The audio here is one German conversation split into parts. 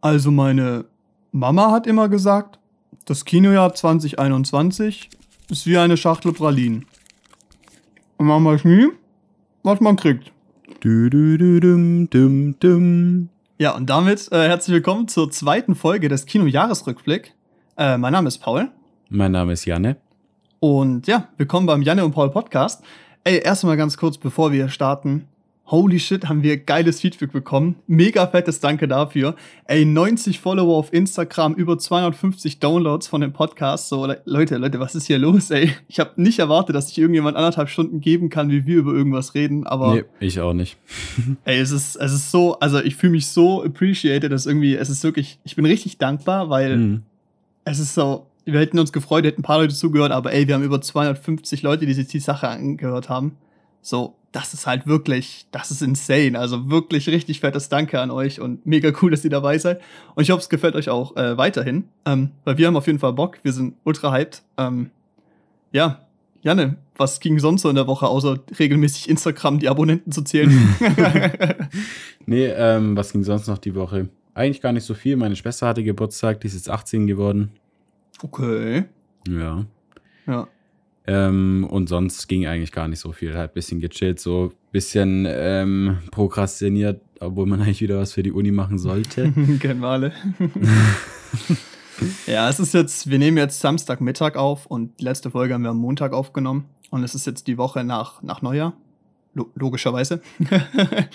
Also meine Mama hat immer gesagt, das Kinojahr 2021 ist wie eine Schachtel Pralinen. Und man weiß nie, was man kriegt. Du, du, du, dum, dum, dum. Ja, und damit äh, herzlich willkommen zur zweiten Folge des Kinojahresrückblick. Äh, mein Name ist Paul. Mein Name ist Janne. Und ja, willkommen beim Janne und Paul Podcast. Ey, erstmal ganz kurz, bevor wir starten. Holy shit, haben wir geiles Feedback bekommen. Mega fettes Danke dafür. Ey, 90 Follower auf Instagram, über 250 Downloads von dem Podcast. So, Leute, Leute, was ist hier los, ey? Ich habe nicht erwartet, dass ich irgendjemand anderthalb Stunden geben kann, wie wir über irgendwas reden, aber. Nee, ich auch nicht. ey, es ist, es ist so, also ich fühle mich so appreciated, dass irgendwie, es ist wirklich, ich bin richtig dankbar, weil mhm. es ist so, wir hätten uns gefreut, hätten ein paar Leute zugehört, aber ey, wir haben über 250 Leute, die sich die Sache angehört haben. So, das ist halt wirklich, das ist insane. Also wirklich richtig fettes Danke an euch und mega cool, dass ihr dabei seid. Und ich hoffe, es gefällt euch auch äh, weiterhin, ähm, weil wir haben auf jeden Fall Bock. Wir sind ultra hyped. Ähm, ja, Janne, was ging sonst so in der Woche, außer regelmäßig Instagram die Abonnenten zu zählen? nee, ähm, was ging sonst noch die Woche? Eigentlich gar nicht so viel. Meine Schwester hatte Geburtstag, die ist jetzt 18 geworden. Okay. Ja. Ja. Ähm, und sonst ging eigentlich gar nicht so viel. Halt ein bisschen gechillt, so ein bisschen ähm, prokrastiniert, obwohl man eigentlich wieder was für die Uni machen sollte. Wir alle. ja, es ist jetzt, wir nehmen jetzt Samstagmittag auf und die letzte Folge haben wir am Montag aufgenommen. Und es ist jetzt die Woche nach, nach Neujahr. Lo logischerweise.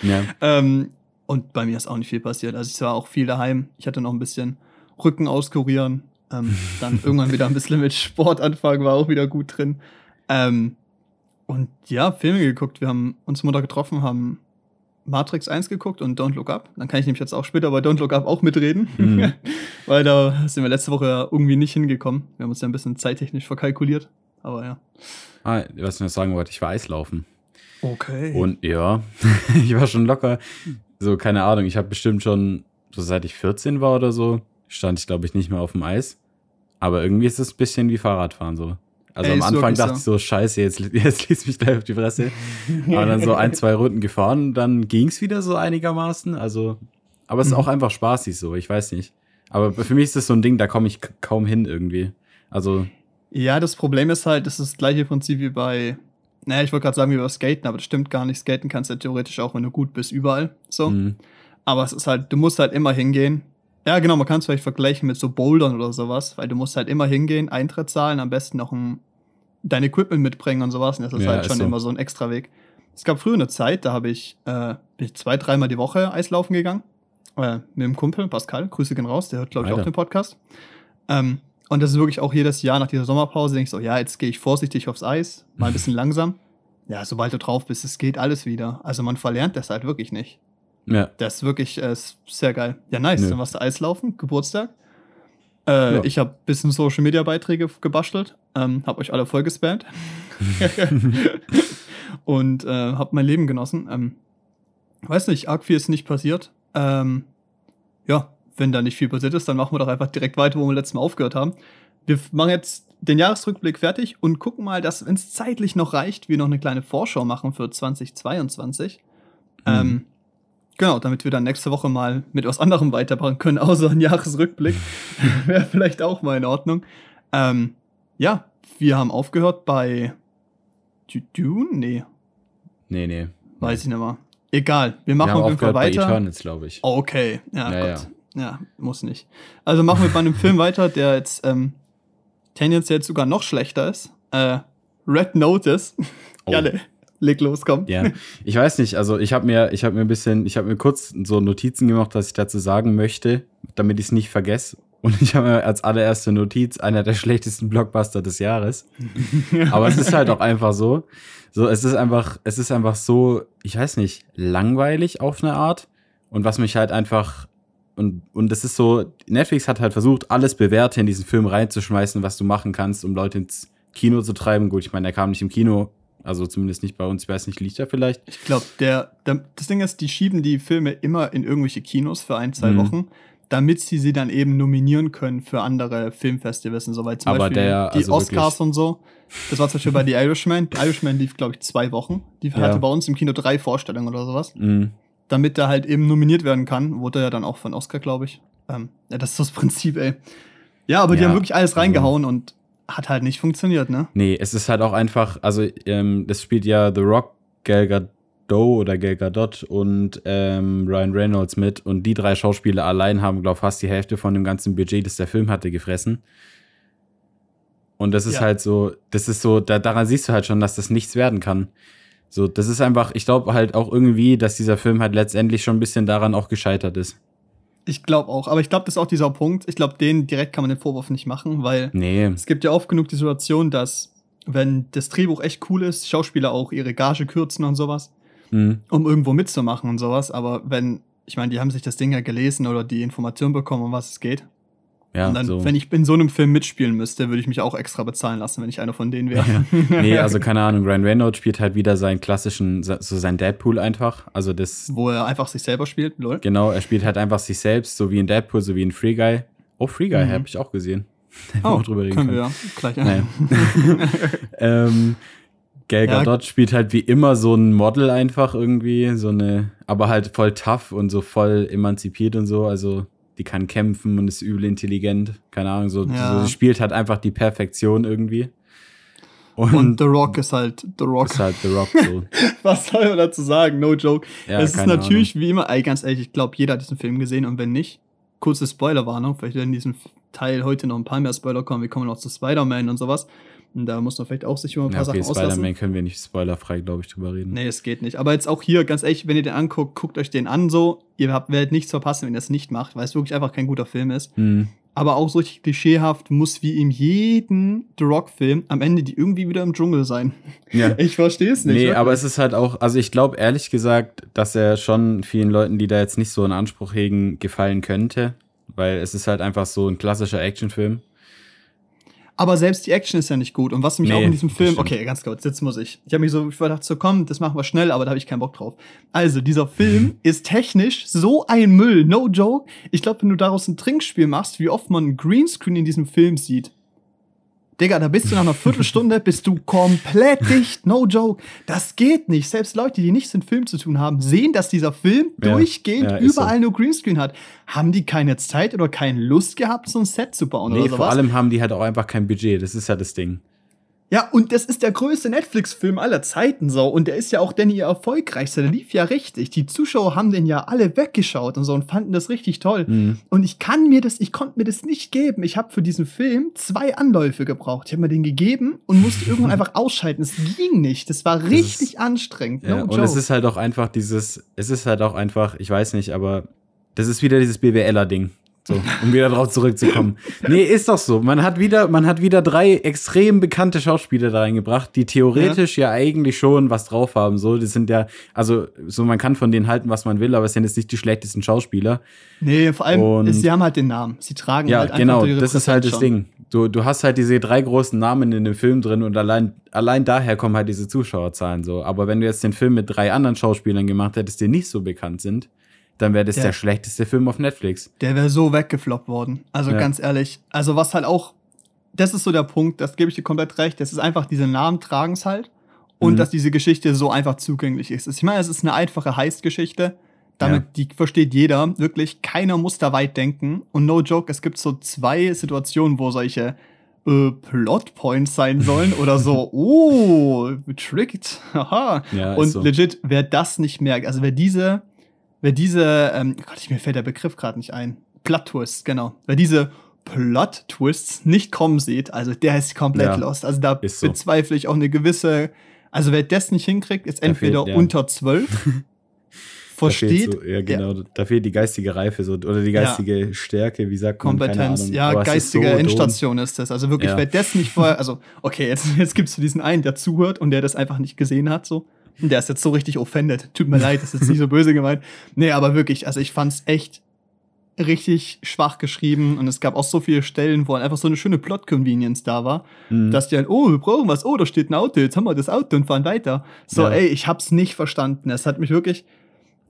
ja. ähm, und bei mir ist auch nicht viel passiert. Also ich war auch viel daheim. Ich hatte noch ein bisschen Rücken auskurieren, ähm, dann irgendwann wieder ein bisschen mit Sport anfangen, war auch wieder gut drin. Ähm, und ja, Filme geguckt. Wir haben uns Mutter getroffen, haben Matrix 1 geguckt und Don't Look Up. Dann kann ich nämlich jetzt auch später bei Don't Look Up auch mitreden. Mhm. Weil da sind wir letzte Woche irgendwie nicht hingekommen. Wir haben uns ja ein bisschen zeittechnisch verkalkuliert. Aber ja. Ah, was ich noch sagen wollte, ich war Eislaufen. Okay. Und ja, ich war schon locker. So, keine Ahnung, ich habe bestimmt schon, so seit ich 14 war oder so, stand ich, glaube ich, nicht mehr auf dem Eis. Aber irgendwie ist es ein bisschen wie Fahrradfahren so. Also Ey, am Anfang dachte so. ich so, scheiße, jetzt, jetzt liest mich gleich auf die Fresse. aber dann so ein, zwei Runden gefahren, dann ging es wieder so einigermaßen. Also, aber es ist mhm. auch einfach spaßig so, ich weiß nicht. Aber für mich ist das so ein Ding, da komme ich kaum hin irgendwie. Also. Ja, das Problem ist halt, das ist das gleiche Prinzip wie bei, naja, ich wollte gerade sagen, wie bei Skaten, aber das stimmt gar nicht. Skaten kannst du ja theoretisch auch, wenn du gut bist, überall. So. Mhm. Aber es ist halt, du musst halt immer hingehen ja, genau, man kann es vielleicht vergleichen mit so Bouldern oder sowas, weil du musst halt immer hingehen, Eintritt zahlen, am besten noch ein, dein Equipment mitbringen und sowas. Und das ist ja, halt schon so. immer so ein extra Weg. Es gab früher eine Zeit, da habe ich, äh, bin ich zwei, dreimal die Woche Eislaufen gegangen. Äh, mit dem Kumpel, Pascal, Grüße gehen raus, der hört, glaube ich, auch den Podcast. Ähm, und das ist wirklich auch jedes Jahr nach dieser Sommerpause, denke ich so, ja, jetzt gehe ich vorsichtig aufs Eis, mal ein bisschen langsam. Ja, sobald du drauf bist, es geht alles wieder. Also man verlernt das halt wirklich nicht. Ja. Das ist wirklich äh, sehr geil. Ja, nice. Nö. Dann warst du Eislaufen, Geburtstag. Äh, ja. Ich habe ein bisschen Social Media Beiträge gebastelt, ähm, habe euch alle voll gespammt und äh, habe mein Leben genossen. Ähm, weiß nicht, arg viel ist nicht passiert. Ähm, ja, wenn da nicht viel passiert ist, dann machen wir doch einfach direkt weiter, wo wir letztes Mal aufgehört haben. Wir machen jetzt den Jahresrückblick fertig und gucken mal, dass, wenn es zeitlich noch reicht, wir noch eine kleine Vorschau machen für 2022. Mhm. Ähm, Genau, damit wir dann nächste Woche mal mit was anderem weitermachen können, außer ein Jahresrückblick. Wäre vielleicht auch mal in Ordnung. Ähm, ja, wir haben aufgehört bei Dune? Nee. Nee, nee. Weiß ich nicht mehr. Egal, wir machen wir auf jeden Fall weiter. Bei Eternals, glaube ich. Okay, ja, ja, Gott. Ja. ja. muss nicht. Also machen wir bei einem Film weiter, der jetzt ähm, tendenziell sogar noch schlechter ist. Äh, Red Notice. Oh. Gerne. Leg los, komm. Ja, ich weiß nicht, also ich habe mir, ich habe mir ein bisschen, ich habe mir kurz so Notizen gemacht, was ich dazu sagen möchte, damit ich es nicht vergesse. Und ich habe mir als allererste Notiz einer der schlechtesten Blockbuster des Jahres. Aber es ist halt auch einfach so. So, es ist einfach, es ist einfach so, ich weiß nicht, langweilig auf eine Art. Und was mich halt einfach, und, und das ist so, Netflix hat halt versucht, alles Bewährte in diesen Film reinzuschmeißen, was du machen kannst, um Leute ins Kino zu treiben. Gut, ich meine, der kam nicht im Kino also zumindest nicht bei uns. Ich weiß nicht, liegt er vielleicht? Ich glaube, der, der, das Ding ist, die schieben die Filme immer in irgendwelche Kinos für ein, zwei mhm. Wochen, damit sie sie dann eben nominieren können für andere Filmfestivals und so weiter. Zum Aber Beispiel der, die also Oscars und so. Das war zum Beispiel bei The Irishman. The Irishman lief, glaube ich, zwei Wochen. Die ja. hatte bei uns im Kino drei Vorstellungen oder sowas. Mhm. Damit er halt eben nominiert werden kann. Wurde er ja dann auch von Oscar, glaube ich. Ähm, ja, das ist das Prinzip, ey. Ja, aber ja, die haben wirklich alles also reingehauen also, und hat halt nicht funktioniert, ne? Nee, es ist halt auch einfach, also ähm, das spielt ja The Rock, Gal Gadot oder Gal Gadot und ähm, Ryan Reynolds mit und die drei Schauspieler allein haben, glaube ich, fast die Hälfte von dem ganzen Budget, das der Film hatte, gefressen. Und das ist ja. halt so, das ist so, da, daran siehst du halt schon, dass das nichts werden kann. So, das ist einfach, ich glaube halt auch irgendwie, dass dieser Film halt letztendlich schon ein bisschen daran auch gescheitert ist. Ich glaube auch, aber ich glaube, das ist auch dieser Punkt. Ich glaube, den direkt kann man den Vorwurf nicht machen, weil nee. es gibt ja oft genug die Situation, dass, wenn das Drehbuch echt cool ist, Schauspieler auch ihre Gage kürzen und sowas, mhm. um irgendwo mitzumachen und sowas. Aber wenn, ich meine, die haben sich das Ding ja gelesen oder die Information bekommen, um was es geht. Ja, und dann, so. wenn ich in so einem Film mitspielen müsste, würde ich mich auch extra bezahlen lassen, wenn ich einer von denen wäre. Ja. Nee, also keine Ahnung, Ryan Reynolds spielt halt wieder seinen klassischen, so sein Deadpool einfach. Also das. Wo er einfach sich selber spielt, lol. Genau, er spielt halt einfach sich selbst, so wie in Deadpool, so wie in Free Guy. Oh, Free Guy mhm. habe ich auch gesehen. oh, auch drüber reden können. können. wir ja. Gleich. Naja. ähm, Gal Gadot ja. spielt halt wie immer so ein Model einfach irgendwie, so eine, aber halt voll tough und so voll emanzipiert und so. Also die kann kämpfen und ist übel intelligent. Keine Ahnung, so, ja. so sie spielt halt einfach die Perfektion irgendwie. Und, und, The Rock ist halt The Rock. Ist halt The Rock so. Was soll man dazu sagen? No joke. Ja, es ist natürlich Ahnung. wie immer, ey, ganz ehrlich, ich glaube, jeder hat diesen Film gesehen und wenn nicht, kurze Spoilerwarnung, vielleicht werden in diesem Teil heute noch ein paar mehr Spoiler kommen. Wir kommen noch zu Spider-Man und sowas. Und da muss man vielleicht auch sich über ein paar ja, okay, Sachen auslassen. Spider-Man können wir nicht spoilerfrei, glaube ich, drüber reden. Nee, es geht nicht. Aber jetzt auch hier, ganz ehrlich, wenn ihr den anguckt, guckt euch den an so. Ihr habt, werdet nichts verpassen, wenn ihr es nicht macht, weil es wirklich einfach kein guter Film ist. Mhm. Aber auch so richtig klischeehaft muss wie in jedem The Rock-Film am Ende die irgendwie wieder im Dschungel sein. Ja. Ich verstehe es nicht. Nee, wirklich. aber es ist halt auch, also ich glaube ehrlich gesagt, dass er schon vielen Leuten, die da jetzt nicht so einen Anspruch hegen, gefallen könnte. Weil es ist halt einfach so ein klassischer Actionfilm. Aber selbst die Action ist ja nicht gut. Und was mich nee, auch in diesem Film, okay, ganz kurz, jetzt muss ich. Ich habe mich so ich gedacht, so komm, das machen wir schnell, aber da habe ich keinen Bock drauf. Also, dieser Film ist technisch so ein Müll, no joke. Ich glaube, wenn du daraus ein Trinkspiel machst, wie oft man Greenscreen in diesem Film sieht, Digga, da bist du nach einer Viertelstunde, bist du komplett dicht. No joke. Das geht nicht. Selbst Leute, die nichts mit Film zu tun haben, sehen, dass dieser Film ja, durchgehend ja, überall so. nur Greenscreen hat. Haben die keine Zeit oder keine Lust gehabt, so ein Set zu bauen nee, oder sowas? vor allem haben die halt auch einfach kein Budget. Das ist ja das Ding. Ja, und das ist der größte Netflix-Film aller Zeiten so. Und der ist ja auch denn ihr erfolgreichster. Der lief ja richtig. Die Zuschauer haben den ja alle weggeschaut und so und fanden das richtig toll. Mhm. Und ich kann mir das, ich konnte mir das nicht geben. Ich habe für diesen Film zwei Anläufe gebraucht. Ich habe mir den gegeben und musste irgendwann einfach ausschalten. Es ging nicht. Das war richtig das ist, anstrengend. Ja, no und es ist halt auch einfach dieses, es ist halt auch einfach, ich weiß nicht, aber das ist wieder dieses BWLer-Ding. So, um wieder drauf zurückzukommen. Nee, ist doch so. Man hat wieder, man hat wieder drei extrem bekannte Schauspieler da reingebracht, die theoretisch ja. ja eigentlich schon was drauf haben. So, das sind ja, also, so man kann von denen halten, was man will, aber es sind jetzt nicht die schlechtesten Schauspieler. Nee, vor allem, Und, sie haben halt den Namen. Sie tragen ja, halt einfach genau, ihre das ist halt das schon. Ding. Du, du hast halt diese drei großen Namen in dem Film drin und allein, allein daher kommen halt diese Zuschauerzahlen so. Aber wenn du jetzt den Film mit drei anderen Schauspielern gemacht hättest, die nicht so bekannt sind, dann wäre das der, der, schlechteste Film auf Netflix. Der wäre so weggefloppt worden. Also ja. ganz ehrlich. Also was halt auch, das ist so der Punkt, das gebe ich dir komplett recht. Das ist einfach, diese Namen tragen es halt. Und mhm. dass diese Geschichte so einfach zugänglich ist. Ich meine, es ist eine einfache Heist-Geschichte. Damit, ja. die versteht jeder. Wirklich, keiner muss da weit denken. Und no joke, es gibt so zwei Situationen, wo solche äh, Plotpoints sein sollen oder so, oh, tricked, haha. Ja, und so. legit, wer das nicht merkt, also wer diese wer diese, ähm, Gott, mir fällt der Begriff gerade nicht ein, Plot-Twists, genau, wer diese Plot-Twists nicht kommen sieht, also der ist komplett ja, lost. Also da so. bezweifle ich auch eine gewisse, also wer das nicht hinkriegt, ist entweder fehlt, ja. unter zwölf, versteht. So, ja, genau, ja. da fehlt die geistige Reife so, oder die geistige. Stärke, wie sagt man? Kompetenz, ja, geistige ist so Endstation ist das. Also wirklich, wer das nicht vorher, also okay, jetzt, jetzt gibt es diesen einen, der zuhört und der das einfach nicht gesehen hat, so. Der ist jetzt so richtig offended. Tut mir leid, das ist jetzt nicht so böse gemeint. Nee, aber wirklich, also ich fand's echt richtig schwach geschrieben und es gab auch so viele Stellen, wo einfach so eine schöne Plot-Convenience da war, mhm. dass die dann, oh, wir brauchen was, oh, da steht ein Auto, jetzt haben wir das Auto und fahren weiter. So, ja. ey, ich hab's nicht verstanden. Es hat mich wirklich,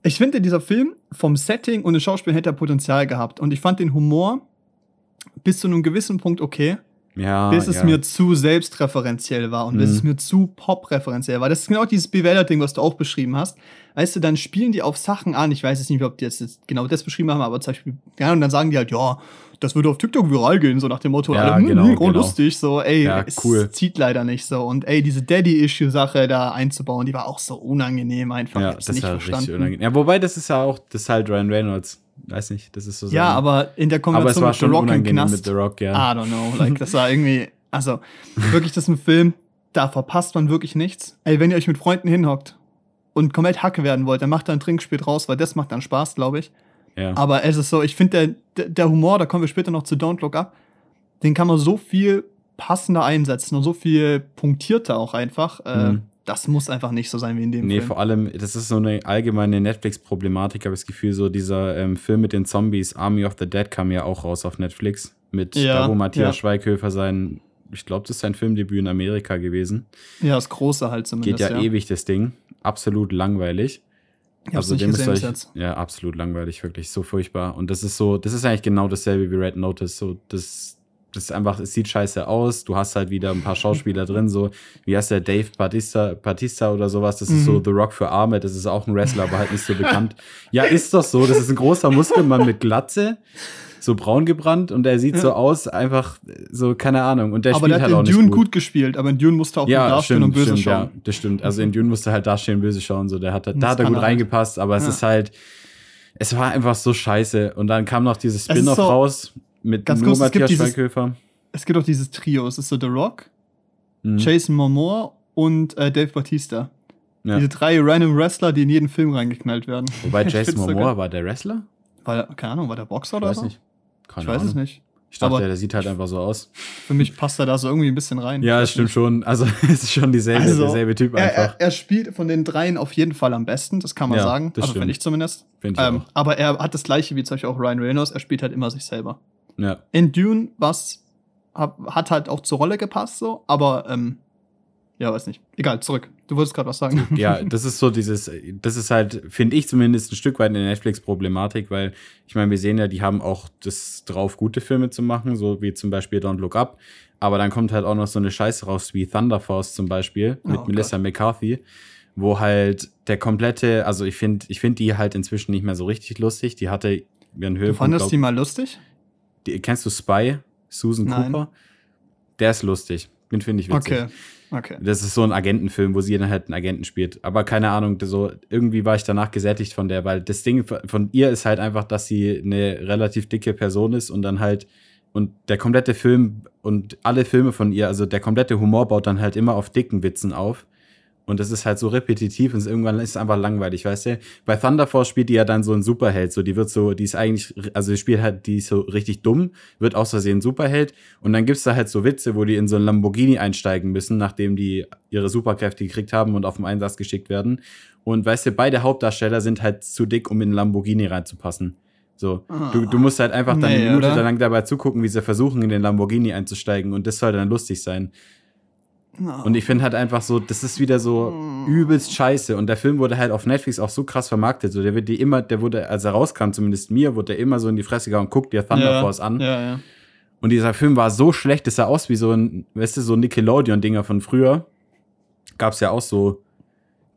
ich finde, dieser Film vom Setting und dem Schauspiel hätte er Potenzial gehabt und ich fand den Humor bis zu einem gewissen Punkt okay. Ja, bis es ja. mir zu selbstreferenziell war und bis Mhm. es mir zu pop-referenziell war. Das ist genau dieses Bewähler-Ding, was du auch beschrieben hast. Weißt du, dann spielen die auf Sachen an. Ich weiß jetzt nicht, ob die jetzt, jetzt genau das beschrieben haben, aber zum Beispiel, ja, und dann sagen die halt, ja, das würde auf TikTok viral gehen, so nach dem Motto, Ja, alle, hm, genau, genau. lustig, so, ey, Ja, es cool. zieht leider nicht so. Und ey, diese Daddy-Issue-Sache da einzubauen, die war auch so unangenehm einfach. Ja, das nicht war richtig verstanden. unangenehm. Ja, wobei, das ist ja auch, das ist halt Ryan Reynolds. Weiß nicht, das ist so Ja, aber in der aber es Kombination war mit The Rock im Knast, mit The Rock, ja. I don't know, like, das war irgendwie, also, wirklich, das ist ein Film, da verpasst man wirklich nichts. Ey, wenn ihr euch mit Freunden hinhockt und komplett Hacke werden wollt, dann macht da ein Trinkspiel draus, weil das macht dann Spaß, glaube ich. ja. Aber es ist so, ich finde, der, der, der Humor, da kommen wir später noch zu Don't Look Up, den kann man so viel passender einsetzen und so viel punktierter auch einfach. Äh, Mhm. Das muss einfach nicht so sein wie in dem Nee, Film. vor allem, das ist so eine allgemeine Netflix-Problematik, habe ich das Gefühl, so dieser ähm, Film mit den Zombies, Army of the Dead, kam ja auch raus auf Netflix. Mit Ja, da, wo Matthias ja. Schweighöfer sein, ich glaube, das ist sein Filmdebüt in Amerika gewesen. Ja, das Große halt zumindest. Geht ja, ewig, das Ding. Absolut langweilig. Ich also nicht gesehen euch, jetzt. ja, absolut langweilig, wirklich so furchtbar. Und das ist so, das ist eigentlich genau dasselbe wie Red Notice. So, das, das ist einfach, es sieht scheiße aus. Du hast halt wieder ein paar Schauspieler drin, so, wie heißt der Dave Batista, Batista oder sowas. Das ist Mhm. so The Rock für Arme, das ist auch ein Wrestler, aber halt nicht so bekannt. Ja, ist doch so. Das ist ein großer Muskelmann mit Glatze, so braun gebrannt und er sieht Ja. so aus, einfach so, keine Ahnung. Und der aber spielt der hat halt in auch nicht Dune gut. gut. gespielt, aber in Dune musste auch gut Ja, dastehen stimmt, und böse stimmt, schauen. ja, das stimmt. Also in Dune musste halt dastehen, böse schauen, so, der hat, da hat er gut halt. reingepasst, aber es Ja. ist halt, es war einfach so scheiße. Und dann kam noch dieses ist Spin-off so- raus mit Ganz nur kurz, es gibt Matthias dieses- Schweighöfer. Es gibt auch dieses Trio, es ist so The Rock, Mhm. Jason Momoa und äh, Dave Bautista. Ja. Diese drei random Wrestler, die in jeden Film reingeknallt werden. Wobei Jason Momoa war der Wrestler? War der, keine Ahnung, war der Boxer Ich oder weiß so? nicht. Keine ich weiß Ahnung. es nicht. Ich dachte, Aber der sieht halt einfach so aus. Für mich passt er da so irgendwie ein bisschen rein. Ja, das stimmt schon. Also es ist schon dieselbe, Also, derselbe Typ Er, einfach. er, er spielt von den dreien auf jeden Fall am besten, das kann man Ja, sagen. das Also finde ich zumindest. Finde ich Ähm, aber er hat das gleiche wie zum Beispiel auch Ryan Reynolds, er spielt halt immer sich selber. Ja. In Dune was hat halt auch zur Rolle gepasst so, aber ähm, ja, weiß nicht. Egal, zurück. Du wolltest gerade was sagen. ja, das ist so dieses, das ist halt, finde ich zumindest ein Stück weit eine Netflix-Problematik, weil ich meine, wir sehen ja, die haben auch das drauf, gute Filme zu machen, so wie zum Beispiel Don't Look Up. Aber dann kommt halt auch noch so eine Scheiße raus wie Thunder Force zum Beispiel mit Oh Melissa McCarthy, wo halt der komplette, also ich finde, ich finde die halt inzwischen nicht mehr so richtig lustig. Die hatte ihren Du Höhepunkt. fandest glaub- die mal lustig? Die, kennst du Spy? Susan Nein. Cooper? Der ist lustig. Den finde ich witzig. Okay. Okay. Das ist so ein Agentenfilm, wo sie dann halt einen Agenten spielt. Aber keine Ahnung, so irgendwie war ich danach gesättigt von der, weil das Ding von ihr ist halt einfach, dass sie eine relativ dicke Person ist und dann halt und der komplette Film und alle Filme von ihr, also der komplette Humor baut dann halt immer auf dicken Witzen auf. Und das ist halt so repetitiv und irgendwann ist es einfach langweilig, weißt du? Bei Thunder Force spielt die ja dann so ein Superheld, so die wird so, die ist eigentlich, also die spielt halt, die ist so richtig dumm, wird aus Versehen Superheld und dann gibt's da halt so Witze, wo die in so ein Lamborghini einsteigen müssen, nachdem die ihre Superkräfte gekriegt haben und auf den Einsatz geschickt werden. Und weißt du, beide Hauptdarsteller sind halt zu dick, um in ein Lamborghini reinzupassen. So, du, du musst halt einfach dann Nee, eine Minute oder? lang dabei zugucken, wie sie versuchen, in den Lamborghini einzusteigen und das soll dann lustig sein. Und ich finde halt einfach so, das ist wieder so übelst scheiße. Und der Film wurde halt auf Netflix auch so krass vermarktet. So, der wird die immer, der wurde, als er rauskam, zumindest mir, wurde der immer so in die Fresse gehauen, guck dir Thunder ja, Force an. Ja, ja. Und dieser Film war so schlecht, es sah aus wie so ein, weißt du, so Nickelodeon-Dinger von früher. Gab's ja auch so,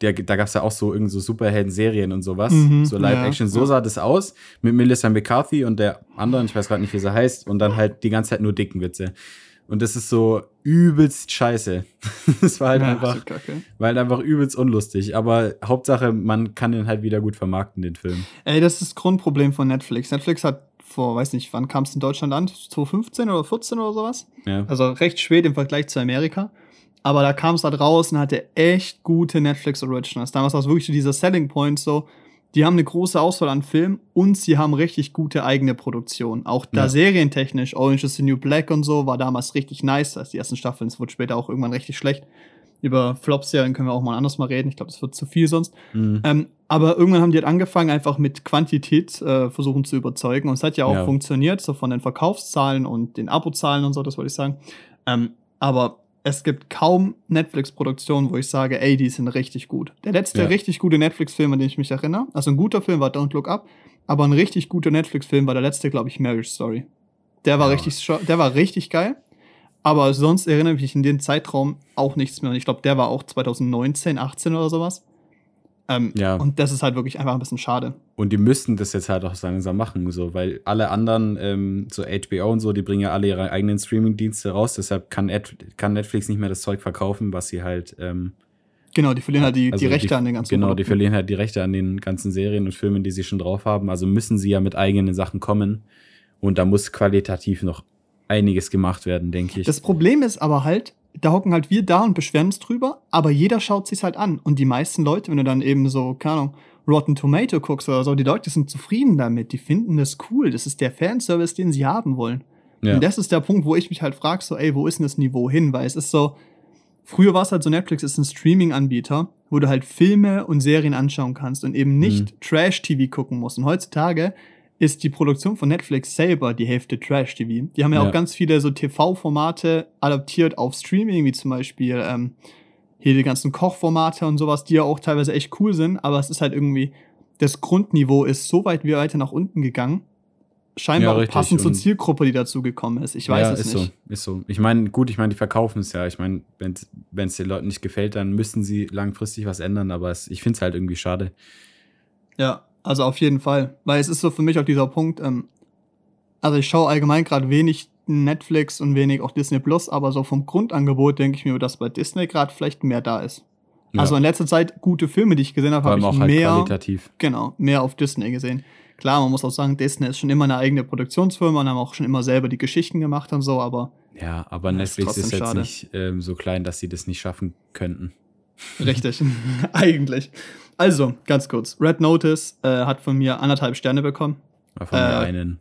der, da gab's ja auch so irgend so Superhelden-Serien und sowas. Mhm, so Live-Action. ja, so sah das aus. Mit Melissa McCarthy und der anderen, ich weiß gerade nicht, wie sie heißt. Und dann halt die ganze Zeit nur dicken Witze. Und das ist so übelst scheiße. das war halt ja, einfach, war halt einfach übelst unlustig. Aber Hauptsache, man kann den halt wieder gut vermarkten, den Film. Ey, das ist das Grundproblem von Netflix. Netflix hat vor, weiß nicht, wann kam es in Deutschland an? 2015 oder 14 oder sowas? Ja. Also recht spät im Vergleich zu Amerika. Aber da kam es halt raus und hatte echt gute Netflix Originals. Damals war es wirklich so dieser Selling Point so. Die haben eine große Auswahl an Filmen und sie haben richtig gute eigene Produktion. Auch da Ja. serientechnisch, Orange is the New Black und so, war damals richtig nice. Also die ersten Staffeln, es wurde später auch irgendwann richtig schlecht. Über Flops-Serien können wir auch mal anders mal reden. Ich glaube, das wird zu viel sonst. Mhm. Ähm, aber irgendwann haben die halt angefangen, einfach mit Quantität äh, versuchen zu überzeugen. Und es hat ja auch Ja. funktioniert, so von den Verkaufszahlen und den Abozahlen und so, das wollte ich sagen. Ähm, aber es gibt kaum Netflix-Produktionen, wo ich sage, ey, die sind richtig gut. Der letzte Ja. richtig gute Netflix-Film, an den ich mich erinnere, also ein guter Film war Don't Look Up, aber ein richtig guter Netflix-Film war der letzte, glaube ich, Marriage Story. Der war Ja. richtig, der war richtig geil. Aber sonst erinnere ich mich in den Zeitraum auch nichts mehr. Und ich glaube, der war auch 2019, 18 oder sowas. Ähm, ja. Und das ist halt wirklich einfach ein bisschen schade. Und die müssten das jetzt halt auch langsam machen, so, weil alle anderen, ähm, so HBO und so, die bringen ja alle ihre eigenen Streaming-Dienste raus. Deshalb kann, Ad kann Netflix nicht mehr das Zeug verkaufen, was sie halt. Ähm, genau, die verlieren halt die, also die Rechte die, an den ganzen Genau, Produkten. die verlieren halt die Rechte an den ganzen Serien und Filmen, die sie schon drauf haben. Also müssen sie ja mit eigenen Sachen kommen. Und da muss qualitativ noch einiges gemacht werden, denke ich. Das Problem ist aber halt, da hocken halt wir da und beschweren uns drüber, aber jeder schaut sich's halt an. Und die meisten Leute, wenn du dann eben so, keine Ahnung, Rotten Tomato guckst oder so, die Leute sind zufrieden damit, die finden das cool, das ist der Fanservice, den sie haben wollen. Ja. Und das ist der Punkt, wo ich mich halt frage, so, ey, wo ist denn das Niveau hin? Weil es ist so, früher war es halt so, Netflix ist ein Streaming-Anbieter, wo du halt Filme und Serien anschauen kannst und eben nicht mhm. Trash-TV gucken musst. Und heutzutage ist die Produktion von Netflix selber die Hälfte Trash-TV. Die haben ja, ja, auch ganz viele so TV-Formate adaptiert auf Streaming, wie zum Beispiel ähm, hier die ganzen Kochformate und sowas, die ja auch teilweise echt cool sind, aber es ist halt irgendwie, das Grundniveau ist so weit wie weiter nach unten gegangen. Scheinbar ja, auch passend zur Zielgruppe, die dazu gekommen ist. Ich weiß ja, es ist nicht. So, ist so. Ich meine, gut, ich meine, die verkaufen es ja. Ich meine, wenn es den Leuten nicht gefällt, dann müssten sie langfristig was ändern, aber es, ich finde es halt irgendwie schade. Ja, also auf jeden Fall. Weil es ist so für mich auch dieser Punkt, ähm, also ich schaue allgemein gerade wenig Netflix und wenig auch Disney Plus, aber so vom Grundangebot denke ich mir, dass bei Disney gerade vielleicht mehr da ist. Ja. Also in letzter Zeit gute Filme, die ich gesehen habe, habe ich halt mehr, qualitativ. genau, mehr auf Disney gesehen. Klar, man muss auch sagen, Disney ist schon immer eine eigene Produktionsfirma und haben auch schon immer selber die Geschichten gemacht und so, aber. Ja, aber Netflix ist, ist jetzt schade. nicht ähm, so klein, dass sie das nicht schaffen könnten. Richtig, eigentlich. Also, ganz kurz. Red Notice äh, hat von mir anderthalb Sterne bekommen. Von mir äh, einen.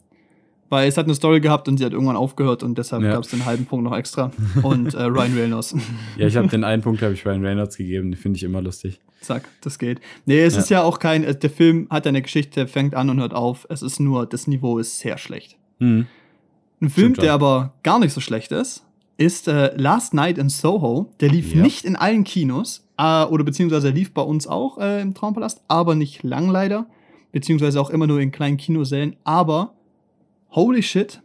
Weil es hat eine Story gehabt und sie hat irgendwann aufgehört und deshalb ja. gab es den halben Punkt noch extra. Und äh, Ryan Reynolds. ja, ich habe den einen Punkt, habe ich Ryan Reynolds gegeben, den finde ich immer lustig. Zack, das geht. Nee, es ja. ist ja auch kein, äh, der Film hat eine Geschichte, fängt an und hört auf. Es ist nur, das Niveau ist sehr schlecht. Mhm. Ein Film, der aber gar nicht so schlecht ist, ist äh, Last Night in Soho. Der lief ja. nicht in allen Kinos, äh, oder beziehungsweise lief bei uns auch äh, im Traumpalast, aber nicht lang leider. Beziehungsweise auch immer nur in kleinen Kinosälen. Aber holy shit,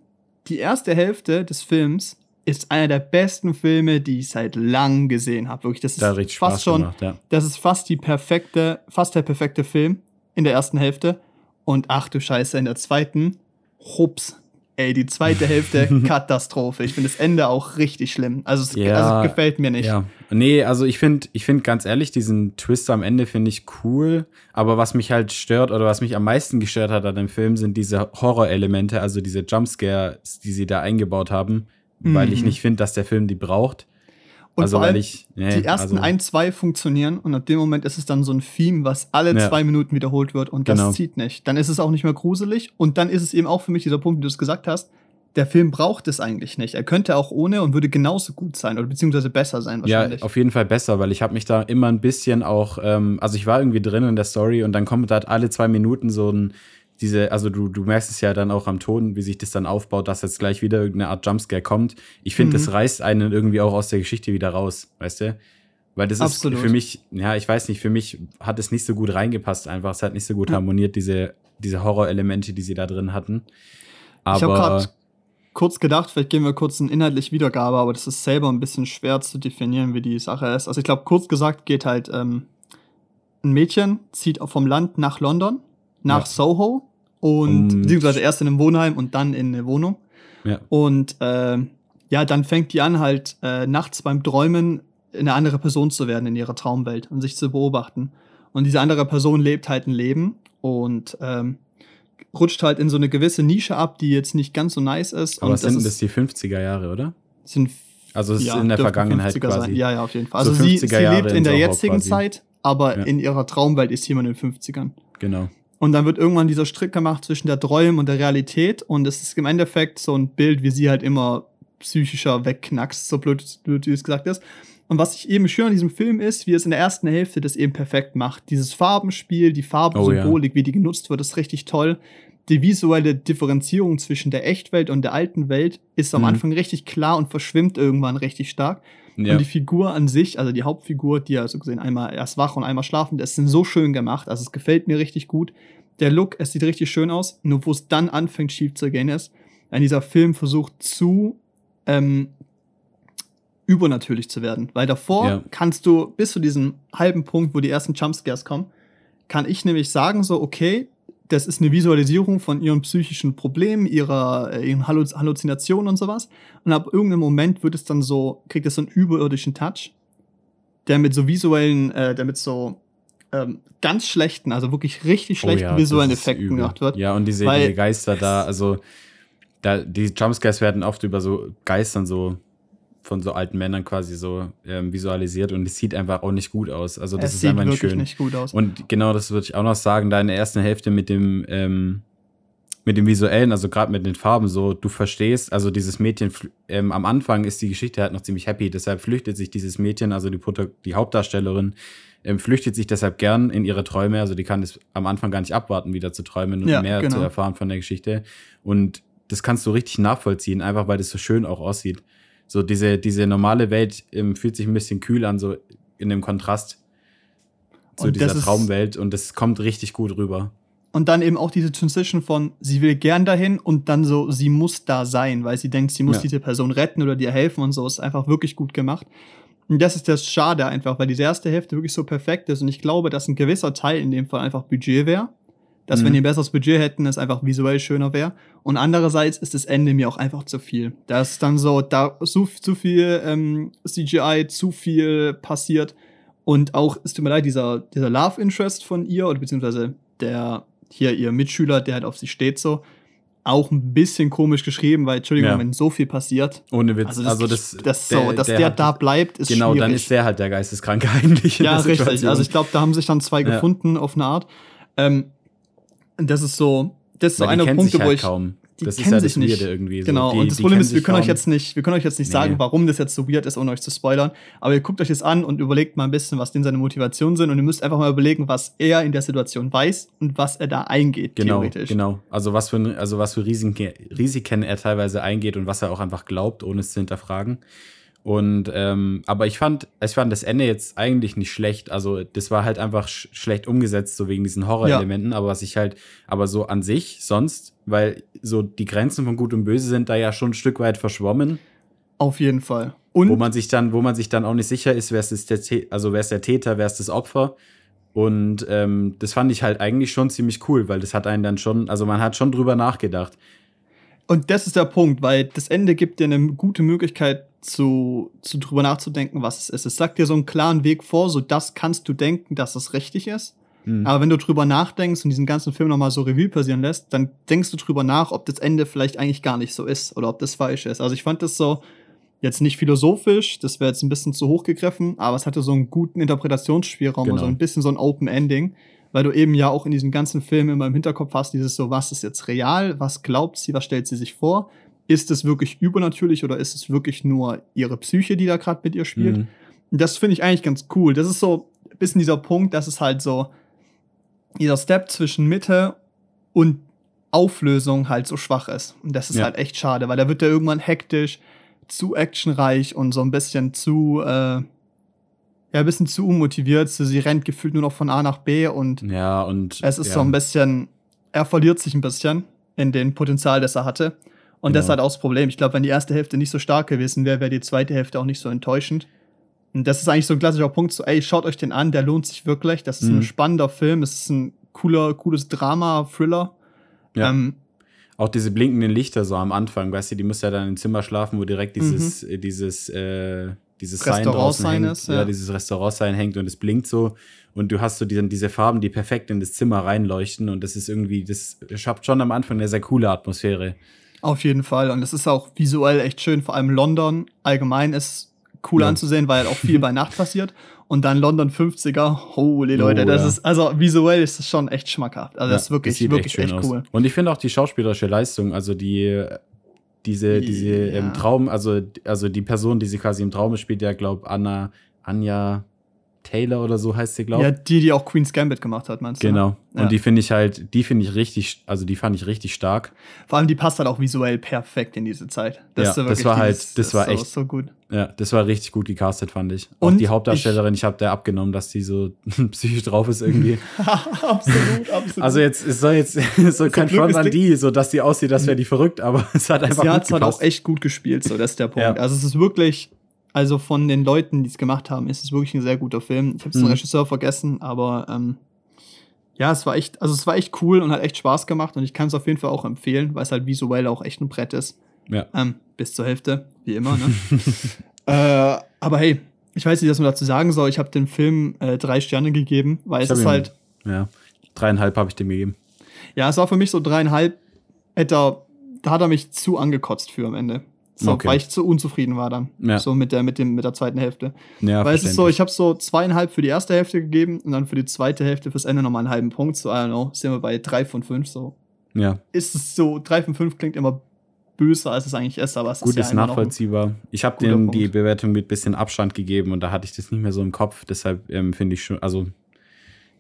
die erste Hälfte des Films ist einer der besten Filme, die ich seit langem gesehen habe. Wirklich, das ist da fast Spaß schon, gemacht, ja. das ist fast die perfekte, fast der perfekte Film in der ersten Hälfte. Und ach du Scheiße, in der zweiten, hups, Ey, die zweite Hälfte, Katastrophe. Ich finde das Ende auch richtig schlimm. Also es ja, also gefällt mir nicht. Ja. Nee, also ich finde, ich finde ganz ehrlich, diesen Twist am Ende finde ich cool. Aber was mich halt stört oder was mich am meisten gestört hat an dem Film, sind diese Horrorelemente, also diese Jumpscares, die sie da eingebaut haben, mhm. weil ich mhm. nicht finde, dass der Film die braucht. Und also, vor allem, ich, nee, die ersten also, ein, zwei funktionieren und ab dem Moment ist es dann so ein Theme, was alle ja. zwei Minuten wiederholt wird und das genau. zieht nicht. Dann ist es auch nicht mehr gruselig und dann ist es eben auch für mich dieser Punkt, wie du es gesagt hast, der Film braucht es eigentlich nicht. Er könnte auch ohne und würde genauso gut sein oder beziehungsweise besser sein wahrscheinlich. Ja, auf jeden Fall besser, weil ich habe mich da immer ein bisschen auch, ähm, also ich war irgendwie drin in der Story und dann kommt da alle zwei Minuten so ein diese, also du, du merkst es ja dann auch am Ton, wie sich das dann aufbaut, dass jetzt gleich wieder irgendeine Art Jumpscare kommt. Ich finde, mhm. das reißt einen irgendwie auch aus der Geschichte wieder raus, weißt du? Weil das Absolut. ist für mich, ja, ich weiß nicht, für mich hat es nicht so gut reingepasst einfach. Es hat nicht so gut mhm. harmoniert, diese, diese Horrorelemente, die sie da drin hatten. Aber ich habe gerade kurz gedacht, vielleicht gehen wir kurz in inhaltlich Wiedergabe, aber das ist selber ein bisschen schwer zu definieren, wie die Sache ist. Also ich glaube, kurz gesagt geht halt ähm, ein Mädchen zieht vom Land nach London, nach ja. Soho und, und beziehungsweise erst in einem Wohnheim und dann in eine Wohnung. Ja. Und äh, ja, dann fängt die an, halt äh, nachts beim Träumen eine andere Person zu werden in ihrer Traumwelt und sich zu beobachten. Und diese andere Person lebt halt ein Leben und ähm, rutscht halt in so eine gewisse Nische ab, die jetzt nicht ganz so nice ist. Aber und sind das, das die 50er Jahre, oder? Sind also es ja, ist in der Vergangenheit quasi. Sein. Ja, ja, auf jeden Fall. Also so sie, sie lebt in, in der jetzigen quasi. Zeit, aber ja. in ihrer Traumwelt ist jemand in den 50ern. Genau. Und dann wird irgendwann dieser Strick gemacht zwischen der Träume und der Realität. Und es ist im Endeffekt so ein Bild, wie sie halt immer psychischer wegknackst, so blöd, blöd wie es gesagt ist. Und was ich eben schön an diesem Film ist, wie es in der ersten Hälfte das eben perfekt macht. Dieses Farbenspiel, die Farbensymbolik, oh, ja. wie die genutzt wird, ist richtig toll. Die visuelle Differenzierung zwischen der Echtwelt und der alten Welt ist am mhm. Anfang richtig klar und verschwimmt irgendwann richtig stark. Ja. Und die Figur an sich, also die Hauptfigur, die ja so gesehen einmal erst wach und einmal schlafen, das sind so schön gemacht. Also es gefällt mir richtig gut. Der Look, es sieht richtig schön aus. Nur wo es dann anfängt schief zu gehen ist, wenn dieser Film versucht zu ähm, übernatürlich zu werden. Weil davor ja. kannst du bis zu diesem halben Punkt, wo die ersten Jumpscares kommen, kann ich nämlich sagen, so, okay, das ist eine Visualisierung von ihren psychischen Problemen, ihrer, äh, ihren Halluzinationen und sowas. Und ab irgendeinem Moment wird es dann so, kriegt es so einen überirdischen Touch, der mit so visuellen, äh, der mit so ähm, ganz schlechten, also wirklich richtig oh schlechten oh ja, visuellen Effekten gemacht wird. Ja, und diese, diese Geister da, also da, die Jumpscares werden oft über so Geistern so von so alten Männern quasi so ähm, visualisiert und es sieht einfach auch nicht gut aus. Also das es ist einfach nicht schön. Nicht gut aus. Und genau das würde ich auch noch sagen, da in der ersten Hälfte mit dem ähm, mit dem visuellen, also gerade mit den Farben so, du verstehst, also dieses Mädchen ähm, am Anfang ist die Geschichte halt noch ziemlich happy, deshalb flüchtet sich dieses Mädchen, also die, die Hauptdarstellerin, ähm, flüchtet sich deshalb gern in ihre Träume. Also die kann es am Anfang gar nicht abwarten, wieder zu träumen und ja, mehr genau. zu erfahren von der Geschichte. Und das kannst du richtig nachvollziehen, einfach weil das so schön auch aussieht. So diese, diese normale Welt ähm, fühlt sich ein bisschen kühl an, so in dem Kontrast zu und dieser Traumwelt. Und das kommt richtig gut rüber. Und dann eben auch diese Transition von, sie will gern dahin und dann so, sie muss da sein, weil sie denkt, sie muss ja. diese Person retten oder dir helfen und so. Ist einfach wirklich gut gemacht. Und das ist das Schade einfach, weil diese erste Hälfte wirklich so perfekt ist. Und ich glaube, dass ein gewisser Teil in dem Fall einfach Budget wäre. Dass, mhm. wenn die ein besseres Budget hätten, es einfach visuell schöner wäre. Und andererseits ist das Ende mir auch einfach zu viel. Da ist dann so, da zu, zu viel ähm, CGI, zu viel passiert. Und auch, es tut mir leid, dieser, dieser Love Interest von ihr, oder beziehungsweise der hier ihr Mitschüler, der halt auf sie steht, so, auch ein bisschen komisch geschrieben, weil, Entschuldigung, ja. wenn so viel passiert. Ohne Witz. Also, das, also das, das der, so, dass der, der hat, da bleibt, ist Genau, schwierig. dann ist der halt der Geisteskranke eigentlich. Ja, richtig. Also ich glaube, da haben sich dann zwei ja. gefunden auf eine Art. Ähm, das ist so, das ist so einer Punkt, halt wo ich. Kaum die das kennen ist ja sich nicht. irgendwie. Genau, so. die, und das Problem ist, wir können euch jetzt nicht, wir können euch jetzt nicht nee. sagen, warum das jetzt so weird ist, ohne euch zu spoilern. Aber ihr guckt euch das an und überlegt mal ein bisschen, was denn seine Motivationen sind. Und ihr müsst einfach mal überlegen, was er in der Situation weiß und was er da eingeht, genau, theoretisch. Genau, also was für, also was für Risiken, Risiken er teilweise eingeht und was er auch einfach glaubt, ohne es zu hinterfragen. Und ähm, aber ich fand, ich fand das Ende jetzt eigentlich nicht schlecht. Also das war halt einfach sch schlecht umgesetzt, so wegen diesen Horrorelementen. Ja. Aber was ich halt, aber so an sich sonst, weil so die Grenzen von Gut und Böse sind da ja schon ein Stück weit verschwommen. Auf jeden Fall. Und wo man sich dann, wo man sich dann auch nicht sicher ist, wer ist der, also wer ist der Täter, wer ist das Opfer. Und ähm, das fand ich halt eigentlich schon ziemlich cool, weil das hat einen dann schon, also man hat schon drüber nachgedacht. Und das ist der Punkt, weil das Ende gibt dir eine gute Möglichkeit, zu, zu drüber nachzudenken, was es ist. Es sagt dir so einen klaren Weg vor, so das kannst du denken, dass es richtig ist. Mhm. Aber wenn du drüber nachdenkst und diesen ganzen Film nochmal so Revue passieren lässt, dann denkst du drüber nach, ob das Ende vielleicht eigentlich gar nicht so ist oder ob das falsch ist. Also ich fand das so jetzt nicht philosophisch, das wäre jetzt ein bisschen zu hoch gegriffen, aber es hatte so einen guten Interpretationsspielraum genau. und so ein bisschen so ein Open Ending, weil du eben ja auch in diesem ganzen Film immer im Hinterkopf hast, dieses so, was ist jetzt real, was glaubt sie, was stellt sie sich vor ist es wirklich übernatürlich oder ist es wirklich nur ihre Psyche, die da gerade mit ihr spielt? Mhm. Das finde ich eigentlich ganz cool. Das ist so ein bisschen dieser Punkt, dass es halt so dieser Step zwischen Mitte und Auflösung halt so schwach ist. Und das ist ja. halt echt schade, weil da wird er irgendwann hektisch, zu actionreich und so ein bisschen zu, äh, ja, ein bisschen zu unmotiviert. Sie rennt gefühlt nur noch von A nach B und, ja, und es ist ja. so ein bisschen, er verliert sich ein bisschen in den Potenzial, das er hatte. Und genau. das ist halt auch das Problem. Ich glaube, wenn die erste Hälfte nicht so stark gewesen wäre, wäre die zweite Hälfte auch nicht so enttäuschend. Und das ist eigentlich so ein klassischer Punkt, so, ey, schaut euch den an, der lohnt sich wirklich. Das ist mhm. ein spannender Film, es ist ein cooler, cooles Drama, Thriller. Ja. Ähm, auch diese blinkenden Lichter so am Anfang, weißt du, die muss ja dann im Zimmer schlafen, wo direkt dieses, mhm. dieses, äh, dieses Sign draußen hängt, ist, ja. ja. dieses Restaurant-Sign hängt und es blinkt so und du hast so diese, diese Farben, die perfekt in das Zimmer reinleuchten und das ist irgendwie, das schafft schon am Anfang eine sehr coole Atmosphäre. Auf jeden Fall. Und es ist auch visuell echt schön. Vor allem London allgemein ist cool ja. anzusehen, weil halt auch viel bei Nacht passiert. Und dann London 50er, holy Leute, oh, das ja. ist, also visuell ist es schon echt schmackhaft. Also ja, das ist wirklich, das wirklich echt, echt cool. Und ich finde auch die schauspielerische Leistung, also die, diese, diese ja. ähm, Traum, also, also die Person, die sie quasi im Traum spielt, der glaubt Anna, Anja, Taylor oder so heißt sie, glaube ich. Ja, die, die auch Queen's Gambit gemacht hat, meinst du? Ne? Genau. Ja. Und die finde ich halt, die finde ich richtig, also die fand ich richtig stark. Vor allem, die passt halt auch visuell perfekt in diese Zeit. Das ja, das war halt, das, das war echt so gut. Ja, das war richtig gut gecastet, fand ich. Und auch die Hauptdarstellerin, ich, ich habe der abgenommen, dass die so psychisch drauf ist irgendwie. absolut, absolut. Also jetzt, es soll jetzt so kein Front an die, so dass die aussieht, das wäre die verrückt, aber es hat einfach Sie hat halt auch echt gut gespielt, so das ist der Punkt. Ja. Also es ist wirklich Also von den Leuten, die es gemacht haben, ist es wirklich ein sehr guter Film. Ich habe den Mhm. Regisseur vergessen, aber ähm, ja, es war echt, also es war echt cool und hat echt Spaß gemacht und ich kann es auf jeden Fall auch empfehlen, weil es halt visuell auch echt ein Brett ist. Ja. Ähm, bis zur Hälfte, wie immer, ne? äh, aber hey, ich weiß nicht, was man dazu sagen soll. Ich habe dem Film äh, drei Sterne gegeben, weil Ich es ist halt, Ja. Dreieinhalb habe ich dem gegeben. ja, es war für mich so dreieinhalb, hätte da hat er mich zu angekotzt für am Ende. So, Okay. weil ich zu unzufrieden war dann. Ja. So mit der, mit dem, mit der zweiten Hälfte. Ja, Weil es ist so, ich habe so zweieinhalb für die erste Hälfte gegeben und dann für die zweite Hälfte fürs Ende nochmal einen halben Punkt. So, I don't know, sind wir bei drei von fünf. So ja. ist es so, drei von fünf klingt immer böser, als es eigentlich ist, aber es Gut, ist ja ist nachvollziehbar. Ich habe dem Punkt. die Bewertung mit bisschen Abstand gegeben und da hatte ich das nicht mehr so im Kopf. Deshalb ähm, finde ich schon, also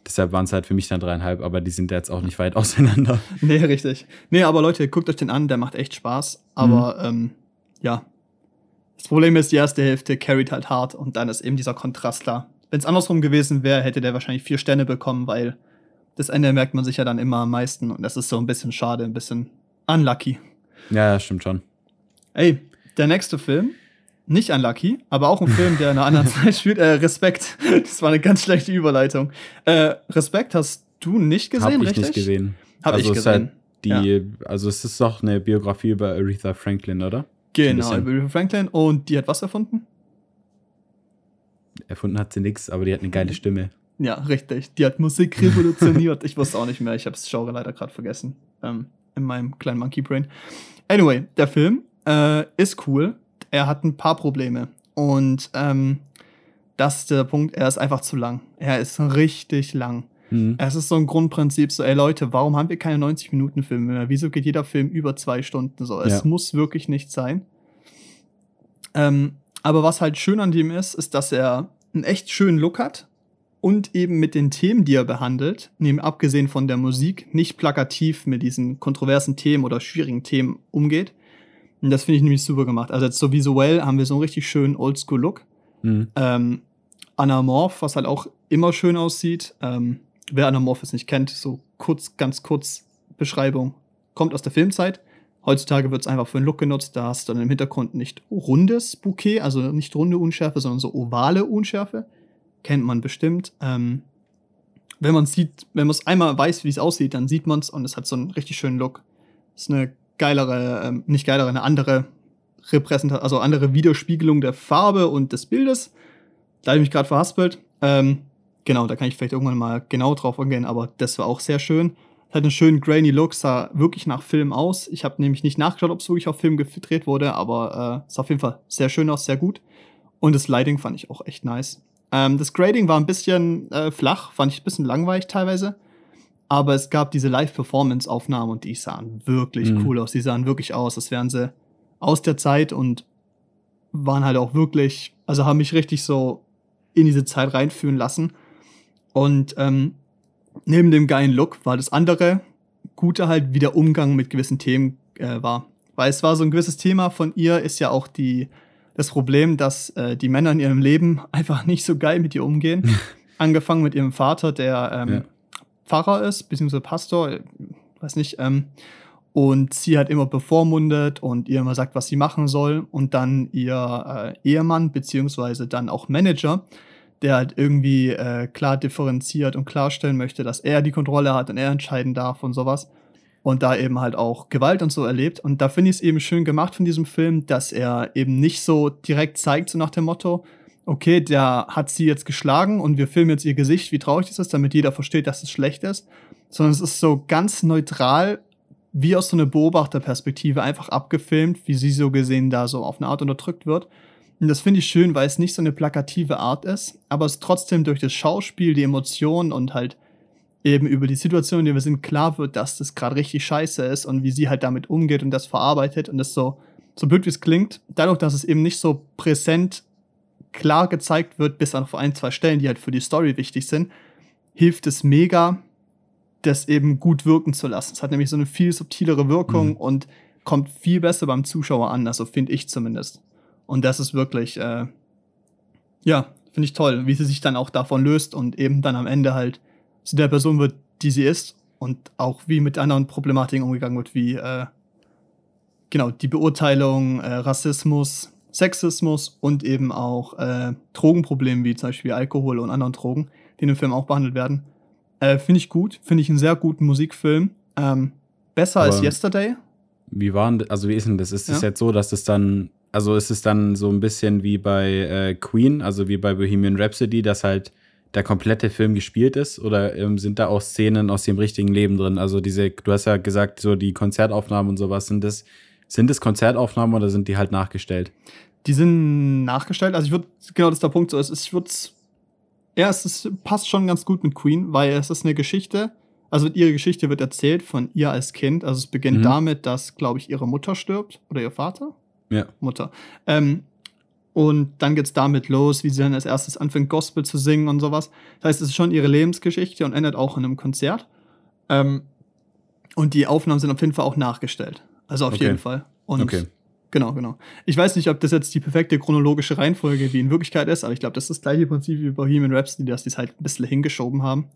deshalb waren es halt für mich dann dreieinhalb, aber die sind jetzt auch nicht weit auseinander. Nee, richtig. Nee, aber Leute, guckt euch den an, der macht echt Spaß. Aber Mhm. ähm, ja. Das Problem ist, die erste Hälfte carried halt hart und dann ist eben dieser Kontrast da. Wenn es andersrum gewesen wäre, hätte der wahrscheinlich vier Sterne bekommen, weil das Ende merkt man sich ja dann immer am meisten und das ist so ein bisschen schade, ein bisschen unlucky. Ja, ja, stimmt schon. Ey, der nächste Film, nicht unlucky, aber auch ein Film, der in einer anderen Zeit spielt. Äh, Respekt. Das war eine ganz schlechte Überleitung. Äh, Respekt hast du nicht gesehen, Habe ich richtig? nicht gesehen. Hab also ich halt gesehen. die, also es ist doch eine Biografie über Aretha Franklin, oder? Genau. Aretha Franklin. Und die hat was erfunden? Erfunden hat sie nichts, aber die hat eine geile Stimme. Ja, richtig. Die hat Musik revolutioniert. ich wusste auch nicht mehr. Ich habe das Genre leider gerade vergessen. Ähm, in meinem kleinen Monkey Brain. Anyway, der Film äh, ist cool. Er hat ein paar Probleme. Und ähm, das ist der Punkt. Er ist einfach zu lang. Er ist richtig lang. Hm. Es ist so ein Grundprinzip, so, ey Leute, warum haben wir keine 90-Minuten-Filme mehr? Wieso geht jeder Film über zwei Stunden so? Es Ja. muss wirklich nicht sein. Ähm, aber was halt schön an dem ist, ist, dass er einen echt schönen Look hat und eben mit den Themen, die er behandelt, neben abgesehen von der Musik, nicht plakativ mit diesen kontroversen Themen oder schwierigen Themen umgeht. Und das finde ich nämlich super gemacht. Also jetzt so visuell haben wir so einen richtig schönen Oldschool-Look Hm. ähm, Anamorph, was halt auch immer schön aussieht. Ähm, wer Anamorph nicht kennt, so kurz, ganz kurz Beschreibung, kommt aus der Filmzeit. Heutzutage wird es einfach für einen Look genutzt. Da hast du dann im Hintergrund nicht rundes Bouquet, also nicht runde Unschärfe, sondern so ovale Unschärfe. Kennt man bestimmt. Ähm, wenn man sieht, wenn man es einmal weiß, wie es aussieht, dann sieht man es und es hat so einen richtig schönen Look. ist eine geilere, ähm, nicht geilere, eine andere Repräsentation, also andere Widerspiegelung der Farbe und des Bildes. Da habe ich mich gerade verhaspelt. Ähm, genau, da kann ich vielleicht irgendwann mal genau drauf eingehen, aber das war auch sehr schön. Hat einen schönen grainy Look, sah wirklich nach Film aus. Ich habe nämlich nicht nachgeschaut, ob es wirklich auf Film gedreht wurde, aber äh, sah auf jeden Fall sehr schön aus, sehr gut. Und das Lighting fand ich auch echt nice. Ähm, das Grading war ein bisschen äh, flach, fand ich ein bisschen langweilig teilweise. Aber es gab diese Live-Performance-Aufnahmen und die sahen wirklich Mhm. cool aus. Die sahen wirklich aus, als wären sie aus der Zeit und waren halt auch wirklich, also haben mich richtig so in diese Zeit reinführen lassen. Und ähm, neben dem geilen Look war das andere Gute halt, wie der Umgang mit gewissen Themen äh, war. Weil es war so ein gewisses Thema von ihr, ist ja auch die, das Problem, dass äh, die Männer in ihrem Leben einfach nicht so geil mit ihr umgehen. Angefangen mit ihrem Vater, der ähm, Ja. Pfarrer ist, beziehungsweise Pastor, äh, weiß nicht, ähm, und sie hat immer bevormundet und ihr immer sagt, was sie machen soll. Und dann ihr äh, Ehemann, beziehungsweise dann auch Manager, der halt irgendwie äh, klar differenziert und klarstellen möchte, dass er die Kontrolle hat und er entscheiden darf und sowas. Und da eben halt auch Gewalt und so erlebt. Und da finde ich es eben schön gemacht von diesem Film, dass er eben nicht so direkt zeigt, so nach dem Motto, okay, der hat sie jetzt geschlagen und wir filmen jetzt ihr Gesicht, wie traurig das ist, damit jeder versteht, dass es schlecht ist. Sondern es ist so ganz neutral, wie aus so einer Beobachterperspektive einfach abgefilmt, wie sie so gesehen da so auf eine Art unterdrückt wird. Und das finde ich schön, weil es nicht so eine plakative Art ist, aber es trotzdem durch das Schauspiel, die Emotionen und halt eben über die Situation, in der wir sind, klar wird, dass das gerade richtig scheiße ist und wie sie halt damit umgeht und das verarbeitet und das so, so blöd wie es klingt, dadurch, dass es eben nicht so präsent klar gezeigt wird, bis auf ein, zwei Stellen, die halt für die Story wichtig sind, hilft es mega, das eben gut wirken zu lassen. Es hat nämlich so eine viel subtilere Wirkung Mhm. und kommt viel besser beim Zuschauer an, also finde ich zumindest. Und das ist wirklich, äh, ja, finde ich toll, wie sie sich dann auch davon löst und eben dann am Ende halt zu der Person wird, die sie ist und auch wie mit anderen Problematiken umgegangen wird, wie äh, genau die Beurteilung, äh, Rassismus, Sexismus und eben auch äh, Drogenproblemen, wie zum Beispiel Alkohol und anderen Drogen, die in dem Film auch behandelt werden. Äh, finde ich gut, finde ich einen sehr guten Musikfilm. Ähm, besser Aber als Yesterday. Wie waren, also wie ist denn das? Ist es ja? jetzt so, dass das dann, also ist es dann so ein bisschen wie bei äh, Queen, also wie bei Bohemian Rhapsody, dass halt der komplette Film gespielt ist? Oder ähm, sind da auch Szenen aus dem richtigen Leben drin? Also diese, du hast ja gesagt, so die Konzertaufnahmen und sowas, sind das, sind das Konzertaufnahmen oder sind die halt nachgestellt? Die sind nachgestellt. Also ich würde, genau das ist der Punkt so, ist, ich würde ja, es ist, passt schon ganz gut mit Queen, weil es ist eine Geschichte, also ihre Geschichte wird erzählt von ihr als Kind. Also es beginnt mhm. damit, dass, glaube ich, ihre Mutter stirbt oder ihr Vater. Ja. Mutter. Ähm, und dann geht es damit los, wie sie dann als erstes anfängt, Gospel zu singen und sowas. Das heißt, es ist schon ihre Lebensgeschichte und endet auch in einem Konzert. Ähm, und die Aufnahmen sind auf jeden Fall auch nachgestellt. Also auf okay. jeden Fall. Und okay. Genau, genau. Ich weiß nicht, ob das jetzt die perfekte chronologische Reihenfolge wie in Wirklichkeit ist, aber ich glaube, das ist das gleiche Prinzip wie bei Bohemian Rhapsody, dass die es halt ein bisschen hingeschoben haben.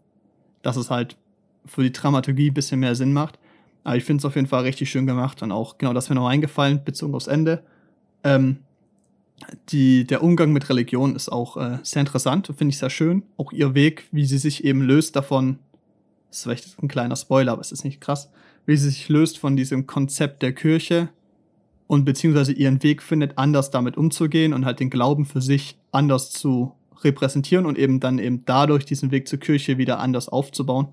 Dass es halt für die Dramaturgie ein bisschen mehr Sinn macht. Aber ich finde es auf jeden Fall richtig schön gemacht und auch genau das mir noch eingefallen, bezogen aufs Ende. Ähm, die, der Umgang mit Religion ist auch äh, sehr interessant und finde ich sehr schön. Auch ihr Weg, wie sie sich eben löst davon, ist vielleicht ein kleiner Spoiler, aber es ist nicht krass, wie sie sich löst von diesem Konzept der Kirche und beziehungsweise ihren Weg findet, anders damit umzugehen und halt den Glauben für sich anders zu repräsentieren und eben dann eben dadurch diesen Weg zur Kirche wieder anders aufzubauen.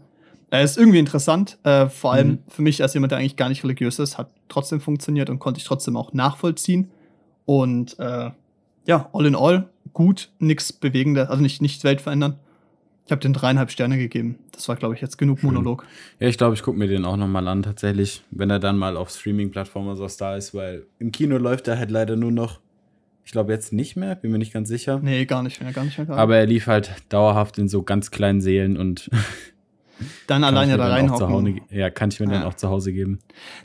Er ist irgendwie interessant, äh, vor allem mhm. für mich als jemand, der eigentlich gar nicht religiös ist, hat trotzdem funktioniert und konnte ich trotzdem auch nachvollziehen. Und äh, ja, all in all, gut, nichts Bewegendes, also nicht, nicht weltverändern. Ich habe den dreieinhalb Sterne gegeben. Das war, glaube ich, jetzt genug. Monolog. Ja, ich glaube, ich gucke mir den auch nochmal an, tatsächlich, wenn er dann mal auf Streaming-Plattformen oder so da ist, weil im Kino läuft er halt leider nur noch, ich glaube jetzt nicht mehr, bin mir nicht ganz sicher. Nee, gar nicht mehr, gar nicht mehr. Gar Aber er lief halt dauerhaft in so ganz kleinen Seelen und dann alleine da reinhocken. Ja, kann ich mir ja. dann auch zu Hause geben.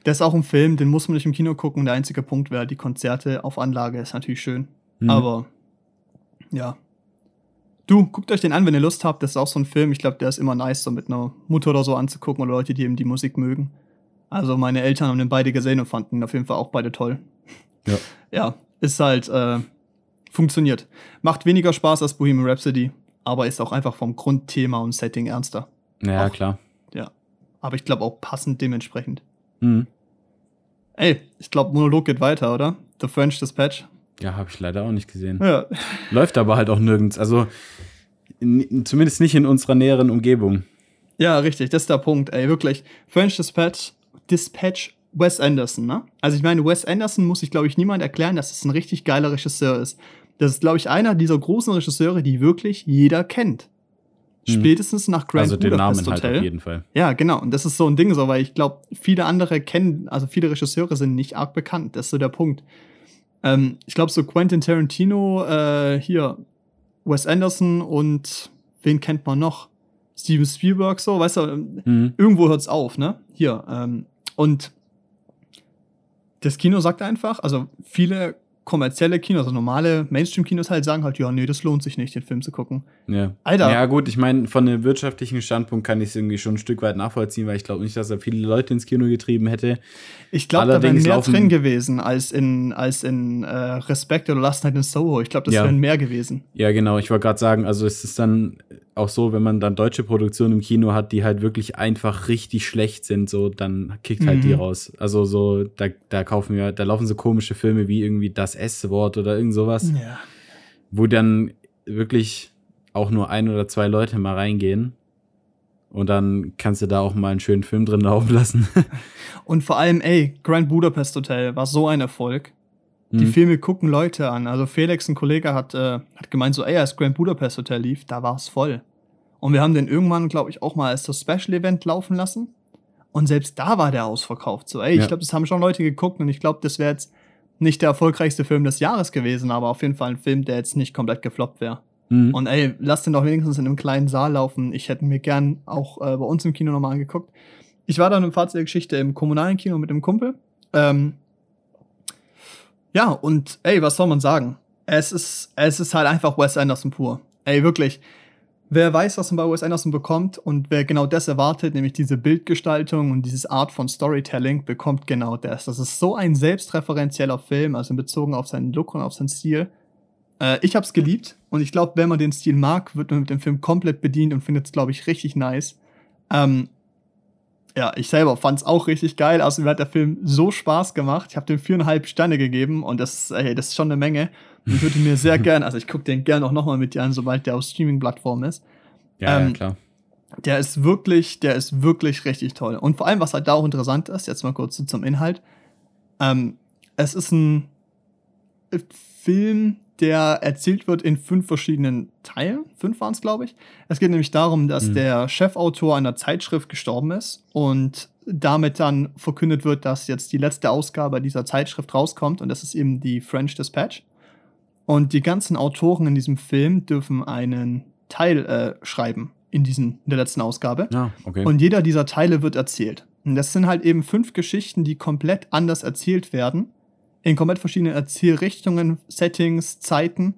Das ist auch ein Film, den muss man nicht im Kino gucken. Der einzige Punkt wäre, die Konzerte auf Anlage ist natürlich schön. Mhm. Aber ja, Du, guckt euch den an, wenn ihr Lust habt. Das ist auch so ein Film. Ich glaube, der ist immer nice, so mit einer Mutter oder so anzugucken oder Leute, die eben die Musik mögen. Also meine Eltern haben den beide gesehen und fanden ihn auf jeden Fall auch beide toll. Ja. Ja, ist halt, äh, funktioniert. Macht weniger Spaß als Bohemian Rhapsody, aber ist auch einfach vom Grundthema und Setting ernster. Ja, auch, klar. Ja. Aber ich glaube auch passend dementsprechend. Mhm. Ey, ich glaube, Monolog geht weiter, oder? The French Dispatch. Ja, habe ich leider auch nicht gesehen. Ja. Läuft aber halt auch nirgends. Also in, zumindest nicht in unserer näheren Umgebung. Ja, richtig, das ist der Punkt, ey, wirklich. French Dispatch, Dispatch Wes Anderson, ne? Also ich meine, Wes Anderson muss ich, glaube ich, niemand erklären, dass es ein richtig geiler Regisseur ist. Das ist, glaube ich, einer dieser großen Regisseure, die wirklich jeder kennt. Hm. Spätestens nach Grand also den Budapest Namen Hotel. halt auf jeden Fall. Ja, genau. Und das ist so ein Ding so, weil ich glaube, viele andere kennen, also viele Regisseure sind nicht arg bekannt. Das ist so der Punkt. Ähm, ich glaube, so Quentin Tarantino, äh, hier, Wes Anderson und wen kennt man noch? Steven Spielberg, so, weißt du, ähm, mhm. irgendwo hört es auf, ne? Hier. Ähm, und das Kino sagt einfach, also viele kommerzielle Kinos, also normale Mainstream-Kinos halt sagen halt, ja, nee, das lohnt sich nicht, den Film zu gucken. Ja. Alter. Ja, gut, ich meine, von dem wirtschaftlichen Standpunkt kann ich es irgendwie schon ein Stück weit nachvollziehen, weil ich glaube nicht, dass er viele Leute ins Kino getrieben hätte. Ich glaube, da wären mehr drin gewesen als in, als in äh, Respect oder Last Night in Soho. Ich glaube, das ja. wären mehr gewesen. Ja, genau. Ich wollte gerade sagen, also es ist dann auch so, wenn man dann deutsche Produktionen im Kino hat, die halt wirklich einfach richtig schlecht sind, so, dann kickt halt mhm. die raus. Also so, da, da kaufen wir, da laufen so komische Filme wie irgendwie das S-Wort oder irgend sowas. Ja. Wo dann wirklich auch nur ein oder zwei Leute mal reingehen. Und dann kannst du da auch mal einen schönen Film drin laufen lassen. Und vor allem, ey, Grand Budapest Hotel war so ein Erfolg. Die mhm. Filme gucken Leute an. Also Felix, ein Kollege, hat, äh, hat gemeint, so, ey, als Grand Budapest Hotel lief, da war es voll. Und wir haben den irgendwann, glaube ich, auch mal als das Special Event laufen lassen. Und selbst da war der ausverkauft. So, ey, ja. ich glaube, das haben schon Leute geguckt und ich glaube, das wäre jetzt nicht der erfolgreichste Film des Jahres gewesen, aber auf jeden Fall ein Film, der jetzt nicht komplett gefloppt wäre. Mhm. Und ey, lass den doch wenigstens in einem kleinen Saal laufen. Ich hätte mir gern auch äh, bei uns im Kino nochmal angeguckt. Ich war dann im Fazit der Geschichte im kommunalen Kino mit dem Kumpel. Ähm, ja, und ey, was soll man sagen? Es ist, es ist halt einfach Wes Anderson pur. Ey, wirklich wer weiß, was man bei Wes Anderson bekommt und wer genau das erwartet, nämlich diese Bildgestaltung und dieses Art von Storytelling, bekommt genau das. Das ist so ein selbstreferenzieller Film, also bezogen auf seinen Look und auf seinen Stil. Äh, ich hab's geliebt und ich glaube, wenn man den Stil mag, wird man mit dem Film komplett bedient und findet es, glaube ich, richtig nice. Ähm, ja, ich selber fand's auch richtig geil. Also mir hat der Film so Spaß gemacht. Ich habe dem viereinhalb Sterne gegeben und das, ey, das ist schon eine Menge. Und ich würde mir sehr gern, also ich gucke den gern auch nochmal mit dir an, sobald der auf Streaming-Plattform ist. Ja, ähm, ja, klar. Der ist wirklich, der ist wirklich richtig toll. Und vor allem, was halt da auch interessant ist, jetzt mal kurz zum Inhalt. Ähm, es ist ein Film, der erzählt wird in fünf verschiedenen Teilen. Fünf waren es, glaube ich. Es geht nämlich darum, dass mhm. der Chefautor einer Zeitschrift gestorben ist und damit dann verkündet wird, dass jetzt die letzte Ausgabe dieser Zeitschrift rauskommt und das ist eben die French Dispatch. Und die ganzen Autoren in diesem Film dürfen einen Teil äh, schreiben in, diesen, in der letzten Ausgabe. Ah, okay. Und jeder dieser Teile wird erzählt. Und das sind halt eben fünf Geschichten, die komplett anders erzählt werden in komplett verschiedenen Erzählrichtungen, Settings, Zeiten.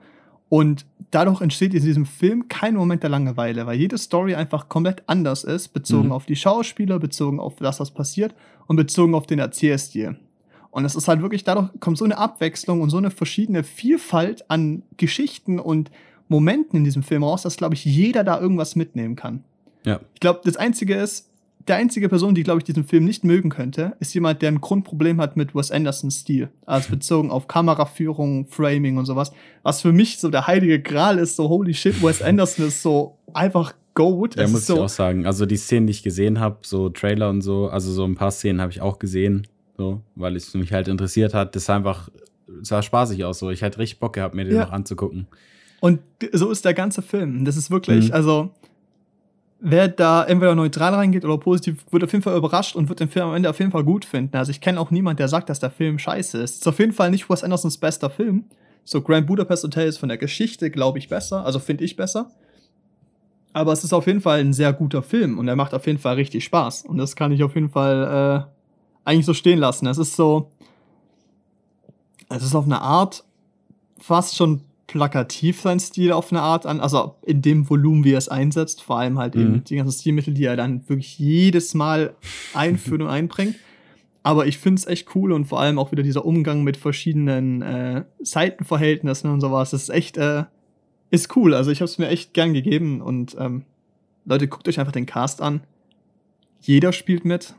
Und dadurch entsteht in diesem Film kein Moment der Langeweile, weil jede Story einfach komplett anders ist, bezogen mhm. auf die Schauspieler, bezogen auf das, was passiert und bezogen auf den Erzählstil. Und es ist halt wirklich, dadurch kommt so eine Abwechslung und so eine verschiedene Vielfalt an Geschichten und Momenten in diesem Film raus, dass, glaube ich, jeder da irgendwas mitnehmen kann. Ja. Ich glaube, das Einzige ist, der einzige Person, die, glaube ich, diesen Film nicht mögen könnte, ist jemand, der ein Grundproblem hat mit Wes Andersons Stil. Also bezogen auf Kameraführung, Framing und sowas. Was für mich so der heilige Gral ist, so holy shit, Wes Anderson ist so einfach Goat. Ja, muss so ich auch sagen. Also die Szenen, die ich gesehen habe, so Trailer und so, also so ein paar Szenen habe ich auch gesehen, so, weil es mich halt interessiert hat. Das sah einfach, sah spaßig aus, so. Ich hätte richtig Bock gehabt, mir den ja. noch anzugucken. Und so ist der ganze Film. Das ist wirklich, mhm. also wer da entweder neutral reingeht oder positiv, wird auf jeden Fall überrascht und wird den Film am Ende auf jeden Fall gut finden. Also ich kenne auch niemanden, der sagt, dass der Film scheiße ist. Ist auf jeden Fall nicht Wes Andersons bester Film. So Grand Budapest Hotel ist von der Geschichte, glaube ich, besser. Also finde ich besser. Aber es ist auf jeden Fall ein sehr guter Film und er macht auf jeden Fall richtig Spaß. Und das kann ich auf jeden Fall äh, eigentlich so stehen lassen. Es ist so, es ist auf eine Art fast schon plakativ sein Stil auf eine Art an, also in dem Volumen, wie er es einsetzt, vor allem halt mhm. eben die ganzen Stilmittel, die er dann wirklich jedes Mal einführt und einbringt. Aber ich finde es echt cool und vor allem auch wieder dieser Umgang mit verschiedenen äh, Seitenverhältnissen und sowas. Das ist echt, äh, ist cool. Also ich habe es mir echt gern gegeben und ähm, Leute, guckt euch einfach den Cast an. Jeder spielt mit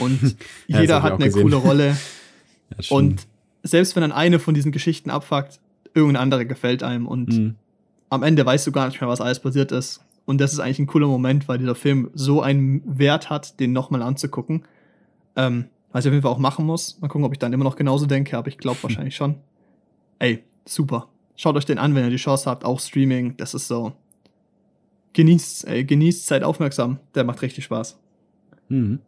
und ja, jeder hat eine gesehen. coole Rolle. ja, und selbst wenn dann eine von diesen Geschichten abfuckt, irgendeine andere gefällt einem und mhm. am Ende weißt du gar nicht mehr, was alles passiert ist. Und das ist eigentlich ein cooler Moment, weil dieser Film so einen Wert hat, den nochmal anzugucken. Ähm, was ich auf jeden Fall auch machen muss. Mal gucken, ob ich dann immer noch genauso denke, aber ich glaube wahrscheinlich schon. Ey, super. Schaut euch den an, wenn ihr die Chance habt. Auch Streaming, das ist so. Genießt, ey, genießt, seid aufmerksam. Der macht richtig Spaß. Mhm.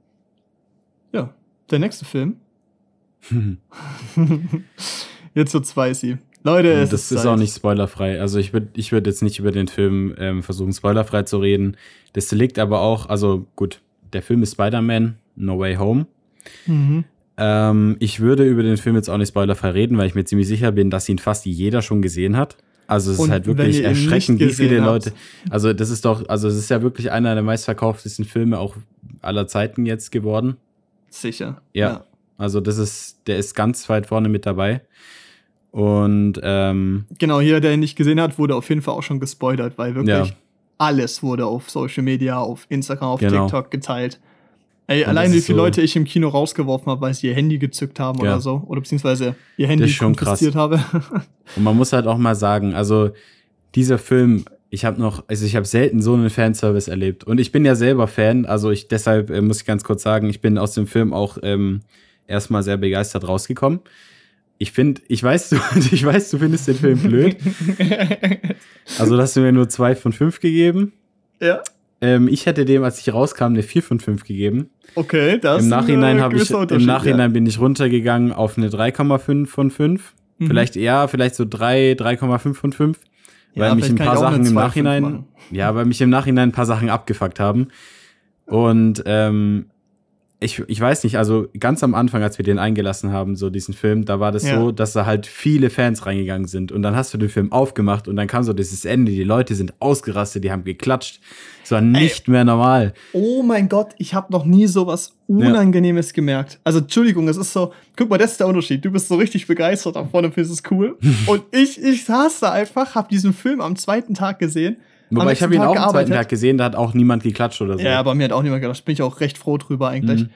Ja, der nächste Film. Jetzt so zwei sie. Leute, es das ist, ist auch nicht spoilerfrei. Also ich würde ich würd jetzt nicht über den Film ähm, versuchen, spoilerfrei zu reden. Das liegt aber auch, also gut, der Film ist Spider-Man, No Way Home. Mhm. Ähm, ich würde über den Film jetzt auch nicht spoilerfrei reden, weil ich mir ziemlich sicher bin, dass ihn fast jeder schon gesehen hat. Also es Und ist halt wirklich erschreckend, wie viele Leute. Also das ist doch, also es ist ja wirklich einer der meistverkauftesten Filme auch aller Zeiten jetzt geworden. Sicher. Ja. ja. Also das ist, der ist ganz weit vorne mit dabei. Und ähm, genau, hier, der ihn nicht gesehen hat, wurde auf jeden Fall auch schon gespoilert, weil wirklich ja. alles wurde auf Social Media, auf Instagram, auf genau. TikTok geteilt. Ey, und allein wie viele so Leute ich im Kino rausgeworfen habe, weil sie ihr Handy gezückt haben ja. oder so. Oder beziehungsweise ihr Handy konfisziert habe. und man muss halt auch mal sagen, also dieser Film, ich habe noch, also ich habe selten so einen Fanservice erlebt. Und ich bin ja selber Fan, also ich deshalb äh, muss ich ganz kurz sagen, ich bin aus dem Film auch ähm, erstmal sehr begeistert rausgekommen ich finde, ich weiß, du, ich weiß, du findest den Film blöd. also, hast du mir nur zwei von fünf gegeben. Ja. Ähm, ich hätte dem, als ich rauskam, eine vier von fünf gegeben. Okay, das Im Nachhinein habe ich, im Nachhinein ja. bin ich runtergegangen auf eine 3,5 von 5. Mhm. Vielleicht eher, vielleicht so 3, 3,5 von 5. Ja, weil mich ein paar Sachen im Nachhinein, ja, weil mich im Nachhinein ein paar Sachen abgefuckt haben. Und ähm, ich, ich weiß nicht, also ganz am Anfang, als wir den eingelassen haben, so diesen Film, da war das ja. so, dass da halt viele Fans reingegangen sind. Und dann hast du den Film aufgemacht und dann kam so dieses Ende. Die Leute sind ausgerastet, die haben geklatscht. Es war nicht Ey. mehr normal. Oh mein Gott, ich habe noch nie so was Unangenehmes ja. gemerkt. Also, Entschuldigung, es ist so, guck mal, das ist der Unterschied. Du bist so richtig begeistert davon und findest es cool. und ich, ich saß da einfach, habe diesen Film am zweiten Tag gesehen Wobei ich habe ihn auch am zweiten Tag gesehen, da hat auch niemand geklatscht oder so. Ja, aber mir hat auch niemand geklatscht. Bin ich auch recht froh drüber eigentlich. Mhm.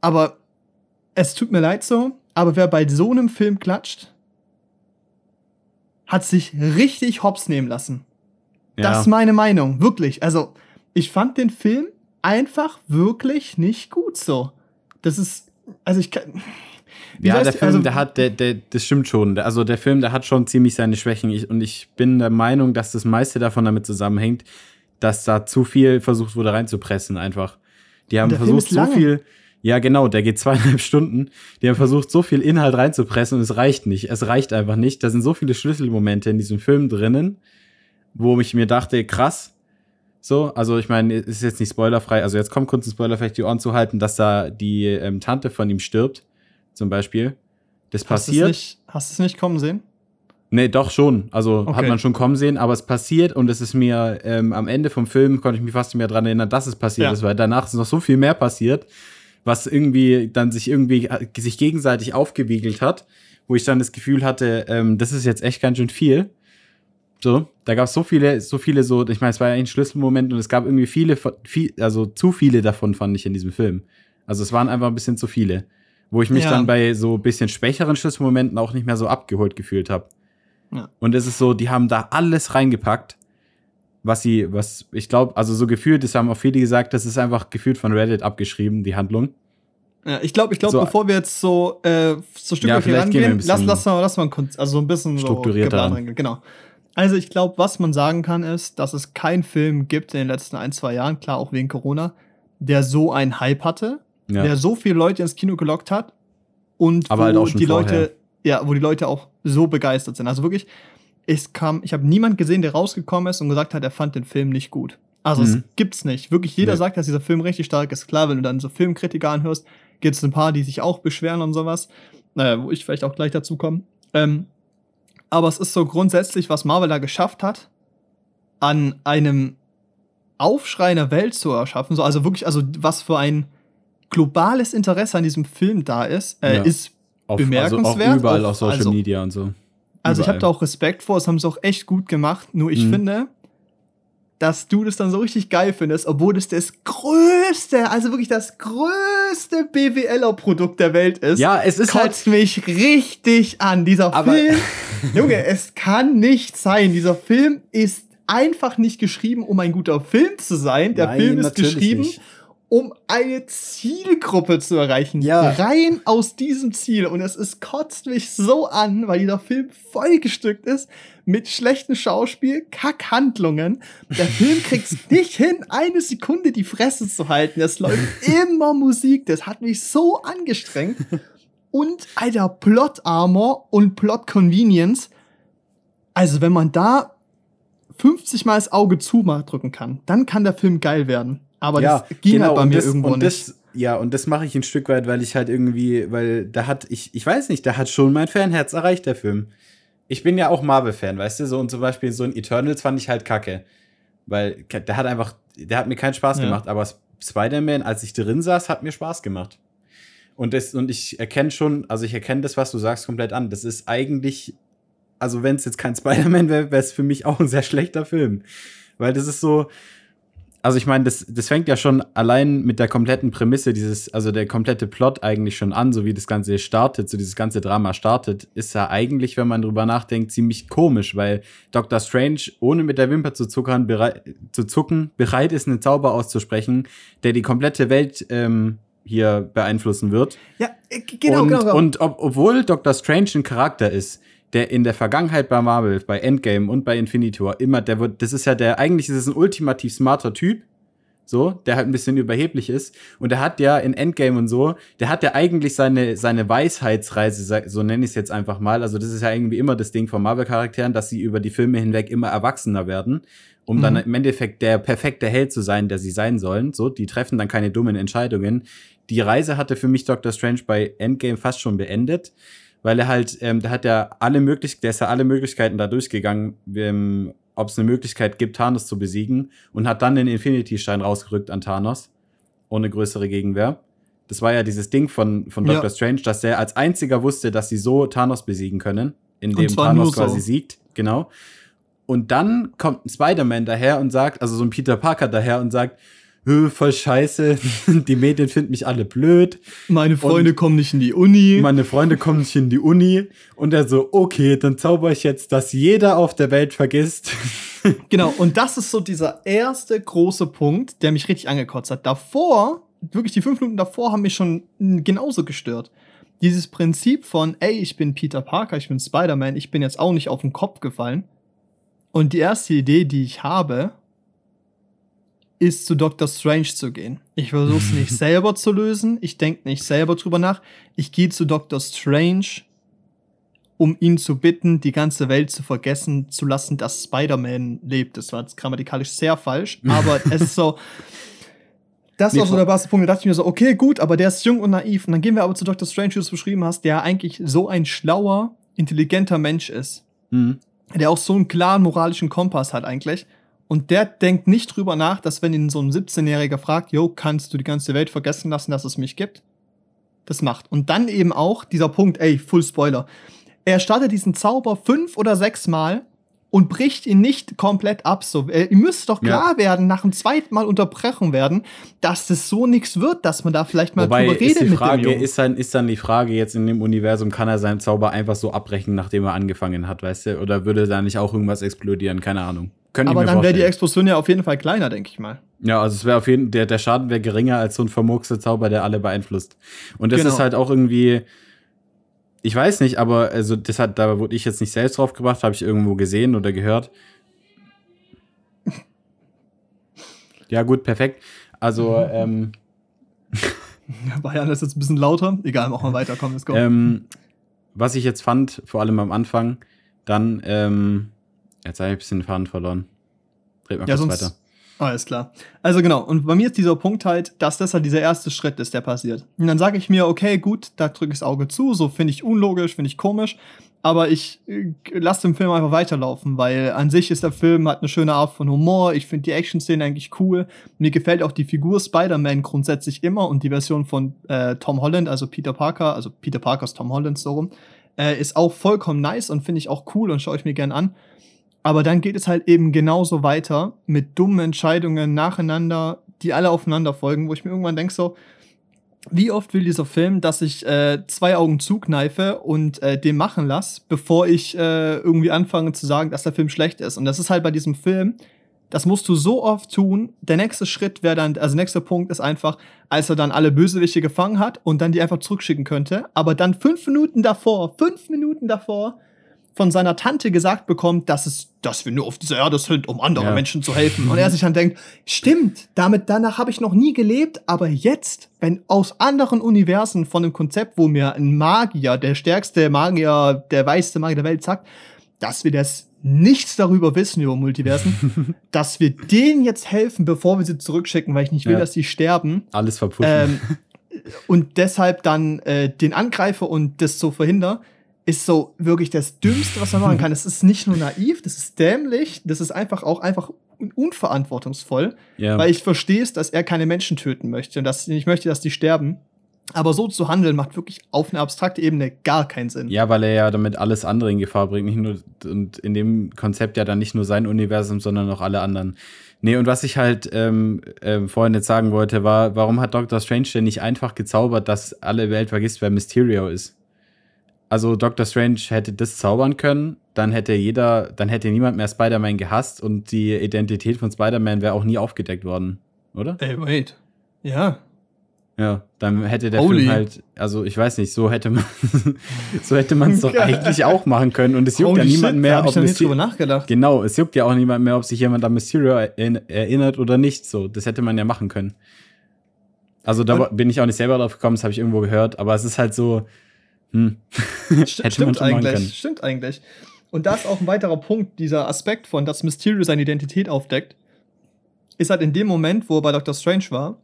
Aber es tut mir leid so, aber wer bei so einem Film klatscht, hat sich richtig hops nehmen lassen. Ja. Das ist meine Meinung, wirklich. Also, ich fand den Film einfach wirklich nicht gut so. Das ist, also ich kann, ja, der Film, also, der hat, der, der, das stimmt schon. Also der Film, der hat schon ziemlich seine Schwächen. Ich, und ich bin der Meinung, dass das meiste davon damit zusammenhängt, dass da zu viel versucht wurde reinzupressen einfach. Die haben versucht so viel. Ja, genau, der geht zweieinhalb Stunden. Die haben versucht, so viel Inhalt reinzupressen und es reicht nicht. Es reicht einfach nicht. Da sind so viele Schlüsselmomente in diesem Film drinnen, wo ich mir dachte, krass. So, also ich meine, es ist jetzt nicht spoilerfrei. Also jetzt kommt kurz ein Spoiler, vielleicht die Ohren zu halten, dass da die ähm, Tante von ihm stirbt zum Beispiel. Das hast passiert. Nicht, hast du es nicht kommen sehen? Nee, doch schon. Also okay. hat man schon kommen sehen, aber es passiert und es ist mir ähm, am Ende vom Film, konnte ich mich fast nicht mehr daran erinnern, dass es passiert ja. ist, weil danach ist noch so viel mehr passiert, was irgendwie dann sich irgendwie äh, sich gegenseitig aufgewiegelt hat, wo ich dann das Gefühl hatte, ähm, das ist jetzt echt ganz schön viel. So, da gab es so viele, so viele so, ich meine, es war ja ein Schlüsselmoment und es gab irgendwie viele, viel, also zu viele davon fand ich in diesem Film. Also es waren einfach ein bisschen zu viele wo ich mich ja. dann bei so ein bisschen schwächeren Schlüsselmomenten auch nicht mehr so abgeholt gefühlt habe. Ja. Und es ist so, die haben da alles reingepackt, was sie, was ich glaube, also so gefühlt, das haben auch viele gesagt, das ist einfach gefühlt von Reddit abgeschrieben, die Handlung. Ja, ich glaube, ich glaube, so, bevor wir jetzt so äh, so Stück ja, hier rangehen, lass, lass mal, lass mal also so ein bisschen strukturierter so Genau. Also ich glaube, was man sagen kann, ist, dass es keinen Film gibt in den letzten ein, zwei Jahren, klar auch wegen Corona, der so einen Hype hatte ja. der so viele Leute ins Kino gelockt hat und Aber halt wo halt die vorher. Leute, ja, wo die Leute auch so begeistert sind. Also wirklich, es kam, ich habe niemand gesehen, der rausgekommen ist und gesagt hat, er fand den Film nicht gut. Also mhm. es gibt's nicht. Wirklich jeder nee. sagt, dass dieser Film richtig stark ist. Klar, wenn du dann so Filmkritiker anhörst, gibt es ein paar, die sich auch beschweren und sowas. Naja, wo ich vielleicht auch gleich dazu komme. Ähm, aber es ist so grundsätzlich, was Marvel da geschafft hat, an einem Aufschrei in der Welt zu erschaffen. So, also wirklich, also was für ein globales Interesse an diesem Film da ist, äh, ja. ist auf, bemerkenswert. Also auch überall auf, auf Social also, Media und so. Also ich habe da auch Respekt vor, das haben sie auch echt gut gemacht. Nur ich mhm. finde, dass du das dann so richtig geil findest, obwohl das das größte, also wirklich das größte BWLer-Produkt der Welt ist. Ja, es ist kotzt halt mich richtig an. Dieser Film, Junge, es kann nicht sein. Dieser Film ist einfach nicht geschrieben, um ein guter Film zu sein. Der Nein, Film ist geschrieben, nicht um eine Zielgruppe zu erreichen. Ja. Rein aus diesem Ziel. Und es ist, kotzt mich so an, weil dieser Film vollgestückt ist mit schlechtem Schauspiel, Kackhandlungen. Der Film kriegt es nicht hin, eine Sekunde die Fresse zu halten. Es läuft immer Musik. Das hat mich so angestrengt. Und, alter, Plot Armor und Plot Convenience. Also, wenn man da 50 Mal das Auge zudrücken kann, dann kann der Film geil werden. Aber ja, das ging genau, halt bei mir das, irgendwo und nicht. Das, ja, und das mache ich ein Stück weit, weil ich halt irgendwie, weil da hat, ich, ich weiß nicht, da hat schon mein Fanherz erreicht, der Film. Ich bin ja auch Marvel-Fan, weißt du, so und zum Beispiel so ein Eternals fand ich halt kacke. Weil der hat einfach, der hat mir keinen Spaß ja. gemacht, aber Spider-Man, als ich drin saß, hat mir Spaß gemacht. Und, das, und ich erkenne schon, also ich erkenne das, was du sagst, komplett an. Das ist eigentlich, also wenn es jetzt kein Spider-Man wäre, wäre es für mich auch ein sehr schlechter Film. Weil das ist so, also ich meine, das, das fängt ja schon allein mit der kompletten Prämisse, dieses, also der komplette Plot eigentlich schon an, so wie das Ganze startet, so dieses ganze Drama startet, ist ja eigentlich, wenn man drüber nachdenkt, ziemlich komisch, weil Dr. Strange, ohne mit der Wimper zu zuckern, bereit, zu zucken, bereit ist, einen Zauber auszusprechen, der die komplette Welt ähm, hier beeinflussen wird. Ja, äh, genau, und, genau. genau. Und ob, obwohl Dr. Strange ein Charakter ist, der in der Vergangenheit bei Marvel, bei Endgame und bei Infinity War immer, der wird, das ist ja der, eigentlich ist es ein ultimativ smarter Typ, so, der halt ein bisschen überheblich ist. Und der hat ja in Endgame und so, der hat ja eigentlich seine, seine Weisheitsreise, so nenne ich es jetzt einfach mal. Also, das ist ja irgendwie immer das Ding von Marvel-Charakteren, dass sie über die Filme hinweg immer erwachsener werden, um mhm. dann im Endeffekt der perfekte Held zu sein, der sie sein sollen. So, die treffen dann keine dummen Entscheidungen. die Reise hatte für mich Doctor Strange bei Endgame fast schon beendet, weil er halt, ähm, da hat er alle Möglichkeiten, der ist ja alle Möglichkeiten da durchgegangen, ähm, ob es eine Möglichkeit gibt, Thanos zu besiegen und hat dann den Infinity-Stein rausgerückt an Thanos, ohne größere Gegenwehr. Das war ja dieses Ding von, von Doctor ja. Strange, dass er als einziger wusste, dass sie so Thanos besiegen können, indem Thanos quasi so. siegt. Genau. Und dann kommt ein Spider-Man daher und sagt, also so ein Peter Parker daher und sagt, voll scheiße, die Medien finden mich alle blöd. Meine Freunde und kommen nicht in die Uni. Meine Freunde kommen nicht in die Uni. Und er so, okay, dann zauber ich jetzt, dass jeder auf der Welt vergisst. Genau, und das ist so dieser erste große Punkt, der mich richtig angekotzt hat. Davor, wirklich die fünf Minuten davor, haben mich schon genauso gestört. Dieses Prinzip von, ey, ich bin Peter Parker, ich bin Spider-Man, ich bin jetzt auch nicht auf den Kopf gefallen. Und die erste Idee, die ich habe, ist zu Doctor Strange zu gehen. Ich versuche es nicht selber zu lösen, ich denke nicht selber drüber nach. Ich gehe zu Doctor Strange, um ihn zu bitten, die ganze Welt zu vergessen zu lassen, dass Spider-Man lebt. Das war jetzt grammatikalisch sehr falsch, aber es ist so. Das nee, war so der erste Punkt. Da dachte ich mir so, okay, gut, aber der ist jung und naiv. Und dann gehen wir aber zu Doctor Strange, wie du es beschrieben hast, der eigentlich so ein schlauer, intelligenter Mensch ist. Mhm. Der auch so einen klaren moralischen Kompass hat eigentlich. Und der denkt nicht drüber nach, dass wenn ihn so ein 17-Jähriger fragt, yo, kannst du die ganze Welt vergessen lassen, dass es mich gibt? Das macht. Und dann eben auch dieser Punkt, ey, Full Spoiler. Er startet diesen Zauber fünf oder sechs Mal und bricht ihn nicht komplett ab. So, äh, ihr müsst doch klar ja. werden, nach dem zweiten Mal unterbrechen werden, dass das so nichts wird, dass man da vielleicht mal Wobei drüber redet ist die Frage, mit dem Ist dann, ist dann die Frage jetzt in dem Universum, kann er seinen Zauber einfach so abbrechen, nachdem er angefangen hat, weißt du? Oder würde da nicht auch irgendwas explodieren? Keine Ahnung. Können Aber dann wäre die Explosion ja auf jeden Fall kleiner, denke ich mal. Ja, also es wäre auf jeden der, der Schaden wäre geringer als so ein vermurkster Zauber, der alle beeinflusst. Und das genau. ist halt auch irgendwie, ich weiß nicht, aber also das hat, da wurde ich jetzt nicht selbst drauf gebracht, habe ich irgendwo gesehen oder gehört. ja, gut, perfekt. Also, ähm. Bayern ist jetzt ein bisschen lauter. Egal, machen wir weiter, komm, let's go. Ähm, was ich jetzt fand, vor allem am Anfang, dann, ähm, Jetzt habe ich ein bisschen den Faden verloren. Red mal ja, kurz weiter. Alles klar. Also genau, und bei mir ist dieser Punkt halt, dass das halt dieser erste Schritt ist, der passiert. Und dann sage ich mir, okay, gut, da drücke ich das Auge zu, so finde ich unlogisch, finde ich komisch, aber ich äh, lasse den Film einfach weiterlaufen, weil an sich ist der Film, hat eine schöne Art von Humor, ich finde die Action-Szene eigentlich cool, mir gefällt auch die Figur Spider-Man grundsätzlich immer und die Version von äh, Tom Holland, also Peter Parker, also Peter Parkers Tom Holland so rum, äh, ist auch vollkommen nice und finde ich auch cool und schaue ich mir gern an. Aber dann geht es halt eben genauso weiter mit dummen Entscheidungen nacheinander, die alle aufeinander folgen, wo ich mir irgendwann denke so, wie oft will dieser Film, dass ich äh, zwei Augen zukneife und äh, den machen lasse, bevor ich äh, irgendwie anfange zu sagen, dass der Film schlecht ist. Und das ist halt bei diesem Film, das musst du so oft tun. Der nächste Schritt wäre dann, also nächster Punkt ist einfach, als er dann alle Bösewichte gefangen hat und dann die einfach zurückschicken könnte. Aber dann fünf Minuten davor, fünf Minuten davor, von seiner Tante gesagt bekommt, dass es, dass wir nur auf dieser Erde sind, um anderen ja. Menschen zu helfen. Und er sich dann denkt, stimmt, damit, danach habe ich noch nie gelebt, aber jetzt, wenn aus anderen Universen von einem Konzept, wo mir ein Magier, der stärkste Magier, der weißeste Magier der Welt sagt, dass wir das nichts darüber wissen über Multiversen, dass wir denen jetzt helfen, bevor wir sie zurückschicken, weil ich nicht will, ja. dass sie sterben. Alles verpfuscht. Ähm, und deshalb dann äh, den angreife und das so verhindere ist so wirklich das Dümmste, was man machen kann. Es ist nicht nur naiv, das ist dämlich, das ist einfach auch einfach unverantwortungsvoll, ja. weil ich verstehe es, dass er keine Menschen töten möchte und dass ich nicht möchte, dass die sterben. Aber so zu handeln macht wirklich auf eine abstrakte Ebene gar keinen Sinn. Ja, weil er ja damit alles andere in Gefahr bringt. Nicht nur, und in dem Konzept ja dann nicht nur sein Universum, sondern auch alle anderen. Nee, und was ich halt ähm, äh, vorhin jetzt sagen wollte, war, warum hat Doctor Strange denn nicht einfach gezaubert, dass alle Welt vergisst, wer Mysterio ist? Also Doctor Strange hätte das zaubern können, dann hätte jeder, dann hätte niemand mehr Spider-Man gehasst und die Identität von Spider-Man wäre auch nie aufgedeckt worden, oder? Ey, wait. Ja. Ja, dann hätte der Holy. Film halt, also ich weiß nicht, so hätte man so hätte man es doch eigentlich auch machen können und es juckt Holy ja niemand mehr, da ob ich nicht drüber nachgedacht. Genau, es juckt ja auch niemand mehr, ob sich jemand an Mysterio erinnert oder nicht, so, das hätte man ja machen können. Also da und bin ich auch nicht selber drauf gekommen, das habe ich irgendwo gehört, aber es ist halt so, hm. St stimmt eigentlich, stimmt eigentlich. Und da ist auch ein weiterer Punkt, dieser Aspekt von, dass Mysterio seine Identität aufdeckt, ist halt in dem Moment, wo er bei Dr. Strange war,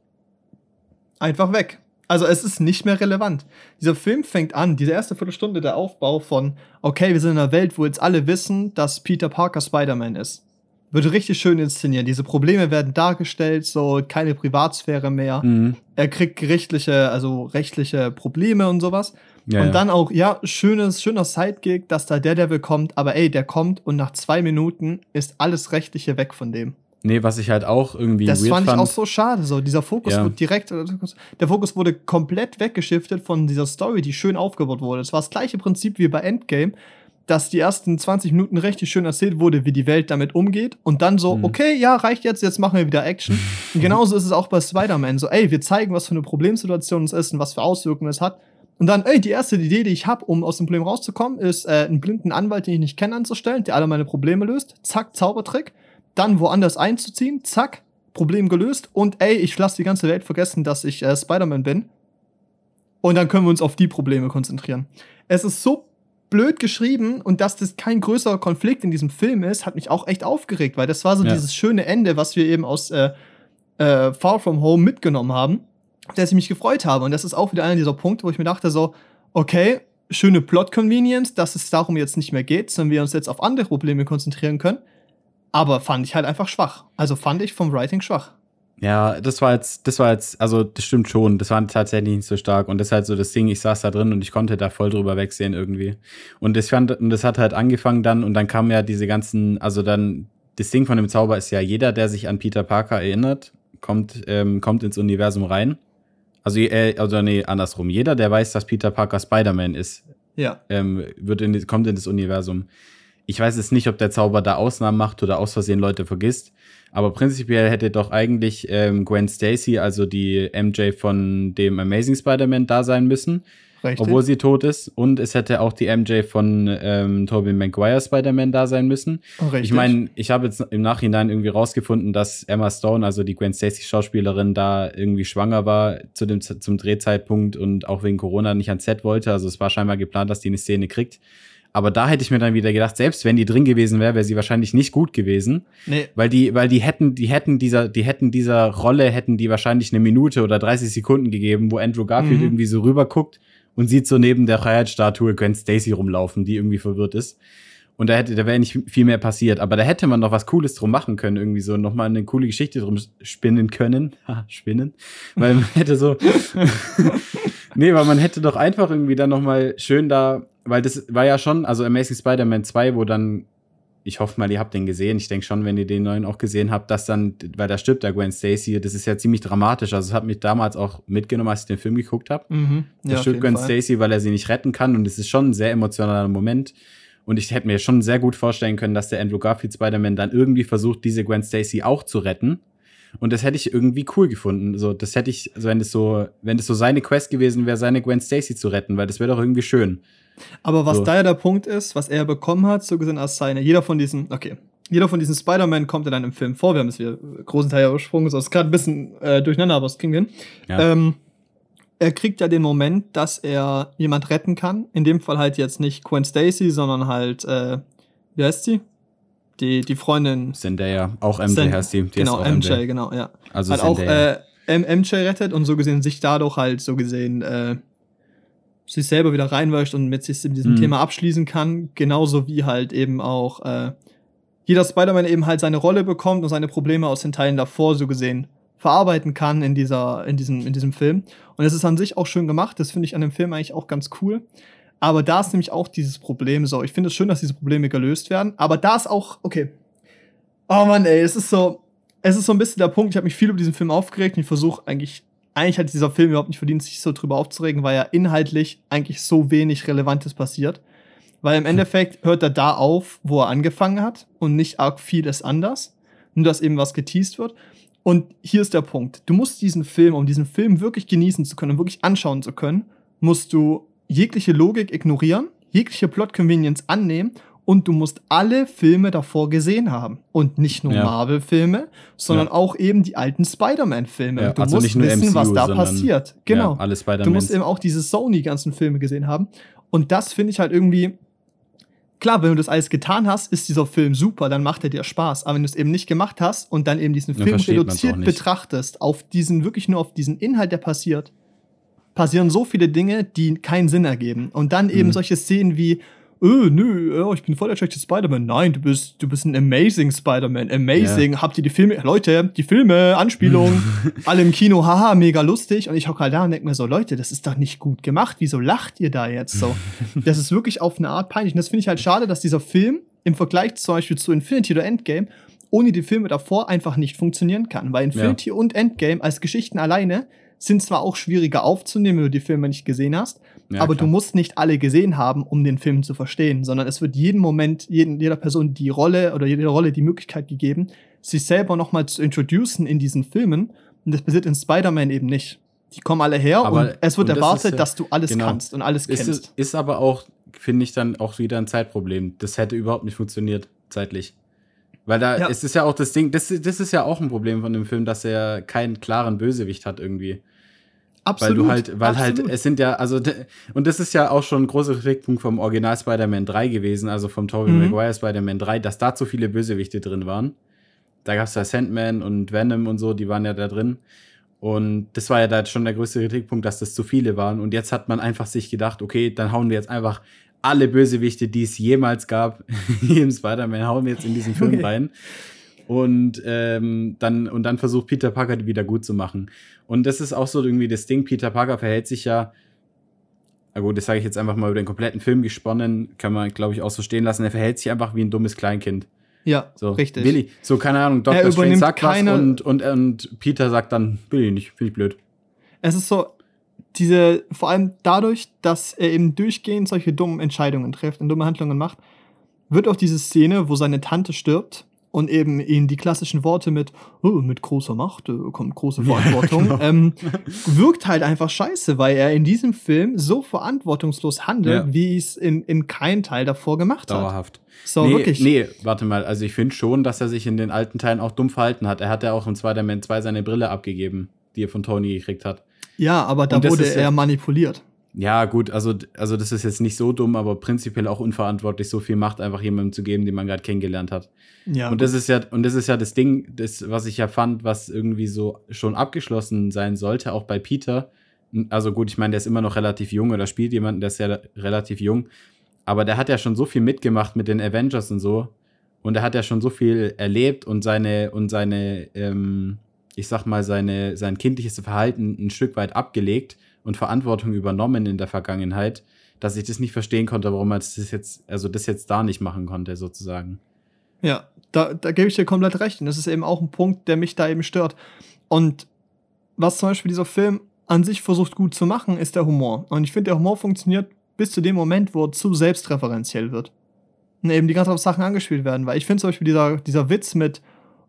einfach weg. Also es ist nicht mehr relevant. Dieser Film fängt an, diese erste Viertelstunde der Aufbau von, okay, wir sind in einer Welt, wo jetzt alle wissen, dass Peter Parker Spider-Man ist. Wird richtig schön inszeniert. Diese Probleme werden dargestellt, so keine Privatsphäre mehr. Mhm. Er kriegt gerichtliche, also rechtliche Probleme und sowas. Ja, und dann auch, ja, schönes, schöner Sidekick, dass da der Devil kommt, aber ey, der kommt und nach zwei Minuten ist alles Rechtliche weg von dem. Nee, was ich halt auch irgendwie. Das fand ich auch so schade. So, dieser Fokus ja. wird direkt. Der Fokus wurde komplett weggeschiftet von dieser Story, die schön aufgebaut wurde. Es war das gleiche Prinzip wie bei Endgame, dass die ersten 20 Minuten richtig schön erzählt wurde, wie die Welt damit umgeht. Und dann so, mhm. okay, ja, reicht jetzt, jetzt machen wir wieder Action. und genauso ist es auch bei Spider-Man. So, ey, wir zeigen, was für eine Problemsituation es ist und was für Auswirkungen es hat. Und dann, ey, die erste Idee, die ich habe, um aus dem Problem rauszukommen, ist, äh, einen blinden Anwalt, den ich nicht kenne, anzustellen, der alle meine Probleme löst. Zack, Zaubertrick dann woanders einzuziehen, zack, Problem gelöst und ey, ich lasse die ganze Welt vergessen, dass ich äh, Spider-Man bin. Und dann können wir uns auf die Probleme konzentrieren. Es ist so blöd geschrieben und dass das kein größerer Konflikt in diesem Film ist, hat mich auch echt aufgeregt, weil das war so ja. dieses schöne Ende, was wir eben aus äh, äh, Far From Home mitgenommen haben, dass ich mich gefreut habe. Und das ist auch wieder einer dieser Punkte, wo ich mir dachte so, okay, schöne Plot-Convenience, dass es darum jetzt nicht mehr geht, sondern wir uns jetzt auf andere Probleme konzentrieren können. Aber fand ich halt einfach schwach. Also fand ich vom Writing schwach. Ja, das war jetzt, das war jetzt, also das stimmt schon, das war tatsächlich nicht so stark. Und das ist halt so das Ding, ich saß da drin und ich konnte da voll drüber wegsehen irgendwie. Und das fand, und das hat halt angefangen dann und dann kam ja diese ganzen, also dann, das Ding von dem Zauber ist ja, jeder, der sich an Peter Parker erinnert, kommt, ähm, kommt ins Universum rein. Also, äh, also nee, andersrum. Jeder, der weiß, dass Peter Parker Spider-Man ist, ja. ähm, wird in, kommt in das Universum. Ich weiß jetzt nicht, ob der Zauber da Ausnahmen macht oder aus Versehen Leute vergisst. Aber prinzipiell hätte doch eigentlich ähm, Gwen Stacy, also die MJ von dem Amazing Spider-Man, da sein müssen. Richtig. Obwohl sie tot ist. Und es hätte auch die MJ von ähm, Tobey Maguire Spider-Man da sein müssen. Richtig. Ich meine, ich habe jetzt im Nachhinein irgendwie rausgefunden, dass Emma Stone, also die Gwen Stacy Schauspielerin, da irgendwie schwanger war zu dem, zum Drehzeitpunkt und auch wegen Corona nicht ans Set wollte. Also es war scheinbar geplant, dass die eine Szene kriegt. Aber da hätte ich mir dann wieder gedacht, selbst wenn die drin gewesen wäre, wäre sie wahrscheinlich nicht gut gewesen. Nee. Weil die, weil die hätten, die hätten dieser, die hätten dieser Rolle, hätten die wahrscheinlich eine Minute oder 30 Sekunden gegeben, wo Andrew Garfield mhm. irgendwie so rüberguckt und sieht so neben der Freiheitsstatue Gwen Stacy rumlaufen, die irgendwie verwirrt ist. Und da hätte, da wäre nicht viel mehr passiert. Aber da hätte man noch was Cooles drum machen können, irgendwie so nochmal eine coole Geschichte drum spinnen können. Ha, spinnen. Weil man hätte so. nee, weil man hätte doch einfach irgendwie dann nochmal schön da weil das war ja schon, also Amazing Spider-Man 2, wo dann, ich hoffe mal, ihr habt den gesehen. Ich denke schon, wenn ihr den neuen auch gesehen habt, dass dann, weil da stirbt der Gwen Stacy, das ist ja ziemlich dramatisch. Also es hat mich damals auch mitgenommen, als ich den Film geguckt habe. Mhm. Da ja, stirbt Gwen Fall. Stacy, weil er sie nicht retten kann und es ist schon ein sehr emotionaler Moment. Und ich hätte mir schon sehr gut vorstellen können, dass der Andrew Garfield Spider-Man dann irgendwie versucht, diese Gwen Stacy auch zu retten. Und das hätte ich irgendwie cool gefunden. So, das hätte ich, also wenn das so, wenn das so seine Quest gewesen wäre, seine Gwen Stacy zu retten, weil das wäre doch irgendwie schön. Aber was so. da ja der Punkt ist, was er bekommen hat, so gesehen als seine, jeder von diesen, okay, jeder von diesen Spider-Man kommt in einem Film vor. Wir haben es wieder großen Teil übersprungen, so ist gerade ein bisschen äh, durcheinander, aber es ging hin. Ja. Ähm, er kriegt ja den Moment, dass er jemand retten kann. In dem Fall halt jetzt nicht Gwen Stacy, sondern halt, äh, wie heißt sie? Die, die Freundin. Zendaya, auch MJ Zend heißt die. die genau, MJ, MJ, genau, ja. Also halt Zendaya. auch äh, MJ rettet und so gesehen sich dadurch halt so gesehen äh, sich selber wieder reinwäscht und mit sich in diesem mhm. Thema abschließen kann. Genauso wie halt eben auch äh, jeder Spider-Man eben halt seine Rolle bekommt und seine Probleme aus den Teilen davor so gesehen verarbeiten kann in dieser, in diesem, in diesem Film. Und es ist an sich auch schön gemacht. Das finde ich an dem Film eigentlich auch ganz cool. Aber da ist nämlich auch dieses Problem so. Ich finde es schön, dass diese Probleme gelöst werden. Aber da ist auch, okay. Oh Mann, ey, es ist so, es ist so ein bisschen der Punkt. Ich habe mich viel über diesen Film aufgeregt und ich versuche eigentlich eigentlich hat dieser Film überhaupt nicht verdient, sich so drüber aufzuregen, weil ja inhaltlich eigentlich so wenig Relevantes passiert. Weil im Endeffekt hört er da auf, wo er angefangen hat und nicht arg vieles anders. Nur dass eben was geteased wird. Und hier ist der Punkt. Du musst diesen Film, um diesen Film wirklich genießen zu können, wirklich anschauen zu können, musst du jegliche Logik ignorieren, jegliche Plot-Convenience annehmen und du musst alle Filme davor gesehen haben. Und nicht nur ja. Marvel-Filme, sondern ja. auch eben die alten Spider-Man-Filme. Ja, du also musst wissen, MCU, was da passiert. Genau. alle du musst eben auch diese Sony-ganzen Filme gesehen haben. Und das finde ich halt irgendwie. Klar, wenn du das alles getan hast, ist dieser Film super, dann macht er dir Spaß. Aber wenn du es eben nicht gemacht hast und dann eben diesen Film reduziert betrachtest, auf diesen, wirklich nur auf diesen Inhalt, der passiert, passieren so viele Dinge, die keinen Sinn ergeben. Und dann eben mhm. solche Szenen wie, oh, nö, ja, ich bin voll der schlechte Spider-Man. Nein, du bist, du bist ein amazing Spider-Man. Amazing. Yeah. Habt ihr die Filme, Leute, die Filme, Anspielungen, alle im Kino, haha, mega lustig. Und ich hocke halt da und denke mir so, Leute, das ist doch nicht gut gemacht. Wieso lacht ihr da jetzt so? das ist wirklich auf eine Art peinlich. Und das finde ich halt schade, dass dieser Film im Vergleich zum Beispiel zu Infinity oder Endgame ohne die Filme davor einfach nicht funktionieren kann. Weil Infinity ja. und Endgame als Geschichten alleine sind zwar auch schwieriger aufzunehmen, wenn du die Filme nicht gesehen hast, ja, aber klar. du musst nicht alle gesehen haben, um den Film zu verstehen, sondern es wird jeden Moment, jeden, jeder Person die Rolle oder jede Rolle die Möglichkeit gegeben, sich selber nochmal zu introducen in diesen Filmen. Und das passiert in Spider-Man eben nicht. Die kommen alle her aber, und es wird und erwartet, ja, dass du alles genau, kannst und alles kennst. Ist, ist aber auch, finde ich, dann auch wieder ein Zeitproblem. Das hätte überhaupt nicht funktioniert, zeitlich. Weil da ja. es ist ja auch das Ding, das, das ist ja auch ein Problem von dem Film, dass er keinen klaren Bösewicht hat irgendwie. Absolut. Weil du halt, weil halt, absolut. halt, es sind ja, also, und das ist ja auch schon ein großer Kritikpunkt vom Original Spider-Man 3 gewesen, also vom Tobey mhm. Maguire Spider-Man 3, dass da zu viele Bösewichte drin waren. Da gab es ja Sandman und Venom und so, die waren ja da drin. Und das war ja da schon der größte Kritikpunkt, dass das zu viele waren. Und jetzt hat man einfach sich gedacht, okay, dann hauen wir jetzt einfach alle Bösewichte, die es jemals gab, im Spider-Man, hauen wir jetzt in diesen Film okay. rein. Und, ähm, dann, und dann versucht Peter Parker die wieder gut zu machen. Und das ist auch so irgendwie das Ding. Peter Parker verhält sich ja, na gut, das sage ich jetzt einfach mal über den kompletten Film gesponnen, kann man, glaube ich, auch so stehen lassen. Er verhält sich einfach wie ein dummes Kleinkind. Ja, so, richtig. Billy, so keine Ahnung, Dr. Strange sagt keine was und, und, und Peter sagt dann, will ich nicht, finde ich blöd. Es ist so, diese, vor allem dadurch, dass er eben durchgehend solche dummen Entscheidungen trifft und dumme Handlungen macht, wird auch diese Szene, wo seine Tante stirbt, und eben ihn die klassischen Worte mit, oh, mit großer Macht äh, kommt große Verantwortung, ja, genau. ähm, wirkt halt einfach scheiße, weil er in diesem Film so verantwortungslos handelt, ja. wie es in, in keinem Teil davor gemacht hat. Dauerhaft. So, nee, wirklich. Nee, warte mal, also ich finde schon, dass er sich in den alten Teilen auch dumm verhalten hat. Er hat ja auch in Spider-Man 2 seine Brille abgegeben, die er von Tony gekriegt hat. Ja, aber da wurde er ja manipuliert. Ja, gut, also, also das ist jetzt nicht so dumm, aber prinzipiell auch unverantwortlich, so viel Macht einfach jemandem zu geben, den man gerade kennengelernt hat. Ja, und das ist ja, und das ist ja das Ding, das, was ich ja fand, was irgendwie so schon abgeschlossen sein sollte, auch bei Peter. Also gut, ich meine, der ist immer noch relativ jung oder spielt jemanden, der ist ja relativ jung. Aber der hat ja schon so viel mitgemacht mit den Avengers und so. Und er hat ja schon so viel erlebt und seine, und seine, ähm, ich sag mal, seine, sein kindliches Verhalten ein Stück weit abgelegt und Verantwortung übernommen in der Vergangenheit, dass ich das nicht verstehen konnte, warum er das jetzt, also das jetzt da nicht machen konnte, sozusagen. Ja, da, da gebe ich dir komplett recht. Und das ist eben auch ein Punkt, der mich da eben stört. Und was zum Beispiel dieser Film an sich versucht gut zu machen, ist der Humor. Und ich finde, der Humor funktioniert bis zu dem Moment, wo er zu selbstreferenziell wird. Und eben die ganzen Sachen angespielt werden. Weil ich finde zum Beispiel dieser, dieser Witz mit,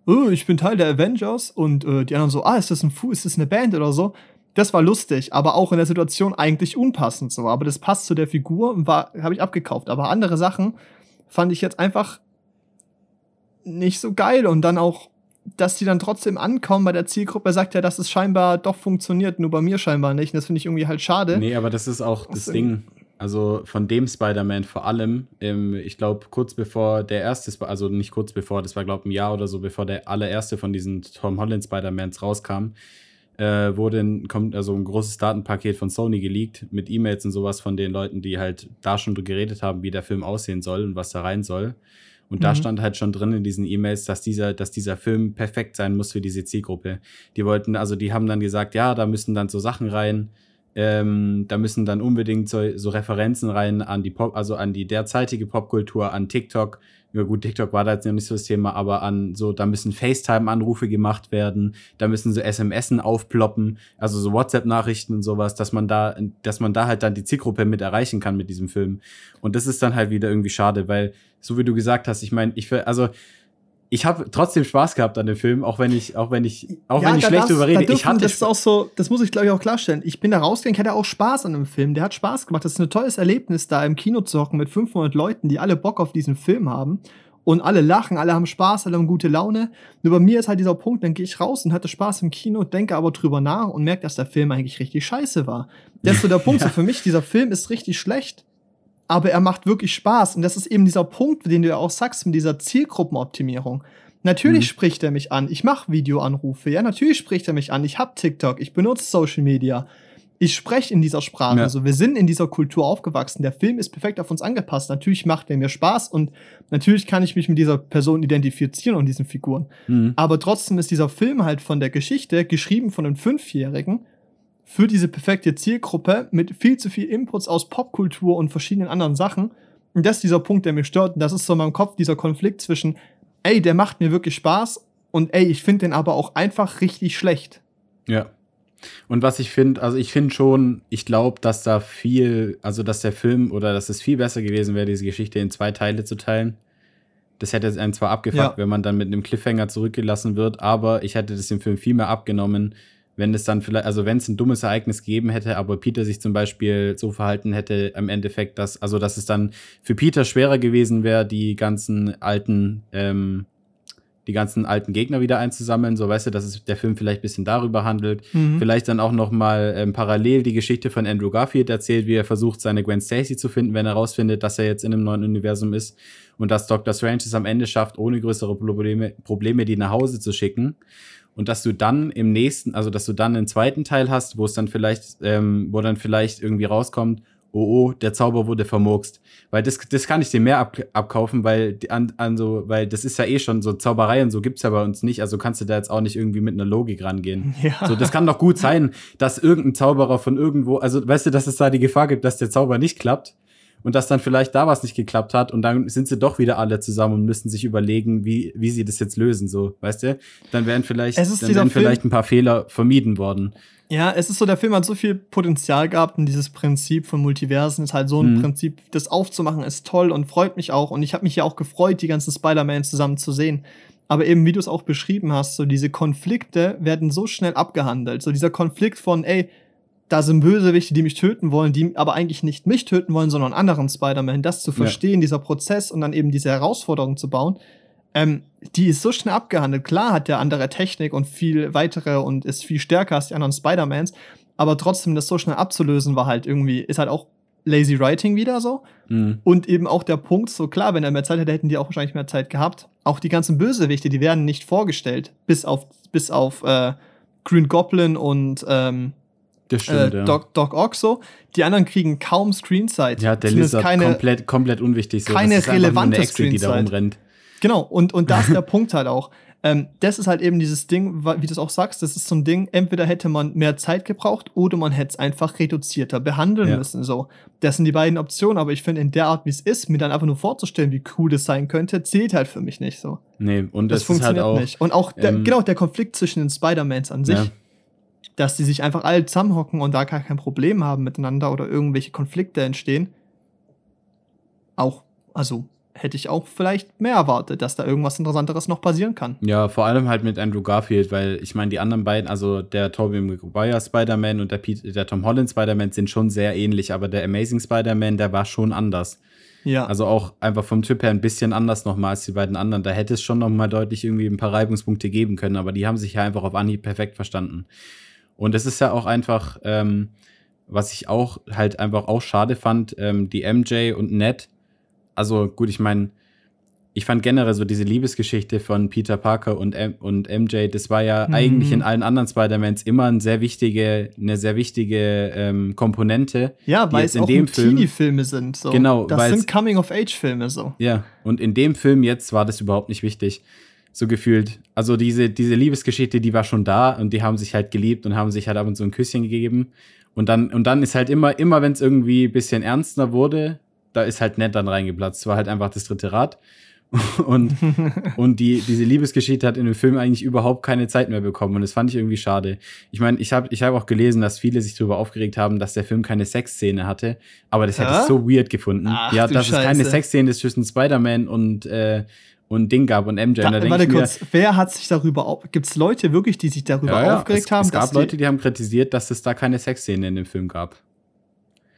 oh, ich bin Teil der Avengers und äh, die anderen so, ah, ist das ein Fu ist das eine Band oder so? Das war lustig, aber auch in der Situation eigentlich unpassend so. Aber das passt zu der Figur war, habe ich abgekauft. Aber andere Sachen fand ich jetzt einfach nicht so geil und dann auch, dass die dann trotzdem ankommen bei der Zielgruppe, sagt ja, dass es scheinbar doch funktioniert, nur bei mir scheinbar nicht. Und das finde ich irgendwie halt schade. Nee, aber das ist auch das, das Ding. Also von dem Spider-Man vor allem, ähm, ich glaube, kurz bevor der erste, also nicht kurz bevor, das war, glaube ich, ein Jahr oder so, bevor der allererste von diesen Tom Holland Spider-Mans rauskam, äh, wurde ein, kommt also ein großes Datenpaket von Sony geleakt mit E-Mails und sowas von den Leuten, die halt da schon geredet haben, wie der Film aussehen soll und was da rein soll. Und mhm. da stand halt schon drin in diesen E-Mails, dass dieser, dass dieser Film perfekt sein muss für diese Zielgruppe. Die wollten, also die haben dann gesagt, ja, da müssen dann so Sachen rein, ähm, da müssen dann unbedingt so, so Referenzen rein an die Pop, also an die derzeitige Popkultur, an TikTok, ja gut, TikTok war da jetzt noch nicht so das Thema, aber an so, da müssen FaceTime-Anrufe gemacht werden, da müssen so SMSen aufploppen, also so WhatsApp-Nachrichten und sowas, dass man da, dass man da halt dann die Zielgruppe mit erreichen kann mit diesem Film. Und das ist dann halt wieder irgendwie schade, weil, so wie du gesagt hast, ich meine, ich, also, ich habe trotzdem Spaß gehabt an dem Film, auch wenn ich, auch wenn ich, auch ja, wenn ich schlecht darfst, drüber rede. Dürfen, ich hatte das ist auch so, das muss ich glaube ich auch klarstellen. Ich bin da rausgegangen, ich hatte auch Spaß an dem Film. Der hat Spaß gemacht. Das ist ein tolles Erlebnis, da im Kino zu hocken mit 500 Leuten, die alle Bock auf diesen Film haben. Und alle lachen, alle haben Spaß, alle haben gute Laune. Nur bei mir ist halt dieser Punkt, dann gehe ich raus und hatte Spaß im Kino, denke aber drüber nach und merke, dass der Film eigentlich richtig scheiße war. Das ist so der Punkt, ja. so für mich, dieser Film ist richtig schlecht aber er macht wirklich Spaß. Und das ist eben dieser Punkt, den du ja auch sagst, mit dieser Zielgruppenoptimierung. Natürlich mhm. spricht er mich an. Ich mache Videoanrufe. Ja, natürlich spricht er mich an. Ich habe TikTok. Ich benutze Social Media. ich spreche in dieser Sprache. Ja. Also wir sind in dieser Kultur aufgewachsen. Der Film ist perfekt auf uns angepasst. Natürlich macht er mir Spaß und natürlich kann ich mich mit dieser Person identifizieren und diesen Figuren. Mhm. Aber trotzdem ist dieser Film halt von der Geschichte geschrieben von einem Fünfjährigen für diese perfekte Zielgruppe mit viel zu viel Inputs aus Popkultur und verschiedenen anderen Sachen. Und das ist dieser Punkt, der mich stört. Und das ist so in meinem Kopf dieser Konflikt zwischen, ey, der macht mir wirklich Spaß und ey, ich finde den aber auch einfach richtig schlecht. Ja. Und was ich finde, also ich finde schon, ich glaube, dass da viel, also dass der Film oder dass es viel besser gewesen wäre, diese Geschichte in zwei Teile zu teilen. Das hätte einen zwar abgefuckt, ja. wenn man dann mit einem Cliffhanger zurückgelassen wird, aber ich hätte das dem Film viel mehr abgenommen, wenn es dann vielleicht, also wenn es ein dummes Ereignis gegeben hätte, aber Peter sich zum Beispiel so verhalten hätte im Endeffekt, dass, also dass es dann für Peter schwerer gewesen wäre, die ganzen alten ähm, die ganzen alten Gegner wieder einzusammeln. So, weißt du, dass es der Film vielleicht ein bisschen darüber handelt. Mhm. Vielleicht dann auch noch mal ähm, parallel die Geschichte von Andrew Garfield erzählt, wie er versucht, seine Gwen Stacy zu finden, wenn er rausfindet, dass er jetzt in einem neuen Universum ist. Und dass Dr. Strange es am Ende schafft, ohne größere Probleme, Probleme die nach Hause zu schicken. Und dass du dann im nächsten, also dass du dann einen zweiten Teil hast, wo es dann vielleicht, ähm, wo dann vielleicht irgendwie rauskommt, oh oh, der Zauber wurde vermurkst. Weil das, das kann ich dir mehr ab, abkaufen, weil, an, an so, weil das ist ja eh schon so Zauberei und so gibt's ja bei uns nicht. Also kannst du da jetzt auch nicht irgendwie mit einer Logik rangehen. Ja. So, das kann doch gut sein, dass irgendein Zauberer von irgendwo, also weißt du, dass es da die Gefahr gibt, dass der Zauber nicht klappt und dass dann vielleicht da was nicht geklappt hat und dann sind sie doch wieder alle zusammen und müssen sich überlegen, wie, wie sie das jetzt lösen, so, weißt du? Dann wären vielleicht, dann wären vielleicht ein paar Fehler vermieden worden. Ja, es ist so, der Film hat so viel Potenzial gehabt und dieses Prinzip von Multiversen ist halt so ein mhm. Prinzip, das aufzumachen ist toll und freut mich auch. Und ich habe mich ja auch gefreut, die ganzen Spider-Man zusammen zu sehen. Aber eben, wie du es auch beschrieben hast, so diese Konflikte werden so schnell abgehandelt. So dieser Konflikt von, ey, da sind Bösewichte, die mich töten wollen, die aber eigentlich nicht mich töten wollen, sondern anderen Spider-Man. Das zu verstehen, ja. dieser Prozess und dann eben diese Herausforderung zu bauen, ähm, die ist so schnell abgehandelt. Klar hat der andere Technik und viel weitere und ist viel stärker als die anderen Spider-Mans, aber trotzdem das so schnell abzulösen war halt irgendwie, ist halt auch lazy writing wieder so. Mhm. Und eben auch der Punkt, so klar, wenn er mehr Zeit hätte, hätten die auch wahrscheinlich mehr Zeit gehabt. Auch die ganzen Bösewichte, die werden nicht vorgestellt, bis auf, bis auf äh, Green Goblin und ähm, das stimmt, äh, ja. Doc, Doc Ock so. Die anderen kriegen kaum Screenzeit. Ja, der Lizard keine, komplett, komplett unwichtig. So. Keine relevante Screenzeit. Die da rumrennt. Genau, und, und da ist der Punkt halt auch. Ähm, das ist halt eben dieses Ding, wie du es auch sagst, das ist so ein Ding, entweder hätte man mehr Zeit gebraucht oder man hätte es einfach reduzierter behandeln ja. müssen. So. Das sind die beiden Optionen, aber ich finde, in der Art, wie es ist, mir dann einfach nur vorzustellen, wie cool das sein könnte, zählt halt für mich nicht so. Nee, und das, das funktioniert halt auch, nicht. Und auch, der, ähm, genau, der Konflikt zwischen den Spider-Mans an sich, ja. Dass die sich einfach alle zusammenhocken und da gar kein Problem haben miteinander oder irgendwelche Konflikte entstehen. Auch, also hätte ich auch vielleicht mehr erwartet, dass da irgendwas Interessanteres noch passieren kann. Ja, vor allem halt mit Andrew Garfield, weil ich meine, die anderen beiden, also der Tobey Maguire Spider-Man und der, Pete, der Tom Holland Spider-Man sind schon sehr ähnlich, aber der Amazing Spider-Man, der war schon anders. Ja. Also auch einfach vom Typ her ein bisschen anders nochmal als die beiden anderen. Da hätte es schon nochmal deutlich irgendwie ein paar Reibungspunkte geben können, aber die haben sich ja einfach auf Anhieb perfekt verstanden. Und es ist ja auch einfach, ähm, was ich auch halt einfach auch schade fand, ähm, die MJ und Ned, also gut, ich meine, ich fand generell so diese Liebesgeschichte von Peter Parker und, M und MJ, das war ja mhm. eigentlich in allen anderen Spider-Mans immer eine sehr wichtige, eine sehr wichtige ähm, Komponente. Ja, weil es in auch dem Film, Teenie-Filme sind. So. Genau. Das sind Coming-of-Age-Filme so. Ja, und in dem Film jetzt war das überhaupt nicht wichtig. So gefühlt. Also diese, diese Liebesgeschichte, die war schon da und die haben sich halt geliebt und haben sich halt ab und zu ein Küsschen gegeben. Und dann, und dann ist halt immer, immer wenn es irgendwie ein bisschen ernster wurde, da ist halt nett dann reingeplatzt. Es war halt einfach das dritte Rad. und, und die, diese Liebesgeschichte hat in dem Film eigentlich überhaupt keine Zeit mehr bekommen. Und das fand ich irgendwie schade. Ich meine, ich habe ich hab auch gelesen, dass viele sich darüber aufgeregt haben, dass der Film keine Sexszene hatte. Aber das hätte ich so weird gefunden. Ach, ja, dass Scheiße. es keine Sexszene zwischen Spider-Man und, äh, und Ding gab und MJ. Da, da warte kurz, mir, wer hat sich darüber Gibt es Leute wirklich, die sich darüber ja, ja, aufgeregt es, haben? Es gab Leute, die haben kritisiert, dass es da keine Sexszene in dem Film gab.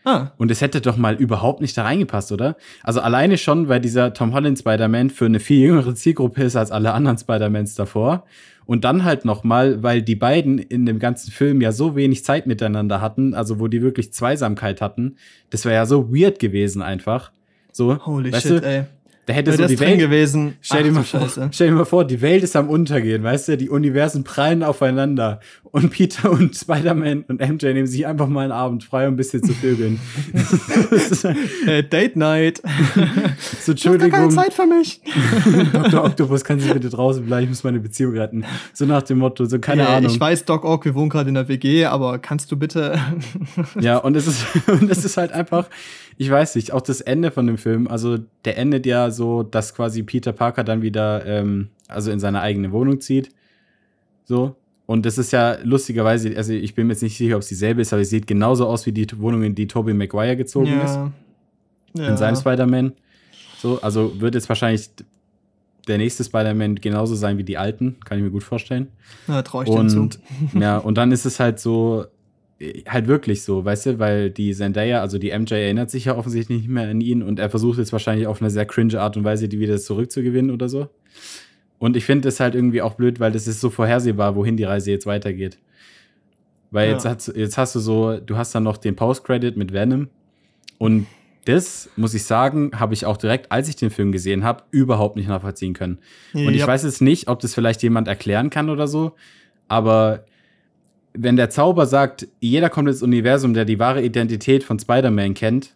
Ah. Und es hätte doch mal überhaupt nicht da reingepasst, oder? Also alleine schon, weil dieser Tom Holland Spider-Man für eine viel jüngere Zielgruppe ist als alle anderen Spider-Mans davor. Und dann halt noch mal, weil die beiden in dem ganzen Film ja so wenig Zeit miteinander hatten, also wo die wirklich Zweisamkeit hatten, das wäre ja so weird gewesen einfach. So, Holy shit, du? ey. Da hätte so das die Welt gewesen. Stell Ach dir, du mal vor, stell dir mal vor, die Welt ist am Untergehen, weißt du? Die Universen prallen aufeinander. Und Peter und Spider-Man und MJ nehmen sich einfach mal einen Abend frei, um ein bisschen zu vögeln. Äh, Date Night. so, Du hast gar keine Entschuldigung, Zeit für mich. Dr. Octopus, kann Sie bitte draußen bleiben? Ich muss meine Beziehung retten. So nach dem Motto, so keine Äh, Ahnung. Ich weiß, Doc Ock, wir wohnen gerade in der WG, aber kannst du bitte. Ja, und es ist, und es ist halt einfach, ich weiß nicht, auch das Ende von dem Film, also der endet ja so, dass quasi Peter Parker dann wieder, ähm, also in seine eigene Wohnung zieht. So. Und das ist ja lustigerweise, also ich bin mir jetzt nicht sicher, ob es dieselbe ist, aber sie sieht genauso aus wie die Wohnung, in die Tobey Maguire gezogen ist. ja. In seinem Spider-Man. So, also wird jetzt wahrscheinlich der nächste Spider-Man genauso sein wie die alten, kann ich mir gut vorstellen. Ja, trau ich dir zu. Und ja, und dann ist es halt so, halt wirklich so, weißt du, weil die Zendaya, also die MJ erinnert sich ja offensichtlich nicht mehr an ihn und er versucht jetzt wahrscheinlich auf eine sehr cringe Art und Weise, die wieder zurückzugewinnen oder so. Und ich finde es halt irgendwie auch blöd, weil das ist so vorhersehbar, wohin die Reise jetzt weitergeht. Weil Ja. jetzt, hast, jetzt hast du so, du hast dann noch den Post-Credit mit Venom und das, muss ich sagen, habe ich auch direkt, als ich den Film gesehen habe, überhaupt nicht nachvollziehen können. Und ich Ja. weiß jetzt nicht, ob das vielleicht jemand erklären kann oder so, aber wenn der Zauber sagt, jeder kommt ins Universum, der die wahre Identität von Spider-Man kennt,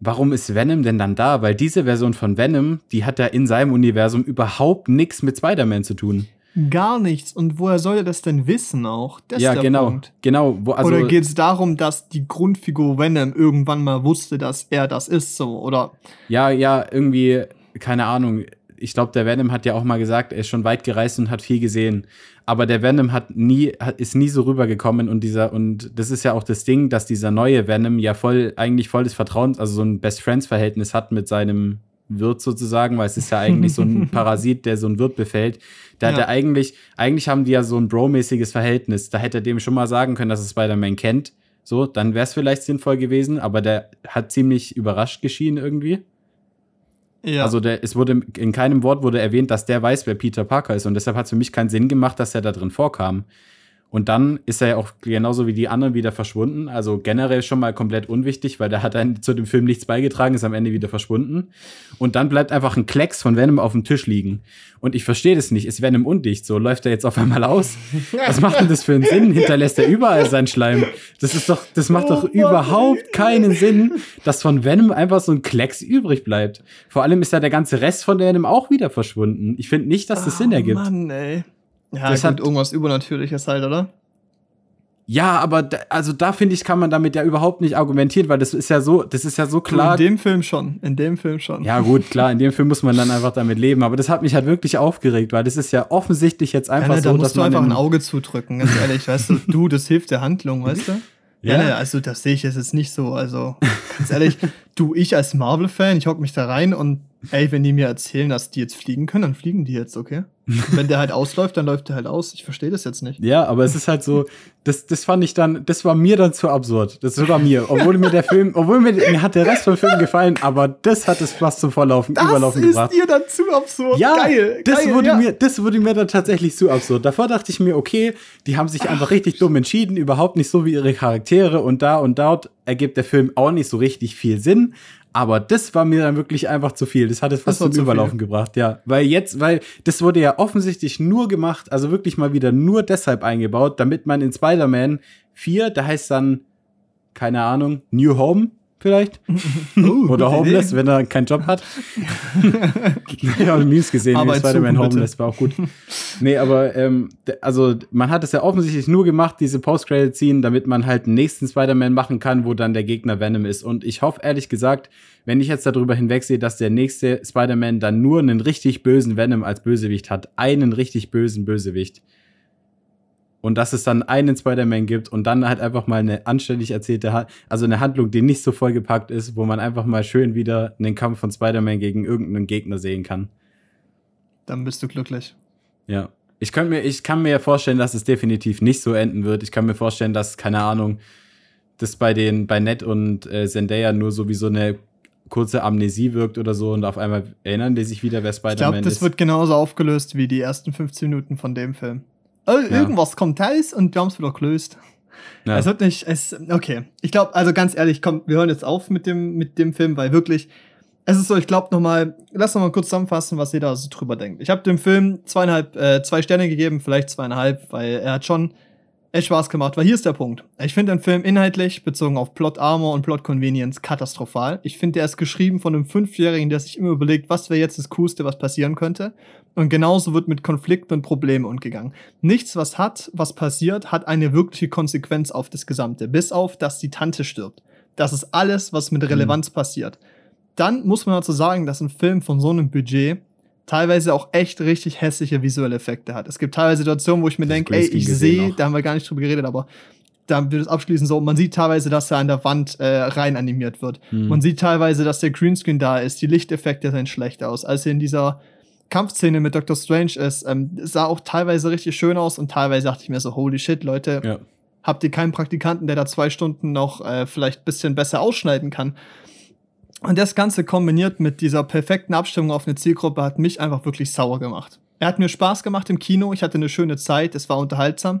warum ist Venom denn dann da? Weil diese Version von Venom, die hat ja in seinem Universum überhaupt nichts mit Spider-Man zu tun. Gar nichts. Und woher soll er das denn wissen auch? Das ja, genau. Punkt. Genau. Wo, also, Oder geht es darum, dass die Grundfigur Venom irgendwann mal wusste, dass er das ist, so? Oder Ja, ja, irgendwie, keine Ahnung. Ich glaube, der Venom hat ja auch mal gesagt, er ist schon weit gereist und hat viel gesehen. Aber der Venom hat nie, hat, ist nie so rübergekommen und dieser, und das ist ja auch das Ding, dass dieser neue Venom ja voll, eigentlich voll des Vertrauens, also so ein Best-Friends-Verhältnis hat mit seinem Wirt sozusagen, weil es ist ja eigentlich so ein Parasit, der so ein Wirt befällt. Da hat Ja. er eigentlich, eigentlich haben die ja so ein Bro-mäßiges Verhältnis. Da hätte er dem schon mal sagen können, dass er Spider-Man kennt. So, dann wäre es vielleicht sinnvoll gewesen, aber der hat ziemlich überrascht geschienen irgendwie. Ja. Also der, es wurde in keinem Wort wurde erwähnt, dass der weiß, wer Peter Parker ist. Und deshalb hat es für mich keinen Sinn gemacht, dass er da drin vorkam. Und dann ist er ja auch genauso wie die anderen wieder verschwunden. Also generell schon mal komplett unwichtig, weil der hat dann zu dem Film nichts beigetragen, ist am Ende wieder verschwunden. Und dann bleibt einfach ein Klecks von Venom auf dem Tisch liegen. Und ich verstehe das nicht. Ist Venom undicht? So läuft er jetzt auf einmal aus? Was macht denn das für einen Sinn? Hinterlässt er überall seinen Schleim? Das ist doch, das macht doch Oh überhaupt keinen Sinn, dass von Venom einfach so ein Klecks übrig bleibt. Vor allem ist ja der ganze Rest von Venom auch wieder verschwunden. Ich finde nicht, dass das Sinn Ah, ergibt. Mann, ey. Ja, Das hat- irgendwas Übernatürliches halt, oder? Ja, aber da, also da finde ich, kann man damit ja überhaupt nicht argumentieren, weil das ist ja so, das ist ja so klar. In dem Film schon. In dem Film schon. Ja, gut, klar, in dem Film muss man dann einfach damit leben. Aber das hat mich halt wirklich aufgeregt, weil das ist ja offensichtlich jetzt Ja, einfach ne, da so, musst dass du man. einfach ein Auge zudrücken, ganz ehrlich, weißt du, du, das hilft der Handlung, weißt du? Ja, Ja. ne, also das sehe ich jetzt jetzt nicht so, also ganz ehrlich, du, ich als Marvel-Fan, ich hock mich da rein und ey, wenn die mir erzählen, dass die jetzt fliegen können, dann fliegen die jetzt, okay? Wenn der halt ausläuft, dann läuft der halt aus, ich verstehe das jetzt nicht. Ja, aber es ist halt so, das, das fand ich dann, das war mir dann zu absurd. Das war mir. Obwohl mir der Film, obwohl mir, mir hat der Rest vom Film gefallen, aber das hat es fast zum Vorlaufen, Das Überlaufen ist gebracht. dir dann zu absurd. Ja, geil, das, geil, wurde ja. mir, das wurde mir dann tatsächlich zu absurd. Davor dachte ich mir, okay, die haben sich einfach richtig dumm entschieden, überhaupt nicht so wie ihre Charaktere und da und dort ergibt der Film auch nicht so richtig viel Sinn. Aber das war mir dann wirklich einfach zu viel. Das hat es fast zum zu Überlaufen gebracht, ja. Weil jetzt, weil das wurde ja offensichtlich nur gemacht, also wirklich mal wieder nur deshalb eingebaut, damit man in Spider-Man 4, da heißt dann, keine Ahnung, New Home vielleicht? Oh, Oder Homeless, Idee. wenn er keinen Job hat. ich habe Memes gesehen, Arbeit Spider-Man. Homeless war auch gut. nee, aber ähm, also man hat es ja offensichtlich nur gemacht, diese Post-Credit-Scene, damit man halt einen nächsten Spider-Man machen kann, wo dann der Gegner Venom ist. Und ich hoffe ehrlich gesagt, wenn ich jetzt darüber hinwegsehe, dass der nächste Spider-Man dann nur einen richtig bösen Venom als Bösewicht hat, einen richtig bösen Bösewicht. Und dass es dann einen Spider-Man gibt und dann halt einfach mal eine anständig erzählte, Ha- also eine Handlung, die nicht so vollgepackt ist, wo man einfach mal schön wieder einen Kampf von Spider-Man gegen irgendeinen Gegner sehen kann. Dann bist du glücklich. Ja. Ich, könnt mir, ich kann mir ja vorstellen, dass es definitiv nicht so enden wird. Ich kann mir vorstellen, dass, keine Ahnung, das bei den, bei Ned und äh, Zendaya nur so wie so eine kurze Amnesie wirkt oder so und auf einmal erinnern die sich wieder, wer Ich Spider-Man glaube, das ist. wird genauso aufgelöst wie die ersten 15 Minuten von dem Film. Oh, Ja. irgendwas kommt raus und wir haben es wieder gelöst. ja. Es wird nicht, es, okay. Ich glaube, also ganz ehrlich, komm, wir hören jetzt auf mit dem, mit dem Film, weil wirklich, es ist so, ich glaube nochmal, lass noch mal kurz zusammenfassen, was jeder so drüber denkt. Ich habe dem Film zweieinhalb, äh, zwei Sterne gegeben, vielleicht zweieinhalb, weil er hat schon echt Spaß gemacht. Weil hier ist der Punkt. Ich finde den Film inhaltlich, bezogen auf Plot Armor und Plot Convenience, katastrophal. Ich finde, der ist geschrieben von einem Fünfjährigen, der sich immer überlegt, was wäre jetzt das Coolste, was passieren könnte. Und genauso wird mit Konflikten und Problemen umgegangen. Nichts, was hat, was passiert, hat eine wirkliche Konsequenz auf das Gesamte. Bis auf, dass die Tante stirbt. Das ist alles, was mit Relevanz mhm. passiert dann muss man dazu sagen, dass ein Film von so einem Budget teilweise auch echt richtig hässliche visuelle Effekte hat. Es gibt teilweise Situationen, wo ich mir denke, ey, ich sehe, da haben wir gar nicht drüber geredet, aber da wird es abschließen so, man sieht teilweise, dass er an der Wand äh, rein animiert wird. Hm. Man sieht teilweise, dass der Greenscreen da ist, die Lichteffekte sehen schlecht aus. Als er in dieser Kampfszene mit Dr. Strange ist, ähm, sah auch teilweise richtig schön aus und teilweise dachte ich mir so, holy shit, Leute, ja. habt ihr keinen Praktikanten, der da zwei Stunden noch äh, vielleicht bisschen besser ausschneiden kann? Und das Ganze kombiniert mit dieser perfekten Abstimmung auf eine Zielgruppe hat mich einfach wirklich sauer gemacht. Er hat mir Spaß gemacht im Kino, ich hatte eine schöne Zeit, es war unterhaltsam.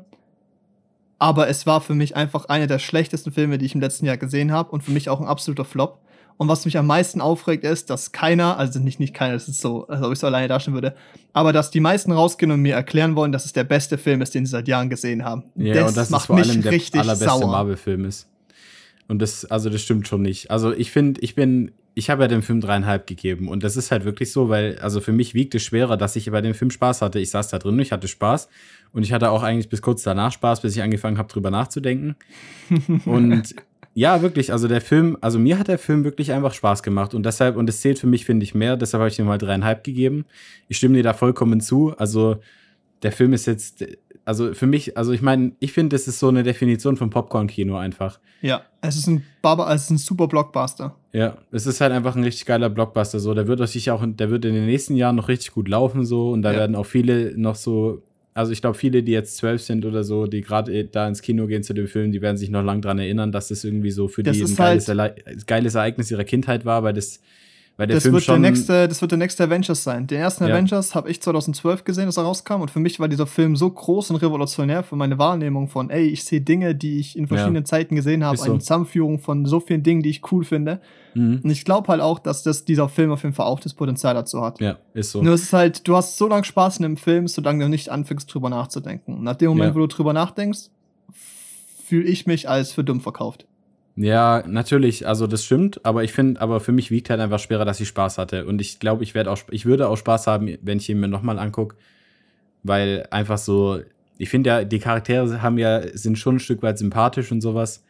Aber es war für mich einfach einer der schlechtesten Filme, die ich im letzten Jahr gesehen habe und für mich auch ein absoluter Flop. Und was mich am meisten aufregt, ist, dass keiner, also nicht, nicht keiner, das ist so, als ob ich so alleine dastehen würde, aber dass die meisten rausgehen und mir erklären wollen, dass es der beste Film ist, den sie seit Jahren gesehen haben. Ja, das, und das macht ist vor mich allem der richtig allerbeste Marvel-Film ist. Und das, also das stimmt schon nicht. Also ich finde, ich bin, ich habe ja dem Film dreieinhalb gegeben. Und das ist halt wirklich so, weil, also für mich wiegt es schwerer, dass ich bei dem Film Spaß hatte. Ich saß da drin, ich hatte Spaß. Und ich hatte auch eigentlich bis kurz danach Spaß, bis ich angefangen habe, drüber nachzudenken. und ja, wirklich, also der Film, also mir hat der Film wirklich einfach Spaß gemacht. Und deshalb, und es zählt für mich, finde ich, mehr. Deshalb habe ich ihm mal dreieinhalb gegeben. Ich stimme dir da vollkommen zu. Also der Film ist jetzt, also für mich, also ich meine, ich finde, das ist so eine Definition von Popcorn-Kino einfach. Ja, es ist ein Barber, es ist ein super Blockbuster. Ja, es ist halt einfach ein richtig geiler Blockbuster. So, der wird sich auch, der wird in den nächsten Jahren noch richtig gut laufen so und da ja. werden auch viele noch so, also ich glaube, viele, die jetzt zwölf sind oder so, die gerade da ins Kino gehen zu dem Film, die werden sich noch lang dran erinnern, dass das irgendwie so für das die ein geiles, halt geiles Ereignis ihrer Kindheit war, weil das weil der das Film wird schon der nächste, das wird der nächste Avengers sein. Den ersten ja. Avengers habe ich 2012 gesehen, als er rauskam. Und für mich war dieser Film so groß und revolutionär für meine Wahrnehmung von, ey, ich sehe Dinge, die ich in verschiedenen ja. Zeiten gesehen habe, so. eine Zusammenführung von so vielen Dingen, die ich cool finde. Mhm. Und ich glaube halt auch, dass das, dieser Film auf jeden Fall auch das Potenzial dazu hat. Ja, ist so. Nur es ist halt, du hast so lange Spaß in einem Film, solange du nicht anfängst, drüber nachzudenken. Und nach dem Moment, ja. wo du drüber nachdenkst, fühle ich mich als für dumm verkauft. Ja, natürlich, also das stimmt, aber ich finde, aber für mich wiegt halt einfach schwerer, dass ich Spaß hatte. Und ich glaube, ich werde auch, ich würde auch Spaß haben, wenn ich ihn mir nochmal angucke, weil einfach so, ich finde ja, die Charaktere haben ja, sind schon ein Stück weit sympathisch und sowas.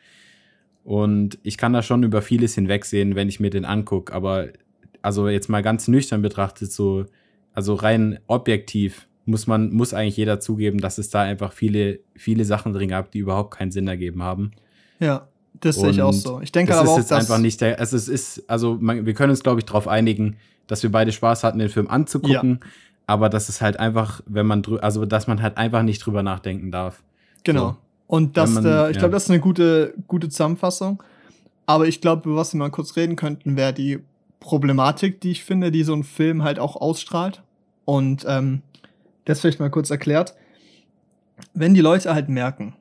Und ich kann da schon über vieles hinwegsehen, wenn ich mir den angucke. Aber also jetzt mal ganz nüchtern betrachtet, so, also rein objektiv muss man, muss eigentlich jeder zugeben, dass es da einfach viele, viele Sachen drin gab, die überhaupt keinen Sinn ergeben haben. Ja. Das sehe ich auch so. Ich denke aber auch, ist jetzt einfach nicht der. Es ist, also man, wir können uns, glaube ich, darauf einigen, dass wir beide Spaß hatten, den Film anzugucken. Ja. Aber das ist halt einfach, wenn man also dass man halt einfach nicht drüber nachdenken darf. Genau. So. Und das, man, der, ich ja. glaube, das ist eine gute, gute Zusammenfassung. Aber ich glaube, über was wir mal kurz reden könnten, wäre die Problematik, die ich finde, die so ein Film halt auch ausstrahlt. Und ähm, das vielleicht mal kurz erklärt. Wenn die Leute halt merken,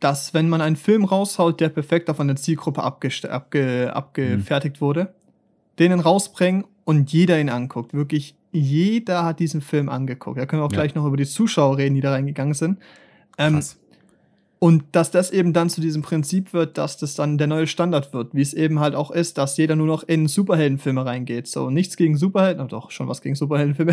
dass wenn man einen Film raushaut, der perfekt auf eine Zielgruppe abge abgefertigt mhm. wurde, den rausbringen und jeder ihn anguckt. Wirklich jeder hat diesen Film angeguckt. Da können wir auch ja. gleich noch über die Zuschauer reden, die da reingegangen sind. Ähm, und dass das eben dann zu diesem Prinzip wird, dass das dann der neue Standard wird, wie es eben halt auch ist, dass jeder nur noch in Superheldenfilme reingeht. So, nichts gegen Superhelden, doch schon was gegen Superheldenfilme,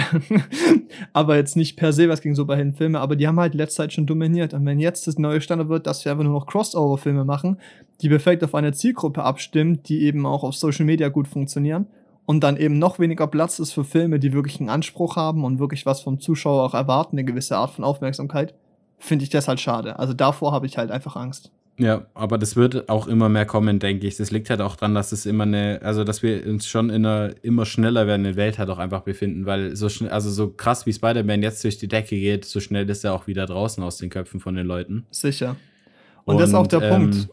aber jetzt nicht per se was gegen Superheldenfilme, aber die haben halt letzte Zeit schon dominiert. Und wenn jetzt das neue Standard wird, dass wir einfach nur noch Crossover-Filme machen, die perfekt auf eine Zielgruppe abstimmen, die eben auch auf Social Media gut funktionieren und dann eben noch weniger Platz ist für Filme, die wirklich einen Anspruch haben und wirklich was vom Zuschauer auch erwarten, eine gewisse Art von Aufmerksamkeit, finde ich das halt schade. Also davor habe ich halt einfach Angst. Ja, aber das wird auch immer mehr kommen, denke ich. Das liegt halt auch daran, dass es immer eine, also dass wir uns schon in einer immer schneller werdenden Welt halt auch einfach befinden, weil so schnell, also so krass wie Spider-Man jetzt durch die Decke geht, so schnell ist er auch wieder draußen aus den Köpfen von den Leuten. Sicher. Und, Und das ist auch der ähm, Punkt.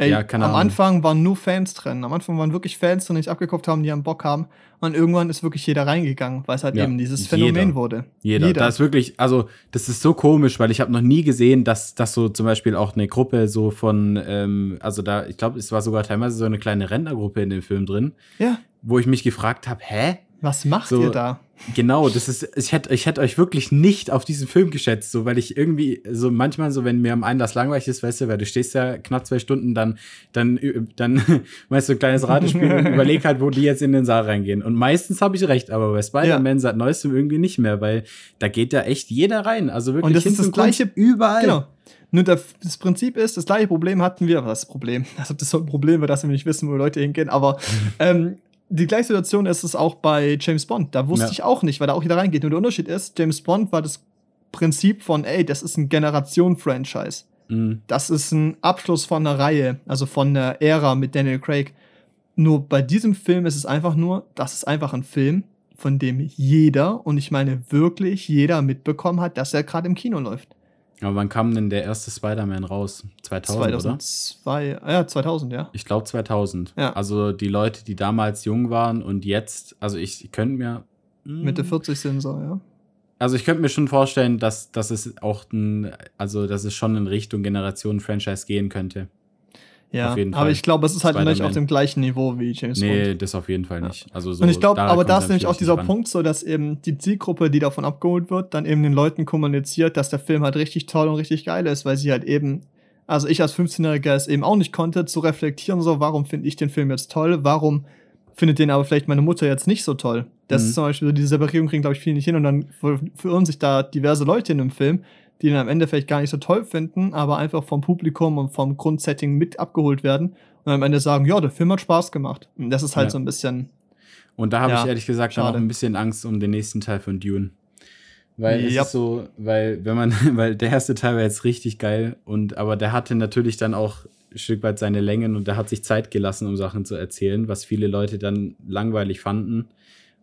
Ey, ja, am Ahnung. Anfang waren nur Fans drin. Am Anfang waren wirklich Fans drin, die nicht abgekauft haben, die einen Bock haben. Und irgendwann ist wirklich jeder reingegangen, weil es halt ja, eben dieses Phänomen jeder. wurde. Jeder. jeder. Das ist wirklich, also das ist so komisch, weil ich habe noch nie gesehen, dass, dass so zum Beispiel auch eine Gruppe so von, ähm, also da, ich glaube, es war sogar teilweise so eine kleine Rentnergruppe in dem Film drin. Ja. wo ich mich gefragt habe, hä? Was macht so, ihr da? Genau, das ist, ich hätte, ich hätte euch wirklich nicht auf diesen Film geschätzt, so, weil ich irgendwie, so manchmal, so, wenn mir am einen das langweilig ist, weißt du, weil du stehst ja knapp zwei Stunden, dann, dann, dann, weißt du, ein kleines Ratespiel und überleg halt, wo die jetzt in den Saal reingehen. Und meistens habe ich recht, aber bei Spider-Man ja. seit neuestem irgendwie nicht mehr, weil da geht ja echt jeder rein. Also wirklich, und das ist das gleiche überall. Genau. Nur das Prinzip ist, das gleiche Problem hatten wir, was das Problem? Also das ist so ein Problem, weil das wir nicht wissen, wo Leute hingehen, aber ähm, die gleiche Situation ist es auch bei James Bond. Da wusste ja. ich auch nicht, weil da auch wieder reingeht. Nur der Unterschied ist, James Bond war das Prinzip von, ey, das ist ein Generation-Franchise. Mhm. Das ist ein Abschluss von einer Reihe, also von einer Ära mit Daniel Craig. Nur bei diesem Film ist es einfach nur, das ist einfach ein Film, von dem jeder, und ich meine wirklich jeder mitbekommen hat, dass er gerade im Kino läuft. Aber wann kam denn der erste Spider-Man raus? 2000, 2002, oder? ja, 2000, ja. Ich glaube 2000. Ja. Also die Leute, die damals jung waren und jetzt, also ich, ich könnte mir. Mh, hm. Mitte 40 sind so, ja. Also ich könnte mir schon vorstellen, dass, dass es auch ein, also dass es schon in Richtung Generation-Franchise gehen könnte. Ja, aber ich glaube, es ist halt nicht auf dem gleichen Niveau wie James Bond. Nee, das auf jeden Fall nicht. Also so, und ich glaube, aber da ist nämlich auch dieser Punkt so, dass eben die Zielgruppe, die davon abgeholt wird, dann eben den Leuten kommuniziert, dass der Film halt richtig toll und richtig geil ist, weil sie halt eben, also ich als 15-Jähriger es eben auch nicht konnte, zu reflektieren, so, warum finde ich den Film jetzt toll, warum findet den aber vielleicht meine Mutter jetzt nicht so toll. Das mhm. ist zum Beispiel so, diese Separierung kriegen, glaube ich, viele nicht hin und dann verirren sich da diverse Leute in dem Film, die dann am Ende vielleicht gar nicht so toll finden, aber einfach vom Publikum und vom Grundsetting mit abgeholt werden und am Ende sagen, ja, der Film hat Spaß gemacht. Und das ist halt ja. so ein bisschen. Und da habe ja, ich ehrlich gesagt schade. auch ein bisschen Angst um den nächsten Teil von Dune. Weil es ist so, weil, wenn man, weil der erste Teil war jetzt richtig geil und aber der hatte natürlich dann auch ein Stück weit seine Längen und der hat sich Zeit gelassen, um Sachen zu erzählen, was viele Leute dann langweilig fanden.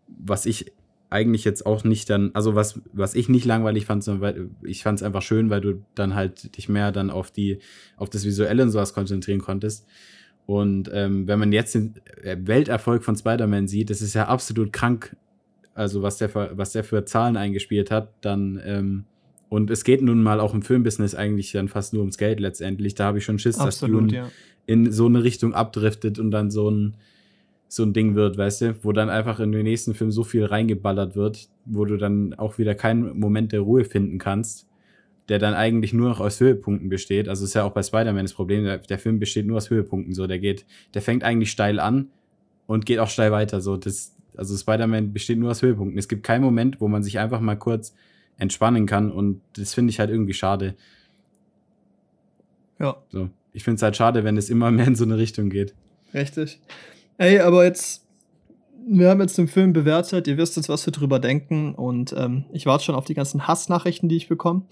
Was ich eigentlich jetzt auch nicht dann, also was, was ich nicht langweilig fand, sondern weil, ich fand es einfach schön, weil du dann halt dich mehr dann auf die, auf das Visuelle und sowas konzentrieren konntest. Und ähm, wenn man jetzt den äh, Welterfolg von Spider-Man sieht, das ist ja absolut krank, also was der für, was der für Zahlen eingespielt hat, dann, ähm, und es geht nun mal auch im Filmbusiness eigentlich dann fast nur ums Geld letztendlich. Da habe ich schon Schiss, absolut, dass du ja. in so eine Richtung abdriftet und dann so ein so ein Ding wird, weißt du, wo dann einfach in den nächsten Film so viel reingeballert wird, wo du dann auch wieder keinen Moment der Ruhe finden kannst, der dann eigentlich nur noch aus Höhepunkten besteht. Also ist ja auch bei Spider-Man das Problem, der, der, Film besteht nur aus Höhepunkten, so der geht, der fängt eigentlich steil an und geht auch steil weiter, so das, also Spider-Man besteht nur aus Höhepunkten. Es gibt keinen Moment, wo man sich einfach mal kurz entspannen kann und das finde ich halt irgendwie schade. Ja. So. Ich finde es halt schade, wenn es immer mehr in so eine Richtung geht. Richtig. Ey, aber jetzt, wir haben jetzt den Film bewertet, ihr wisst jetzt, was wir drüber denken und ähm, ich warte schon auf die ganzen Hassnachrichten, die ich bekomme.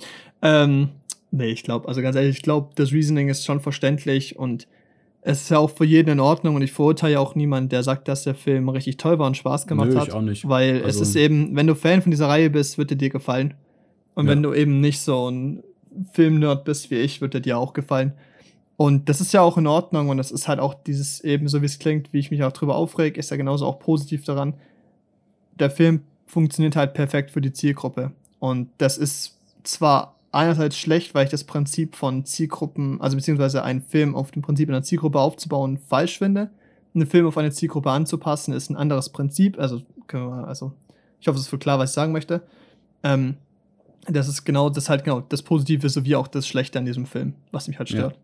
Ähm, nee, ich glaube, also ganz ehrlich, ich glaube, das Reasoning ist schon verständlich und es ist ja auch für jeden in Ordnung und ich verurteile ja auch niemanden, der sagt, dass der Film richtig toll war und Spaß gemacht Nö, hat. Ich auch nicht. Weil also, es ist eben, wenn du Fan von dieser Reihe bist, wird er dir gefallen. Und ja. wenn du eben nicht so ein Filmnerd bist wie ich, wird er dir auch gefallen. Und das ist ja auch in Ordnung und das ist halt auch dieses eben so wie es klingt, wie ich mich auch drüber aufreg, ist ja genauso auch positiv daran. Der Film funktioniert halt perfekt für die Zielgruppe und das ist zwar einerseits schlecht, weil ich das Prinzip von Zielgruppen, also beziehungsweise einen Film auf dem Prinzip einer Zielgruppe aufzubauen, falsch finde. Einen Film auf eine Zielgruppe anzupassen, ist ein anderes Prinzip. Also, wir, also ich hoffe, es ist für klar, was ich sagen möchte. Ähm, das ist genau, das halt genau das Positive sowie auch das Schlechte an diesem Film, was mich halt stört. Ja.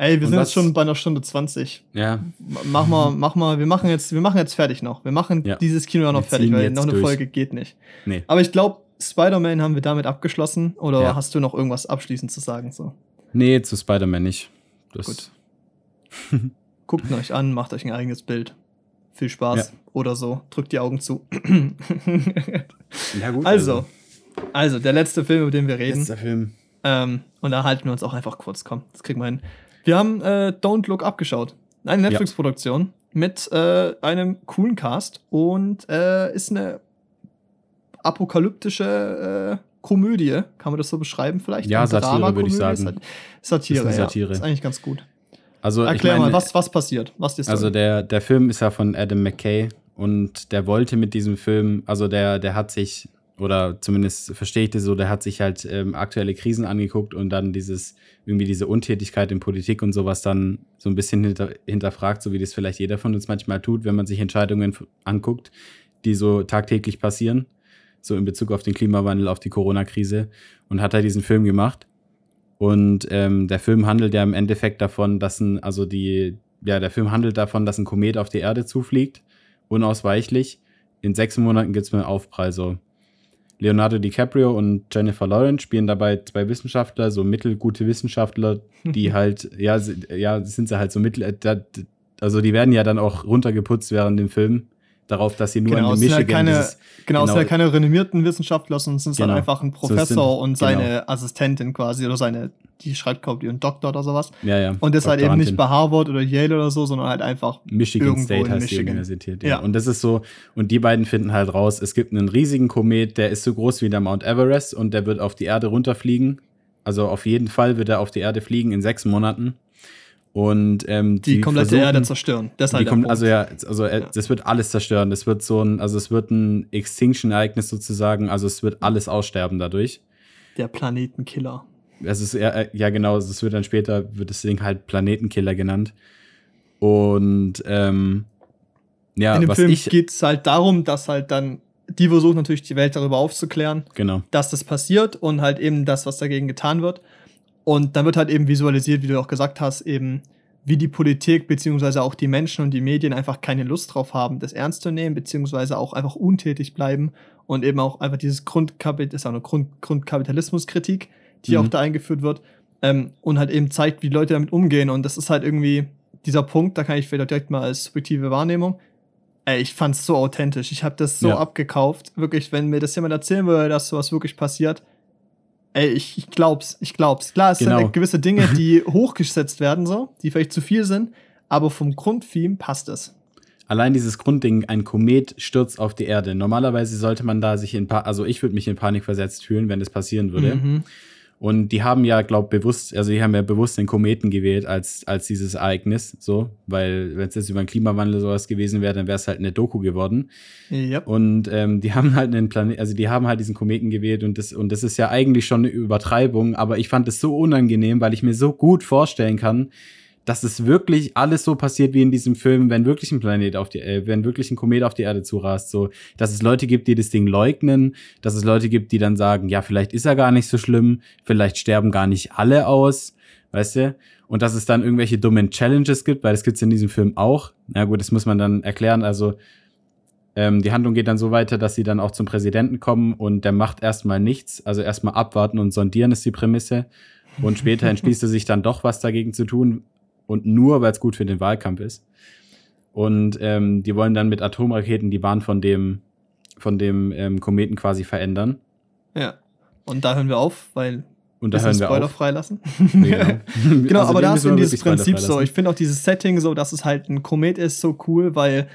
Ey, wir und sind jetzt schon bei einer Stunde 20. Ja. Mach mal, mach mal, wir machen jetzt, wir machen jetzt fertig noch. Wir machen ja. dieses Kino ja noch fertig, weil noch eine durch. Folge geht nicht. Nee. Aber ich glaube, Spider-Man haben wir damit abgeschlossen. Oder ja. hast du noch irgendwas abschließend zu sagen? So? Nee, zu Spider-Man nicht. Das Gut. Guckt euch an, macht euch ein eigenes Bild. Viel Spaß oder so. Drückt die Augen zu. ja, gut. Also, also, also, der letzte Film, über den wir reden. Letzter Film. Ähm, und da halten wir uns auch einfach kurz. Komm, das kriegen wir hin. Wir haben äh, Don't Look abgeschaut. Eine Netflix-Produktion ja. mit äh, einem coolen Cast und äh, ist eine apokalyptische äh, Komödie. Kann man das so beschreiben vielleicht? Ja, Satire würde ich sagen. Satire, ist Satire. Ja. Ist eigentlich ganz gut. Also, Erklär meine, mal, was, was passiert? Was die also der, der Film ist ja von Adam McKay und der wollte mit diesem Film, also der, der hat sich oder zumindest verstehe ich das so, der hat sich halt ähm, aktuelle Krisen angeguckt und dann dieses, irgendwie diese Untätigkeit in Politik und sowas dann so ein bisschen hinter, hinterfragt, so wie das vielleicht jeder von uns manchmal tut, wenn man sich Entscheidungen anguckt, die so tagtäglich passieren, so in Bezug auf den Klimawandel, auf die Corona-Krise und hat da diesen Film gemacht. Und ähm, der Film handelt ja im Endeffekt davon, dass ein, also die, ja, der Film handelt davon, dass ein Komet auf die Erde zufliegt, unausweichlich. In sechs Monaten gibt es einen Aufprall so. Leonardo DiCaprio und Jennifer Lawrence spielen dabei zwei Wissenschaftler, so mittelgute Wissenschaftler, die halt, ja, ja, sind sie halt so mittel, äh, also die werden ja dann auch runtergeputzt während dem Film darauf, dass sie nur genau, eine Mischung halt keine, dieses, genau, genau, es sind ja keine renommierten Wissenschaftler, sondern es sind genau. halt einfach ein Professor so sind, und seine genau. Assistentin quasi oder seine, die schreibt, glaube ich, ihren Doktor oder sowas. Ja, ja. Und das halt eben nicht bei Harvard oder Yale oder so, sondern halt einfach Michigan State heißt Michigan. die Universität. Ja. ja. Und das ist so, und die beiden finden halt raus, es gibt einen riesigen Komet, der ist so groß wie der Mount Everest und der wird auf die Erde runterfliegen. Also auf jeden Fall wird er auf die Erde fliegen in sechs Monaten. Und ähm, die, die komplette Erde zerstören. Das halt kommt, also ja, also äh, ja. das wird alles zerstören. Das wird so ein, also es wird ein Extinction-Ereignis sozusagen. Also es wird alles aussterben dadurch. Der Planetenkiller. Es ist ja, ja genau. Es wird dann später wird das Ding halt Planetenkiller genannt. Und ähm, ja, in dem Film geht es halt darum, dass halt dann die versuchen natürlich die Welt darüber aufzuklären, genau. dass das passiert und halt eben das, was dagegen getan wird. Und dann wird halt eben visualisiert, wie du auch gesagt hast, eben wie die Politik beziehungsweise auch die Menschen und die Medien einfach keine Lust drauf haben, das ernst zu nehmen, beziehungsweise auch einfach untätig bleiben und eben auch einfach dieses Grundkapital, ist auch eine Grund Grundkapitalismuskritik, die mhm. auch da eingeführt wird ähm, und halt eben zeigt, wie Leute damit umgehen und das ist halt irgendwie dieser Punkt, da kann ich vielleicht direkt mal als subjektive Wahrnehmung, ey, ich fand's so authentisch, ich habe das so ja. abgekauft, wirklich, wenn mir das jemand erzählen würde, dass sowas wirklich passiert, Ey, ich, ich glaub's, ich glaub's. Klar, es genau. sind gewisse Dinge, die hochgesetzt werden, so, die vielleicht zu viel sind, aber vom Grundtheme passt es. Allein dieses Grundding, ein Komet stürzt auf die Erde. Normalerweise sollte man da sich in, pa also ich würde mich in Panik versetzt fühlen, wenn das passieren würde. Mhm. Und die haben ja, glaube bewusst, also die haben ja bewusst den Kometen gewählt als, als dieses Ereignis, so, weil wenn es jetzt über den Klimawandel sowas gewesen wäre, dann wäre es halt eine Doku geworden. Yep. Und ähm, die haben halt einen Planet, also die haben halt diesen Kometen gewählt und das, und das ist ja eigentlich schon eine Übertreibung, aber ich fand es so unangenehm, weil ich mir so gut vorstellen kann, dass es wirklich alles so passiert wie in diesem Film, wenn wirklich ein Planet auf die, äh, wenn wirklich ein Komet auf die Erde zurast, so, dass es Leute gibt, die das Ding leugnen, dass es Leute gibt, die dann sagen, ja, vielleicht ist er gar nicht so schlimm, vielleicht sterben gar nicht alle aus, weißt du? Und dass es dann irgendwelche dummen Challenges gibt, weil das gibt's in diesem Film auch. Na gut, das muss man dann erklären. Also ähm, die Handlung geht dann so weiter, dass sie dann auch zum Präsidenten kommen und der macht erstmal nichts. Also erstmal abwarten und sondieren ist die Prämisse. Und später entschließt er sich dann doch was dagegen zu tun, und nur, weil es gut für den Wahlkampf ist. Und ähm, die wollen dann mit Atomraketen die Bahn von dem, von dem ähm, Kometen quasi verändern. Ja. Und da hören wir auf, weil und da hören wir Spoiler auf. freilassen. Nee, genau, genau also aber da hast du dieses Prinzip so. Ich finde auch dieses Setting so, dass es halt ein Komet ist, so cool, weil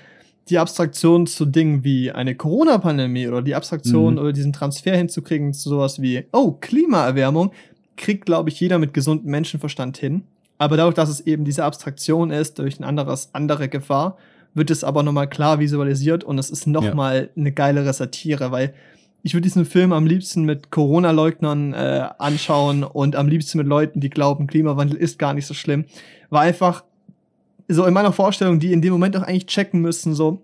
die Abstraktion zu Dingen wie eine Corona-Pandemie oder die Abstraktion mhm. oder diesen Transfer hinzukriegen zu sowas wie, oh, Klimaerwärmung, kriegt, glaube ich, jeder mit gesundem Menschenverstand hin. Aber dadurch, dass es eben diese Abstraktion ist, durch ein anderes, andere Gefahr, wird es aber nochmal klar visualisiert und es ist nochmal ja. eine geilere Satire, weil ich würde diesen Film am liebsten mit Corona-Leugnern äh, anschauen und am liebsten mit Leuten, die glauben, Klimawandel ist gar nicht so schlimm. War einfach so in meiner Vorstellung, die in dem Moment auch eigentlich checken müssen, so,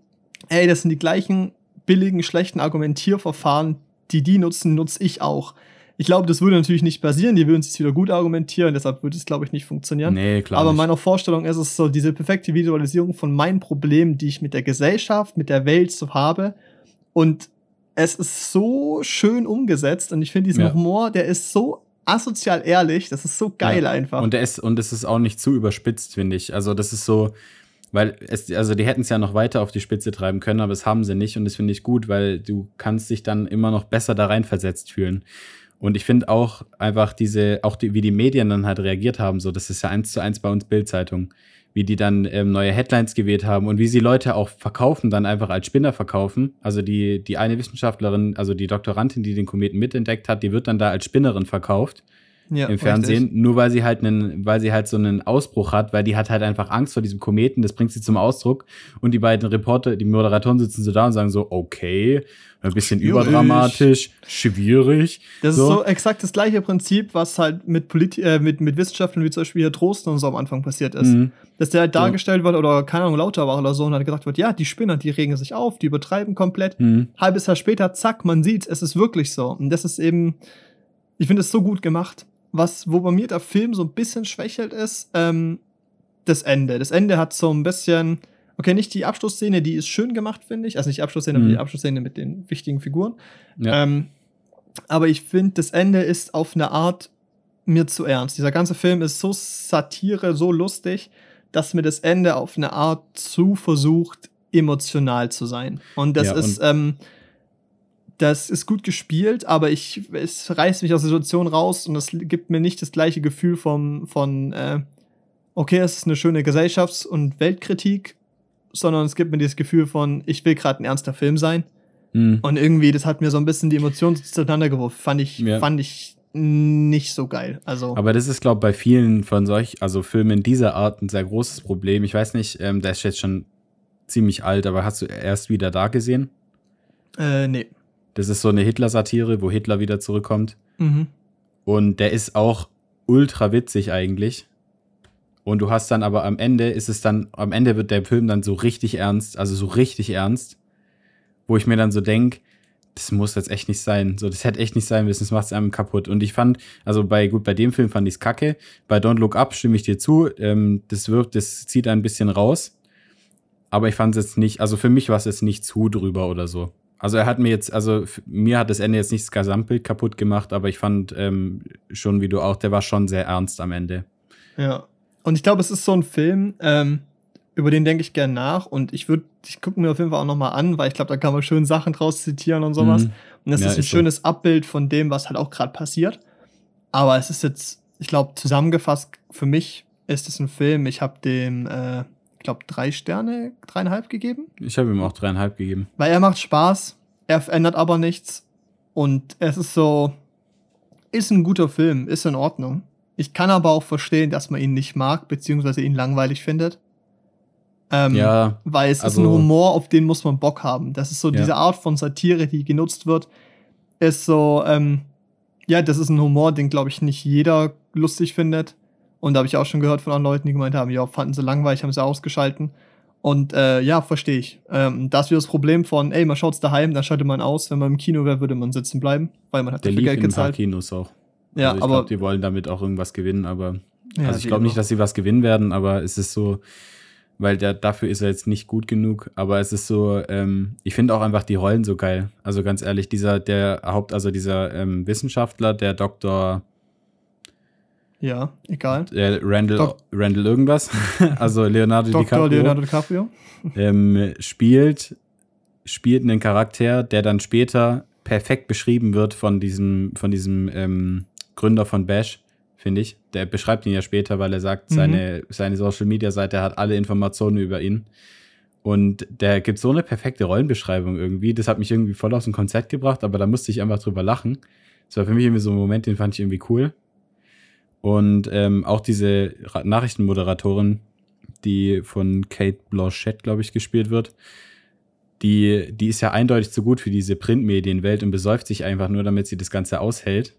ey, das sind die gleichen billigen, schlechten Argumentierverfahren, die die nutzen, nutze ich auch. Ich glaube, das würde natürlich nicht passieren. Die würden es wieder gut argumentieren, deshalb würde es, glaube ich, nicht funktionieren. Nee, klar. Aber nicht. meiner Vorstellung ist es so diese perfekte Visualisierung von meinen Problemen, die ich mit der Gesellschaft, mit der Welt so habe. Und es ist so schön umgesetzt und ich finde diesen ja. Humor, der ist so asozial ehrlich, das ist so geil ja. einfach. Und der ist, und es ist auch nicht zu überspitzt, finde ich. Also, das ist so, weil es, also die hätten es ja noch weiter auf die Spitze treiben können, aber das haben sie nicht und das finde ich gut, weil du kannst dich dann immer noch besser da reinversetzt fühlen. Und ich finde auch einfach diese, auch die, wie die Medien dann halt reagiert haben, so, das ist ja eins zu eins bei uns Bildzeitung, wie die dann ähm, neue Headlines gewählt haben und wie sie Leute auch verkaufen, dann einfach als Spinner verkaufen. Also die, die eine Wissenschaftlerin, also die Doktorandin, die den Kometen mitentdeckt hat, die wird dann da als Spinnerin verkauft. ja, im Fernsehen, richtig. nur weil sie halt einen, weil sie halt so einen Ausbruch hat, weil die hat halt einfach Angst vor diesem Kometen, das bringt sie zum Ausdruck und die beiden Reporter, die Moderatoren sitzen so da und sagen so, okay, ein bisschen schwierig. überdramatisch, schwierig. Das so. ist so exakt das gleiche Prinzip, was halt mit, Polit äh, mit, mit Wissenschaftlern wie zum Beispiel hier Trosten und so am Anfang passiert ist. Mhm. Dass der halt dargestellt wird oder keine Ahnung, lauter war oder so und dann gesagt wird, ja, die Spinner, die regen sich auf, die übertreiben komplett. Mhm. Halbes Jahr später, zack, man sieht, es ist wirklich so. Und das ist eben, ich finde es so gut gemacht was, wo bei mir der Film so ein bisschen schwächelt ist, ähm, das Ende. Das Ende hat so ein bisschen, okay, nicht die Abschlussszene, die ist schön gemacht, finde ich. Also nicht die Abschlussszene, mhm. aber die Abschlussszene mit den wichtigen Figuren. Ja. Ähm, aber ich finde, das Ende ist auf eine Art mir zu ernst. Dieser ganze Film ist so Satire, so lustig, dass mir das Ende auf eine Art zu versucht, emotional zu sein. Und das ja, ist, ähm, das ist gut gespielt, aber ich, es reißt mich aus der Situation raus und es gibt mir nicht das gleiche Gefühl vom, von, äh, okay, es ist eine schöne Gesellschafts- und Weltkritik, sondern es gibt mir dieses Gefühl von, ich will gerade ein ernster Film sein. Mhm. Und irgendwie, das hat mir so ein bisschen die Emotionen zueinander geworfen. Fand ich, ja. fand ich nicht so geil. Also. Aber das ist, glaube ich, bei vielen von solch, also Filmen dieser Art ein sehr großes Problem. Ich weiß nicht, ähm, der ist jetzt schon ziemlich alt, aber hast du erst wieder da gesehen? Äh, nee. Das ist so eine Hitler-Satire, wo Hitler wieder zurückkommt. Mhm. Und der ist auch ultra witzig eigentlich. Und du hast dann aber am Ende ist es dann, am Ende wird der Film dann so richtig ernst, also so richtig ernst, wo ich mir dann so denke, das muss jetzt echt nicht sein. So, das hätte echt nicht sein müssen, das macht es einem kaputt. Und ich fand, also bei, gut, bei dem Film fand ich es kacke. Bei Don't Look Up stimme ich dir zu. Ähm, das wirkt, das zieht ein bisschen raus. Aber ich fand es jetzt nicht, also für mich war es jetzt nicht zu drüber oder so. Also er hat mir jetzt, also mir hat das Ende jetzt nicht das Gesamtbild kaputt gemacht, aber ich fand ähm, schon, wie du auch, der war schon sehr ernst am Ende. Ja. Und ich glaube, es ist so ein Film, ähm, über den denke ich gern nach und ich würde, ich gucke mir auf jeden Fall auch nochmal an, weil ich glaube, da kann man schön Sachen draus zitieren und sowas. Mhm. Und das ja, ist ein ist schönes so. Abbild von dem, was halt auch gerade passiert. Aber es ist jetzt, ich glaube, zusammengefasst für mich ist es ein Film, ich habe dem äh, ich glaube, drei Sterne, dreieinhalb gegeben. Ich habe ihm auch dreieinhalb gegeben. Weil er macht Spaß, er verändert aber nichts. Und es ist so, ist ein guter Film, ist in Ordnung. Ich kann aber auch verstehen, dass man ihn nicht mag, beziehungsweise ihn langweilig findet. Ähm, ja. Weil es also, ist ein Humor, auf den muss man Bock haben. Das ist so ja. diese Art von Satire, die genutzt wird, ist so, ähm, ja, das ist ein Humor, den, glaube ich, nicht jeder lustig findet. Und da habe ich auch schon gehört von anderen Leuten, die gemeint haben, ja, fanden sie langweilig, haben sie ausgeschalten. Und äh, ja, verstehe ich. Ähm, das ist wieder das Problem von, ey, man schaut's daheim, dann schaltet man aus. Wenn man im Kino wäre, würde man sitzen bleiben, weil man hat Der dafür Geld gezahlt. Der Kinos auch. Ja, also ich aber glaub, die wollen damit auch irgendwas gewinnen, aber ja, also ich glaube nicht, dass sie was gewinnen werden, aber es ist so, weil der dafür ist er jetzt nicht gut genug. Aber es ist so, ähm, ich finde auch einfach die Rollen so geil. Also ganz ehrlich, dieser der Haupt, also dieser ähm, Wissenschaftler, der Doktor ja, egal. Äh, Randall, Dok Randall irgendwas. also Leonardo Dr. DiCaprio. Leonardo DiCaprio. Ähm, spielt, spielt einen Charakter, der dann später perfekt beschrieben wird von diesem, von diesem ähm, Gründer von Bash, finde ich. Der beschreibt ihn ja später, weil er sagt, mhm. seine, seine Social Media Seite hat alle Informationen über ihn. Und der gibt so eine perfekte Rollenbeschreibung irgendwie. Das hat mich irgendwie voll aus dem Konzept gebracht, aber da musste ich einfach drüber lachen. Das war für mich irgendwie so ein Moment, den fand ich irgendwie cool. Und ähm, auch diese Nachrichtenmoderatorin, die von Kate Blanchett, glaube ich, gespielt wird, die, die ist ja eindeutig zu gut für diese Printmedienwelt und besäuft sich einfach nur, damit sie das Ganze aushält.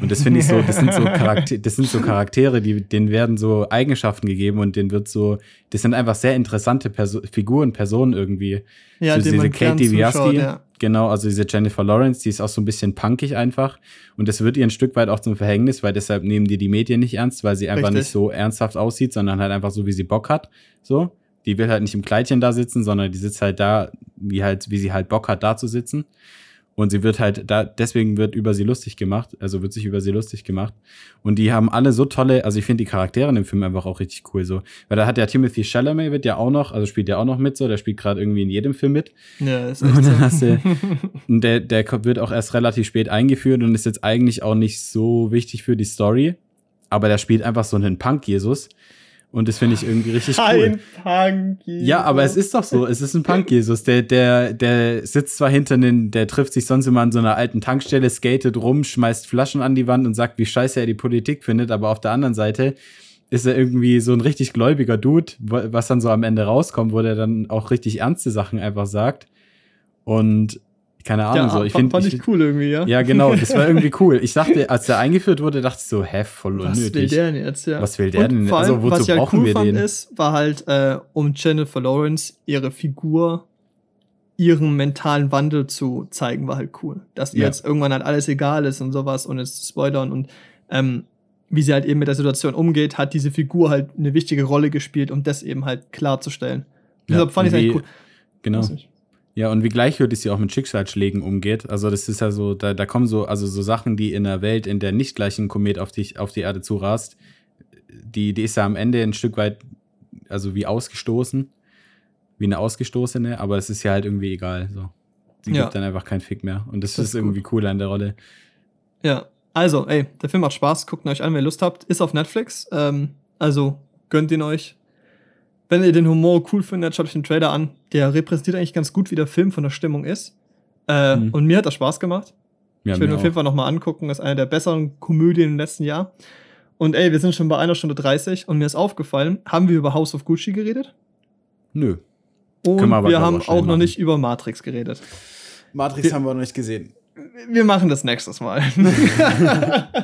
Und das finde ich so, das sind so, Charaktere, das sind so Charaktere, die, denen werden so Eigenschaften gegeben und denen wird so, das sind einfach sehr interessante Perso Figuren, Personen irgendwie. Ja, so diese Kate DiBiase, ja. genau, also diese Jennifer Lawrence, die ist auch so ein bisschen punkig einfach. Und das wird ihr ein Stück weit auch zum Verhängnis, weil deshalb nehmen die die Medien nicht ernst, weil sie einfach Richtig. nicht so ernsthaft aussieht, sondern halt einfach so, wie sie Bock hat. So. Die will halt nicht im Kleidchen da sitzen, sondern die sitzt halt da, wie halt, wie sie halt Bock hat, da zu sitzen. Und sie wird halt da, deswegen wird über sie lustig gemacht, also wird sich über sie lustig gemacht. Und die haben alle so tolle, also ich finde die Charaktere in dem Film einfach auch richtig cool so. Weil da hat der Timothy Chalamet wird ja auch noch, also spielt ja auch noch mit so, der spielt gerade irgendwie in jedem Film mit. Ja, ist echt und dann so. hast du, der, der wird auch erst relativ spät eingeführt und ist jetzt eigentlich auch nicht so wichtig für die Story. Aber der spielt einfach so einen Punk-Jesus. Und das finde ich irgendwie richtig cool. Ein Punk-Jesus. Ja, aber es ist doch so. Es ist ein Punk-Jesus. Der, der, der sitzt zwar hinter den, der trifft sich sonst immer an so einer alten Tankstelle, skatet rum, schmeißt Flaschen an die Wand und sagt, wie scheiße er die Politik findet. Aber auf der anderen Seite ist er irgendwie so ein richtig gläubiger Dude, was dann so am Ende rauskommt, wo der dann auch richtig ernste Sachen einfach sagt. Und keine Ahnung, ja, so. Ich fand, finde. fand ich cool irgendwie, ja. Ja, genau, das war irgendwie cool. Ich dachte, als der eingeführt wurde, dachte ich so, hä, voll unnötig. Was will der denn jetzt, ja? Was will der Und denn? Vor allem, Also, wozu was ich halt brauchen cool wir fand, den? ist, war halt, äh, um Jennifer Lawrence ihre Figur, ihren mentalen Wandel zu zeigen, war halt cool. Dass ihr Ja. jetzt irgendwann halt alles egal ist und sowas, ohne es zu spoilern und ähm, wie sie halt eben mit der Situation umgeht, hat diese Figur halt eine wichtige Rolle gespielt, um das eben halt klarzustellen. Deshalb fand ich wie- eigentlich cool. Genau. Ja, und wie gleichgültig sie auch mit Schicksalsschlägen umgeht. Also, das ist ja so, da, da kommen so, also so Sachen, die in einer Welt, in der nicht gleich ein Komet auf, dich, auf die Erde zurast, die, die ist ja am Ende ein Stück weit, also wie ausgestoßen, wie eine Ausgestoßene, aber es ist ja halt irgendwie egal. So. Sie Ja. gibt dann einfach keinen Fick mehr. Und das, Das ist ist irgendwie cool an der Rolle. Ja, also, ey, der Film macht Spaß, guckt ihn euch an, wenn ihr Lust habt. Ist auf Netflix, ähm, also gönnt ihn euch. Wenn ihr den Humor cool findet, schaut euch den Trailer an. Der repräsentiert eigentlich ganz gut, wie der Film von der Stimmung ist. Äh, Mhm. Und mir hat das Spaß gemacht. Ja, ich will mir mir auf jeden. Fall nochmal angucken. Das ist eine der besseren Komödien im letzten Jahr. Und ey, wir sind schon bei einer Stunde 30 und mir ist aufgefallen, haben wir über House of Gucci geredet? Nö. Und Können wir aber, wir haben auch noch machen. nicht über Matrix geredet. Matrix Wir- haben wir noch nicht gesehen. Wir machen das nächstes Mal.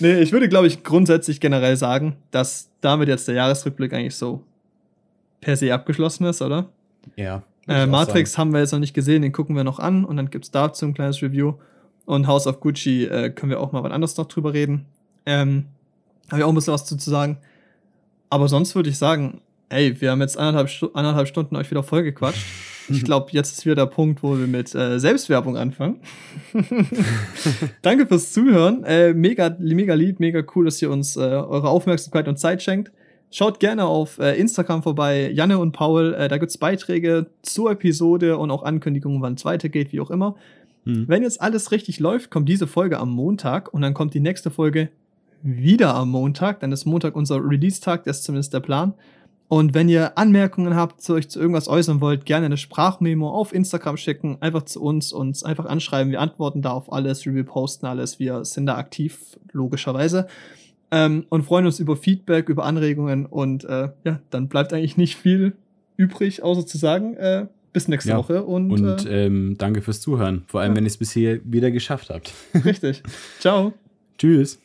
nee, ich würde, glaube ich, grundsätzlich generell sagen, dass damit jetzt der Jahresrückblick eigentlich so per se abgeschlossen ist, oder? Ja. Äh, Matrix haben wir jetzt noch nicht gesehen, den gucken wir noch an und dann gibt's dazu ein kleines Review. Und House of Gucci äh, können wir auch mal wann anders noch drüber reden. Ähm, habe ich auch ein bisschen was zu, zu sagen. Aber sonst würde ich sagen, ey, wir haben jetzt anderthalb, anderthalb Stunden euch wieder vollgequatscht. Ich glaube, jetzt ist wieder der Punkt, wo wir mit äh, Selbstwerbung anfangen. Danke fürs Zuhören. Äh, mega, mega lieb, mega cool, dass ihr uns äh, eure Aufmerksamkeit und Zeit schenkt. Schaut gerne auf äh, Instagram vorbei, Janne und Paul. Äh, da gibt's Beiträge zur Episode und auch Ankündigungen, wann es weitergeht, wie auch immer. Hm. Wenn jetzt alles richtig läuft, kommt diese Folge am Montag und dann kommt die nächste Folge wieder am Montag. Dann ist Montag unser Release-Tag, das ist zumindest der Plan. Und wenn ihr Anmerkungen habt, zu euch zu irgendwas äußern wollt, gerne eine Sprachmemo auf Instagram schicken, einfach zu uns, uns einfach anschreiben. Wir antworten da auf alles, wir posten alles, wir sind da aktiv, logischerweise. Ähm, und freuen uns über Feedback, über Anregungen und äh, ja, dann bleibt eigentlich nicht viel übrig, außer zu sagen, äh, bis nächste Ja. Woche und, Und äh, ähm, danke fürs Zuhören. Vor allem, Ja. wenn ihr es bis hier wieder geschafft habt. richtig. Ciao. Tschüss.